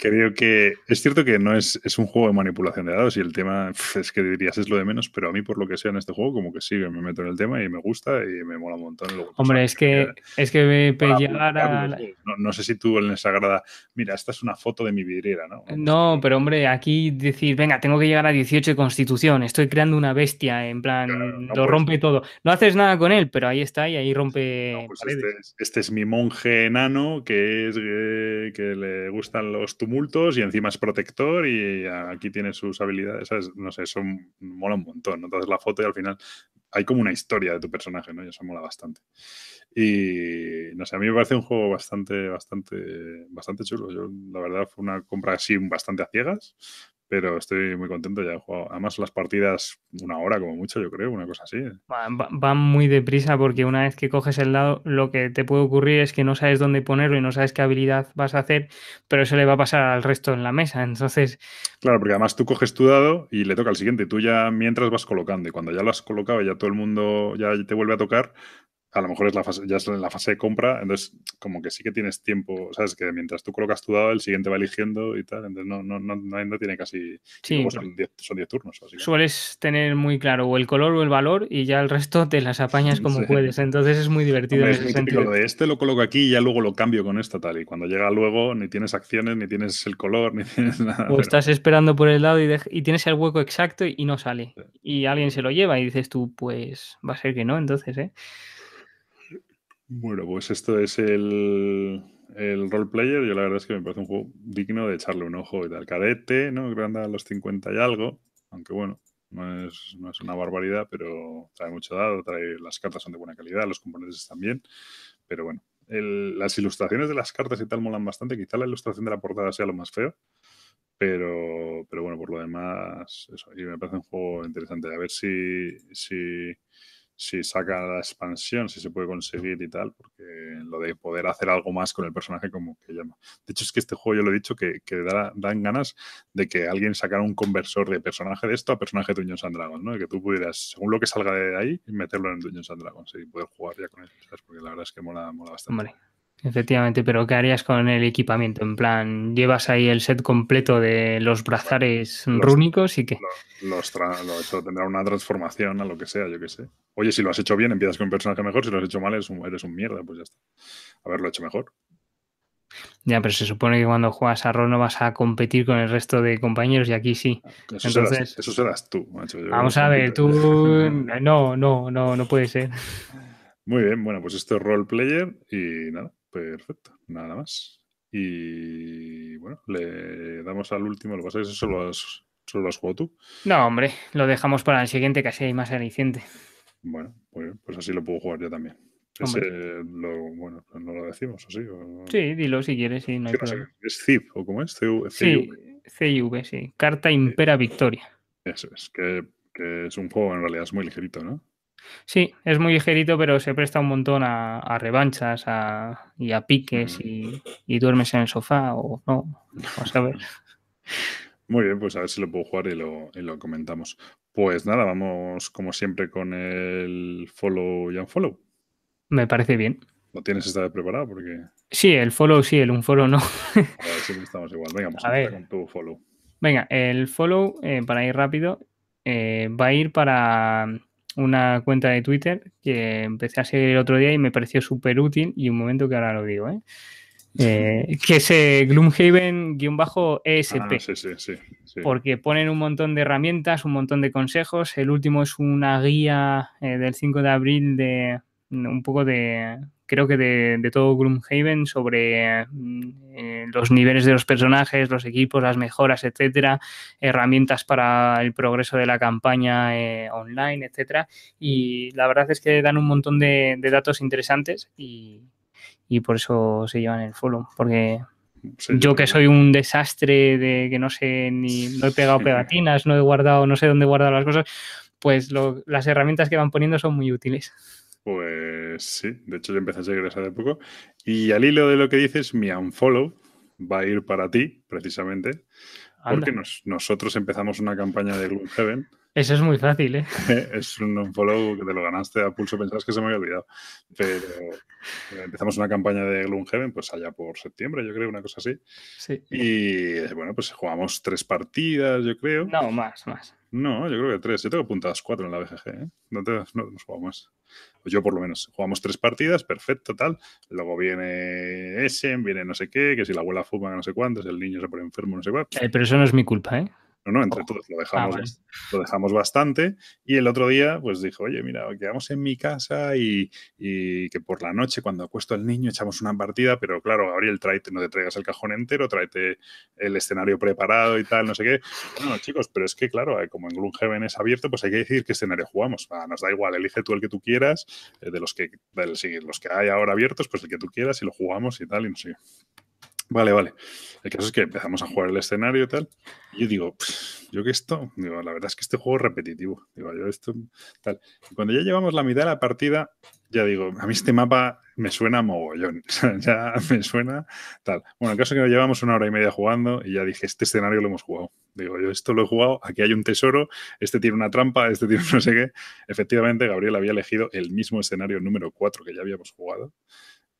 Creo que es cierto que no es, es un juego de manipulación de dados y el tema es que dirías es lo de menos, pero a mí por lo que sea en este juego como que sí, me meto en el tema y me gusta y me mola un montón. Hombre, es que, es que llegar a... No, no, sé si tú en esa grada, mira, esta es una foto de mi vidriera, ¿no? No, pero hombre, aquí decir, venga, tengo que llegar a 18 de constitución, estoy creando una bestia, en plan, lo rompe todo. No haces nada con él, pero ahí está y ahí rompe... Pues este, es, este, es, mi monje enano que, es, eh, que le gustan los tumores multos y encima es protector y aquí tiene sus habilidades, No sé, eso mola un montón. Entonces la foto y al final hay como una historia de tu personaje, ¿no? Y eso mola bastante. Y no sé, a mí me parece un juego bastante, bastante, bastante chulo. Yo, la verdad, fue una compra así bastante a ciegas, pero estoy muy contento ya he jugado. Además, las partidas, una hora como mucho, yo creo, una cosa así. Van muy deprisa porque una vez que coges el dado, lo que te puede ocurrir es que no sabes dónde ponerlo y no sabes qué habilidad vas a hacer, pero eso le va a pasar al resto en la mesa. Entonces. Claro, porque además tú coges tu dado y le toca al siguiente. Tú ya mientras vas colocando y cuando ya lo has colocado y ya todo el mundo ya te vuelve a tocar, a lo mejor es la fase, ya es la fase de compra, entonces como que sí que tienes tiempo, sabes que mientras tú colocas tu dado, el siguiente va eligiendo y tal, entonces no, no, no, no tiene casi... Sí, son 10 turnos. Sueles tener muy claro o el color o el valor y ya el resto te las apañas como puedes, entonces es muy divertido en ese sentido. Lo de este lo coloco aquí y ya luego lo cambio con esto tal, y cuando llega luego ni tienes acciones, ni tienes el color, ni tienes nada. O estás esperando por el lado y, y, tienes el hueco exacto y, no sale. Y alguien se lo lleva y dices tú, pues va a ser que no, entonces, ¿eh? Bueno, pues esto es el, el role player. Yo la verdad es que me parece un juego digno de echarle un ojo y tal. Cadete, ¿no? Que anda a los 50 y algo. Aunque bueno, no es, no es una barbaridad, pero trae mucho dado, trae, las cartas son de buena calidad, los componentes están bien. Pero bueno, las ilustraciones de las cartas y tal molan bastante. Quizá la ilustración de la portada sea lo más feo. Pero, pero bueno, por lo demás, eso. Y me parece un juego interesante. A ver si, si si saca la expansión, si se puede conseguir y tal, porque lo de poder hacer algo más con el personaje como que llama. De hecho, es que este juego yo lo he dicho que, que dan ganas de que alguien sacara un conversor de personaje de esto a personaje de Dungeons and Dragons, ¿no? Y que tú pudieras, según lo que salga de ahí, meterlo en Dungeons and Dragons y poder jugar ya con él, ¿sabes? Porque la verdad es que mola, mola bastante. Efectivamente, pero ¿qué harías con el equipamiento? En plan, llevas ahí el set completo de los brazares rúnicos y qué. Los, tendrá una transformación a lo que sea, yo qué sé. Oye, si lo has hecho bien, empiezas con un personaje mejor. Si lo has hecho mal, eres un, eres un mierda, pues ya está. Haberlo hecho mejor. Ya, pero se supone que cuando juegas a rol no vas a competir con el resto de compañeros y aquí sí. Eso, Entonces, serás, eso serás tú, macho. vamos a ver, tú. No, no, no, no puede ser. Muy bien, bueno, pues esto es role player y nada, Perfecto, nada más. Y bueno, le damos al último, lo que pasa es que eso solo has, solo has jugado tú. No, hombre, lo dejamos para el siguiente, que así hay más aliciente. Bueno, pues, pues así lo puedo jugar yo también. Ese, lo, bueno, pues no lo decimos así. Sí, dilo si quieres, sí, no hay problema. ¿Es CIV o cómo es? CIV. Sí, CIV, sí. Carta Impera Victoria. Eso es, que, que es un juego en realidad es muy ligerito, ¿no? Sí, es muy ligerito, pero se presta un montón a, revanchas y a piques y, duermes en el sofá o no. Vamos a ver. Muy bien, pues a ver si lo puedo jugar y lo, y lo comentamos. Pues nada, vamos como siempre con el follow y unfollow. Me parece bien. ¿Lo tienes esta vez preparado? Porque... Sí, el follow sí, el unfollow no. a ver, si estamos igual. Venga, vamos a, ver con tu follow. Venga, el follow, eh, para ir rápido, eh, va a ir para una cuenta de Twitter que empecé a seguir el otro día y me pareció súper útil y un momento que ahora lo digo, ¿eh? eh que es eh, Gloomhaven-ESP. Ah, sí, sí, sí, Porque ponen un montón de herramientas, un montón de consejos. El último es una guía eh, del 5 de abril de un poco de creo que de, todo Gloomhaven sobre mm, eh, los niveles de los personajes, los equipos, las mejoras, etcétera, herramientas para el progreso de la campaña eh, online, etcétera. Y la verdad es que dan un montón de, datos interesantes y, por eso se llevan el follow, porque yo que soy un desastre de que no sé ni no he pegado pegatinas, no he guardado, no sé dónde he guardado las cosas, pues las herramientas que van poniendo son muy útiles. Pues sí, de hecho yo empecé a seguir de poco. Y al hilo de lo que dices, mi unfollow va a ir para ti, precisamente, porque nosotros empezamos una campaña de Gloomhaven. Eso es muy fácil, ¿eh? es un unfollow que te lo ganaste a pulso, pensabas que se me había olvidado. Pero eh, empezamos una campaña de Gloomhaven, pues allá por septiembre, yo creo, una cosa así. Sí. Y bueno, pues jugamos tres partidas, yo creo. No, más, más. No, yo creo que tres. Yo tengo apuntadas cuatro en la BGG, ¿eh? No, te, no, no más. Pues yo por lo menos. Jugamos tres partidas, perfecto, tal. Luego viene Essen, viene no sé qué, que si la abuela fuma no sé cuántos, el niño se pone enfermo no sé cuánto. Eh, pero eso no es mi culpa, ¿eh? No, no, entre todos lo dejamos, ah, lo dejamos bastante. Y el otro día, pues dijo, oye, mira, quedamos en mi casa y, que por la noche, cuando acuesto al niño, echamos una partida, pero claro, Gabriel, tráete, no te traigas el cajón entero, tráete el escenario preparado y tal, no sé qué. Bueno, chicos, pero es que, claro, eh, como en Gloomhaven es abierto, pues hay que decir qué escenario jugamos. nos da igual, elige tú el que tú quieras, eh, de los que, de los que hay ahora abiertos, pues el que tú quieras y lo jugamos y tal, y no sé Vale, vale. El caso es que empezamos a jugar el escenario y tal. Y yo digo, yo que esto, digo, la verdad es que este juego es repetitivo. Digo, yo esto, tal. Y cuando ya llevamos la mitad de la partida, ya digo, a mí este mapa me suena mogollón. ya me suena tal. Bueno, el caso es que llevamos una hora y media jugando y ya dije, este escenario lo hemos jugado. Digo, yo esto lo he jugado, aquí hay un tesoro, este tiene una trampa, este tiene no sé qué. Efectivamente, Gabriel había elegido el mismo escenario número 4 que ya habíamos jugado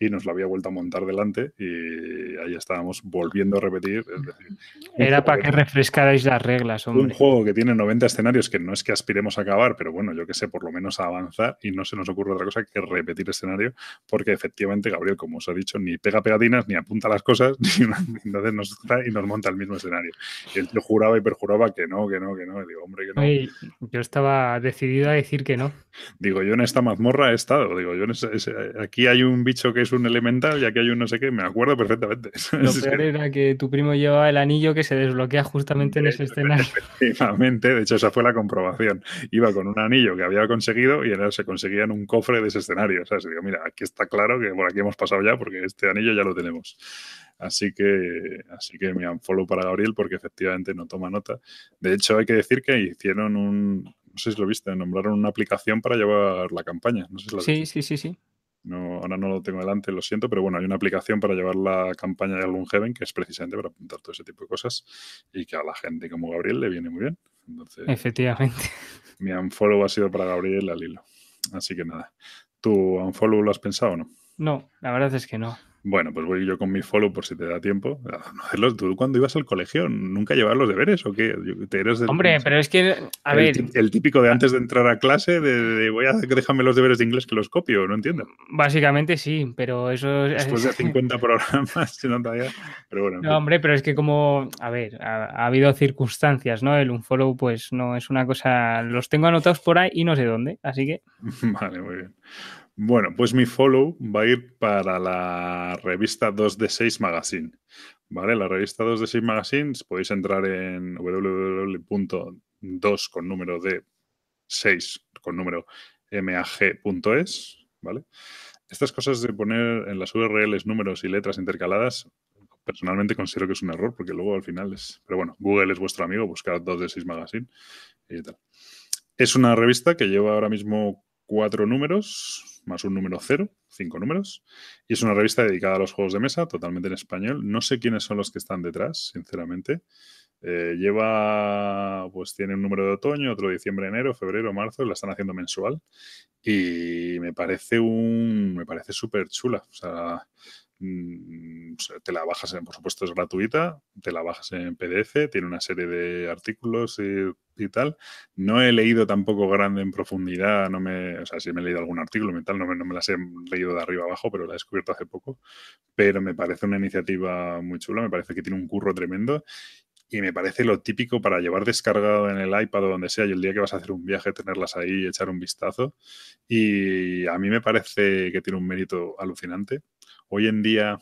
y nos lo había vuelto a montar delante y ahí estábamos volviendo a repetir. Era para que, refrescarais las reglas, hombre. Un juego que tiene 90 escenarios que no es que aspiremos a acabar, pero bueno, yo que sé, por lo menos a avanzar y no se nos ocurre otra cosa que repetir escenario porque efectivamente Gabriel, como os ha dicho, ni pega pegatinas, ni apunta las cosas, ni entonces nos trae y nos monta el mismo escenario. Y él juraba y perjuraba que no, que no, que no. digo, hombre, que no. yo estaba decidido a decir que no. Digo, yo en esta mazmorra he estado. Digo, yo aquí hay un bicho que es un elemental y aquí hay un no sé qué. Me acuerdo perfectamente. Lo peor era que tu primo llevaba el anillo que se desbloquea justamente en ese escenario. Efectivamente, de hecho, esa fue la comprobación. Iba con un anillo que había conseguido y él se conseguía en un cofre de ese escenario. O sea, digo, mira, aquí está claro que por aquí hemos pasado ya porque este anillo ya lo tenemos. Así que, así que me follow para Gabriel porque efectivamente no toma nota. De hecho, hay que decir que hicieron un, no sé si lo viste, nombraron una aplicación para llevar la campaña. No sé sí, sí, sí, sí. No, ahora no lo tengo delante, lo siento, pero bueno, hay una aplicación para llevar la campaña de algún Heaven que es precisamente para apuntar todo ese tipo de cosas y que a la gente como Gabriel le viene muy bien. Entonces, Efectivamente. Mi unfollow ha sido para Gabriel al hilo. Así que nada. ¿Tu unfollow lo has pensado o no? No, la verdad es que no. Bueno, pues voy yo con mi follow por si te da tiempo. ¿Tú cuando ibas al colegio nunca llevabas los deberes o qué? Hombre, pero es que, a ver... El típico de antes de entrar a clase, de, voy a déjame los deberes de inglés que los copio, no entiendo. Básicamente sí, pero eso... Después de 50 programas, no todavía... Pero bueno. No, hombre, pero es que como, a ver, ha, habido circunstancias, ¿no? El unfollow pues no es una cosa... Los tengo anotados por ahí y no sé dónde, así que... vale, muy bien. Bueno, pues mi follow va a ir para la revista 2D6 Magazine. ¿Vale? La revista 2D6 Magazine podéis entrar en www.2 con número de 6 con número mag.es. ¿Vale? Estas cosas de poner en las URLs números y letras intercaladas, personalmente considero que es un error porque luego al final es. Pero bueno, Google es vuestro amigo, buscad 2D6 Magazine y tal. Es una revista que lleva ahora mismo cuatro números, más un número cero, cinco números. Y es una revista dedicada a los juegos de mesa, totalmente en español. No sé quiénes son los que están detrás, sinceramente. Eh, lleva, pues tiene un número de otoño, otro de diciembre, enero, febrero, marzo, la están haciendo mensual. Y me parece un, me parece súper chula. O sea, te la bajas, por supuesto es gratuita, te la bajas en PDF, tiene una serie de artículos y, tal. No he leído tampoco grande en profundidad, no me, o sea, sí me he leído algún artículo y tal, no me, no me las he leído de arriba abajo, pero la he descubierto hace poco. Pero me parece una iniciativa muy chula, me parece que tiene un curro tremendo y me parece lo típico para llevar descargado en el iPad o donde sea y el día que vas a hacer un viaje tenerlas ahí y echar un vistazo. Y a mí me parece que tiene un mérito alucinante hoy en día,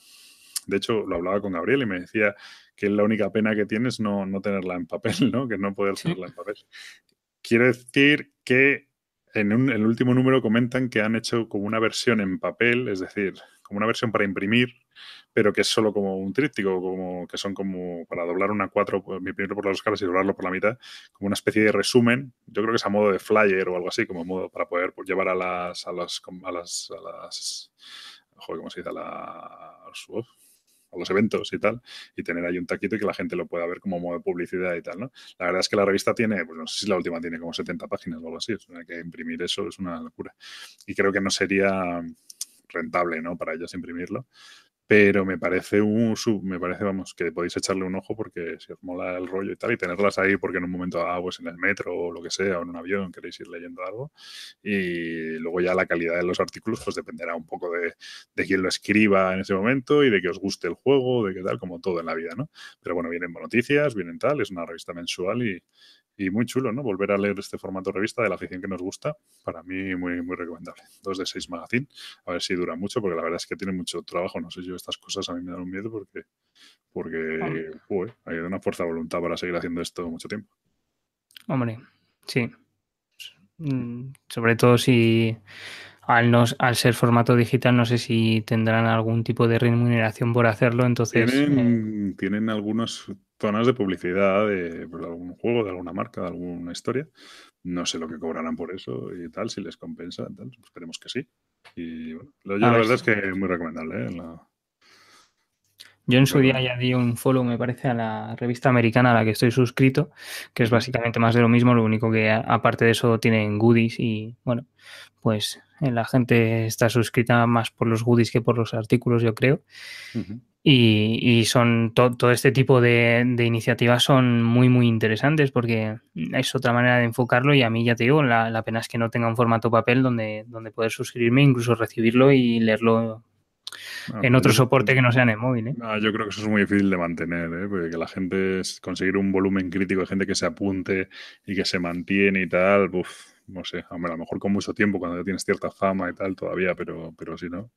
de hecho, lo hablaba con Gabriel y me decía que la única pena que tiene es no, tenerla en papel, ¿no? Que no poder tenerla en papel. Quiero decir que en el último número comentan que han hecho como una versión en papel, es decir, como una versión para imprimir, pero que es solo como un tríptico, como que son como para doblar una cuatro, pues, imprimirlo por las caras y doblarlo por la mitad, como una especie de resumen. Yo creo que es a modo de flyer o algo así, como modo para poder pues, llevar a las, a las, a las, a las joder, ¿cómo se dice? A, los eventos y tal, y tener ahí un taquito y que la gente lo pueda ver como modo de publicidad y tal. La verdad es que la revista tiene, pues no sé si la última tiene como 70 páginas o algo así, o que imprimir eso es una locura. Y creo que no sería rentable, ¿no? Para ellos imprimirlo pero me parece un sub, me parece, vamos, que podéis echarle un ojo porque si os mola el rollo y tal, y tenerlas ahí porque en un momento ah, pues en el metro o lo que sea, o en un avión queréis ir leyendo algo. Y luego ya la calidad de los artículos, pues dependerá un poco de, de quién lo escriba en ese momento y de que os guste el juego, de qué tal, como todo en la vida, ¿no? Pero bueno, vienen noticias, vienen tal, es una revista mensual y, y muy chulo, ¿no? Volver a leer este formato revista de la afición que nos gusta, para mí muy, muy recomendable. Dos de seis magazine, a ver si dura mucho, porque la verdad es que tiene mucho trabajo. No sé yo, estas cosas a mí me dan un miedo porque, porque hay una fuerza de voluntad para seguir haciendo esto mucho tiempo. Hombre, sí. Mm, sobre todo si al, no, al ser formato digital, no sé si tendrán algún tipo de remuneración por hacerlo. Entonces, tienen, eh, tienen algunas zonas de publicidad de, algún juego, de alguna marca, de alguna historia. No sé lo que cobrarán por eso y tal, si les compensa, tal. Esperemos que sí. Y bueno, yo la verdad es que es muy recomendable. ¿eh? Yo en su día ya di un follow, me parece, a la revista americana a la que estoy suscrito, que es básicamente más de lo mismo, lo único que aparte de eso tienen goodies y bueno, pues eh, la gente está suscrita más por los goodies que por los artículos, yo creo. y, son todo este tipo de, iniciativas son muy, muy interesantes porque es otra manera de enfocarlo y a mí ya te digo, la, la pena es que no tenga un formato papel donde, donde poder suscribirme, incluso recibirlo y leerlo Ah, en otro soporte que no sea en el móvil. ¿eh? yo creo que eso es muy difícil de mantener, ¿eh? porque que la gente, conseguir un volumen crítico de gente que se apunte y que se mantiene y tal, no sé, a lo mejor con mucho tiempo, cuando ya tienes cierta fama y tal todavía, pero, pero si no.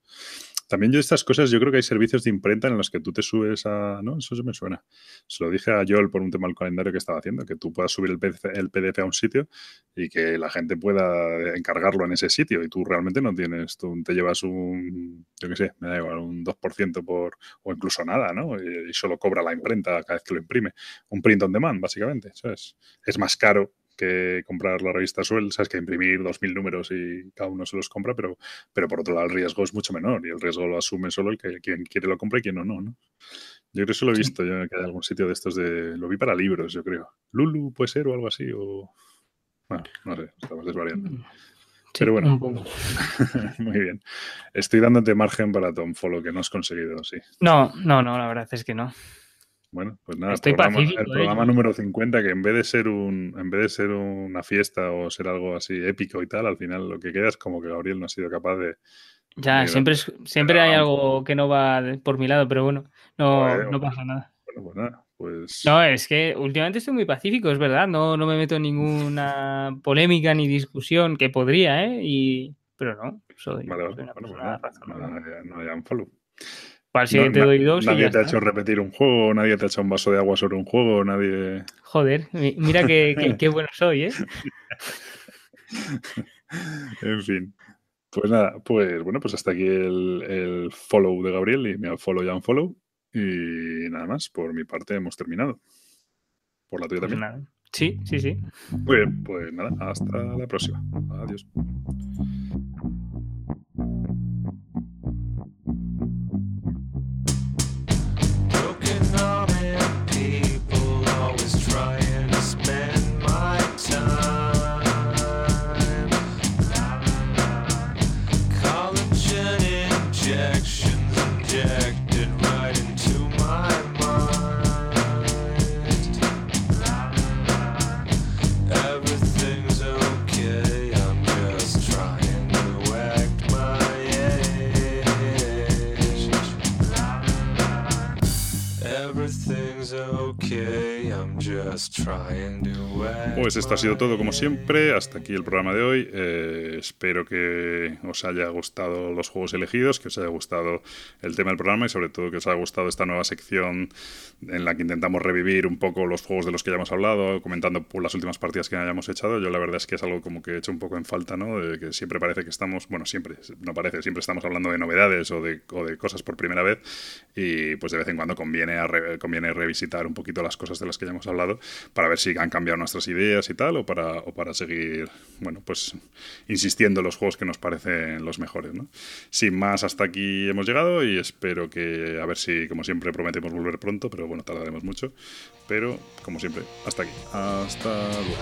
También yo estas cosas, yo creo que hay servicios de imprenta en los que tú te subes a... ¿No? Eso se me suena. Se lo dije a Joel por un tema del calendario que estaba haciendo, que tú puedas subir el PDF, a un sitio y que la gente pueda encargarlo en ese sitio y tú realmente no tienes, tú te llevas un, yo qué sé, me da igual, un 2% por, o incluso nada, ¿no? Y, solo cobra la imprenta cada vez que lo imprime. Un print on demand, básicamente. ¿sabes? Es más caro que comprar la revista Suel, sabes que imprimir 2.000 números y cada uno se los compra, pero, pero por otro lado el riesgo es mucho menor y el riesgo lo asume solo el que quien quiere lo compra y quien no, no. ¿no? Yo creo que eso lo he visto, yo que hay algún sitio de estos de... Lo vi para libros, yo creo. Lulu puede ser o algo así, o... Bueno, no sé, estamos desvariando. Mm, pero bueno, muy bien. Estoy dándote margen para Tom Follow, que no has conseguido, sí. No, no, no, la verdad es que no. Bueno, pues nada, el programa, ¿eh? número 50, que en vez de ser un, en vez de ser una fiesta o ser algo así épico y tal, al final lo que queda es como que Gabriel no ha sido capaz de. Ya, siempre, siempre hay algo que no va por mi lado, pero bueno, no, no pasa nada. Bueno, pues nada, pues. No, es que últimamente estoy muy pacífico, es verdad. No, no me meto en ninguna polémica ni discusión que podría, ¿eh? Y... Pero no, soy, vale, una pues No, hay un follow. Para el siguiente doy dos. Nadie te ha hecho repetir un juego, nadie te ha hecho un vaso de agua sobre un juego, nadie. Joder, mira qué, qué, bueno soy, ¿eh? en fin. Pues nada, pues bueno, pues hasta aquí el, el follow de Gabriel y mi follow ya un follow. Y nada más, por mi parte hemos terminado. Por la tuya pues también. Sí, sí, sí. Muy bien, pues nada, hasta la próxima. Adiós. Yeah. Pues esto ha sido todo como siempre. Hasta aquí el programa de hoy. Eh, espero que os haya gustado los juegos elegidos, que os haya gustado el tema del programa y sobre todo que os haya gustado esta nueva sección en la que intentamos revivir un poco los juegos de los que ya hemos hablado, comentando las últimas partidas que hayamos echado. Yo la verdad es que es algo como que he hecho un poco en falta, ¿no? Que siempre parece que estamos, bueno, siempre, no parece, siempre estamos hablando de novedades o de, o de cosas por primera vez y pues de vez en cuando conviene, conviene revisitar un poquito las cosas de las que ya hemos hablado para ver si han cambiado nuestras ideas y tal o para, o para seguir, bueno, pues insistiendo en los juegos que nos parecen los mejores, ¿no? Sin más, hasta aquí hemos llegado y espero que, a ver si, como siempre, prometemos volver pronto, pero bueno, tardaremos mucho. Pero, como siempre, hasta aquí. Hasta luego.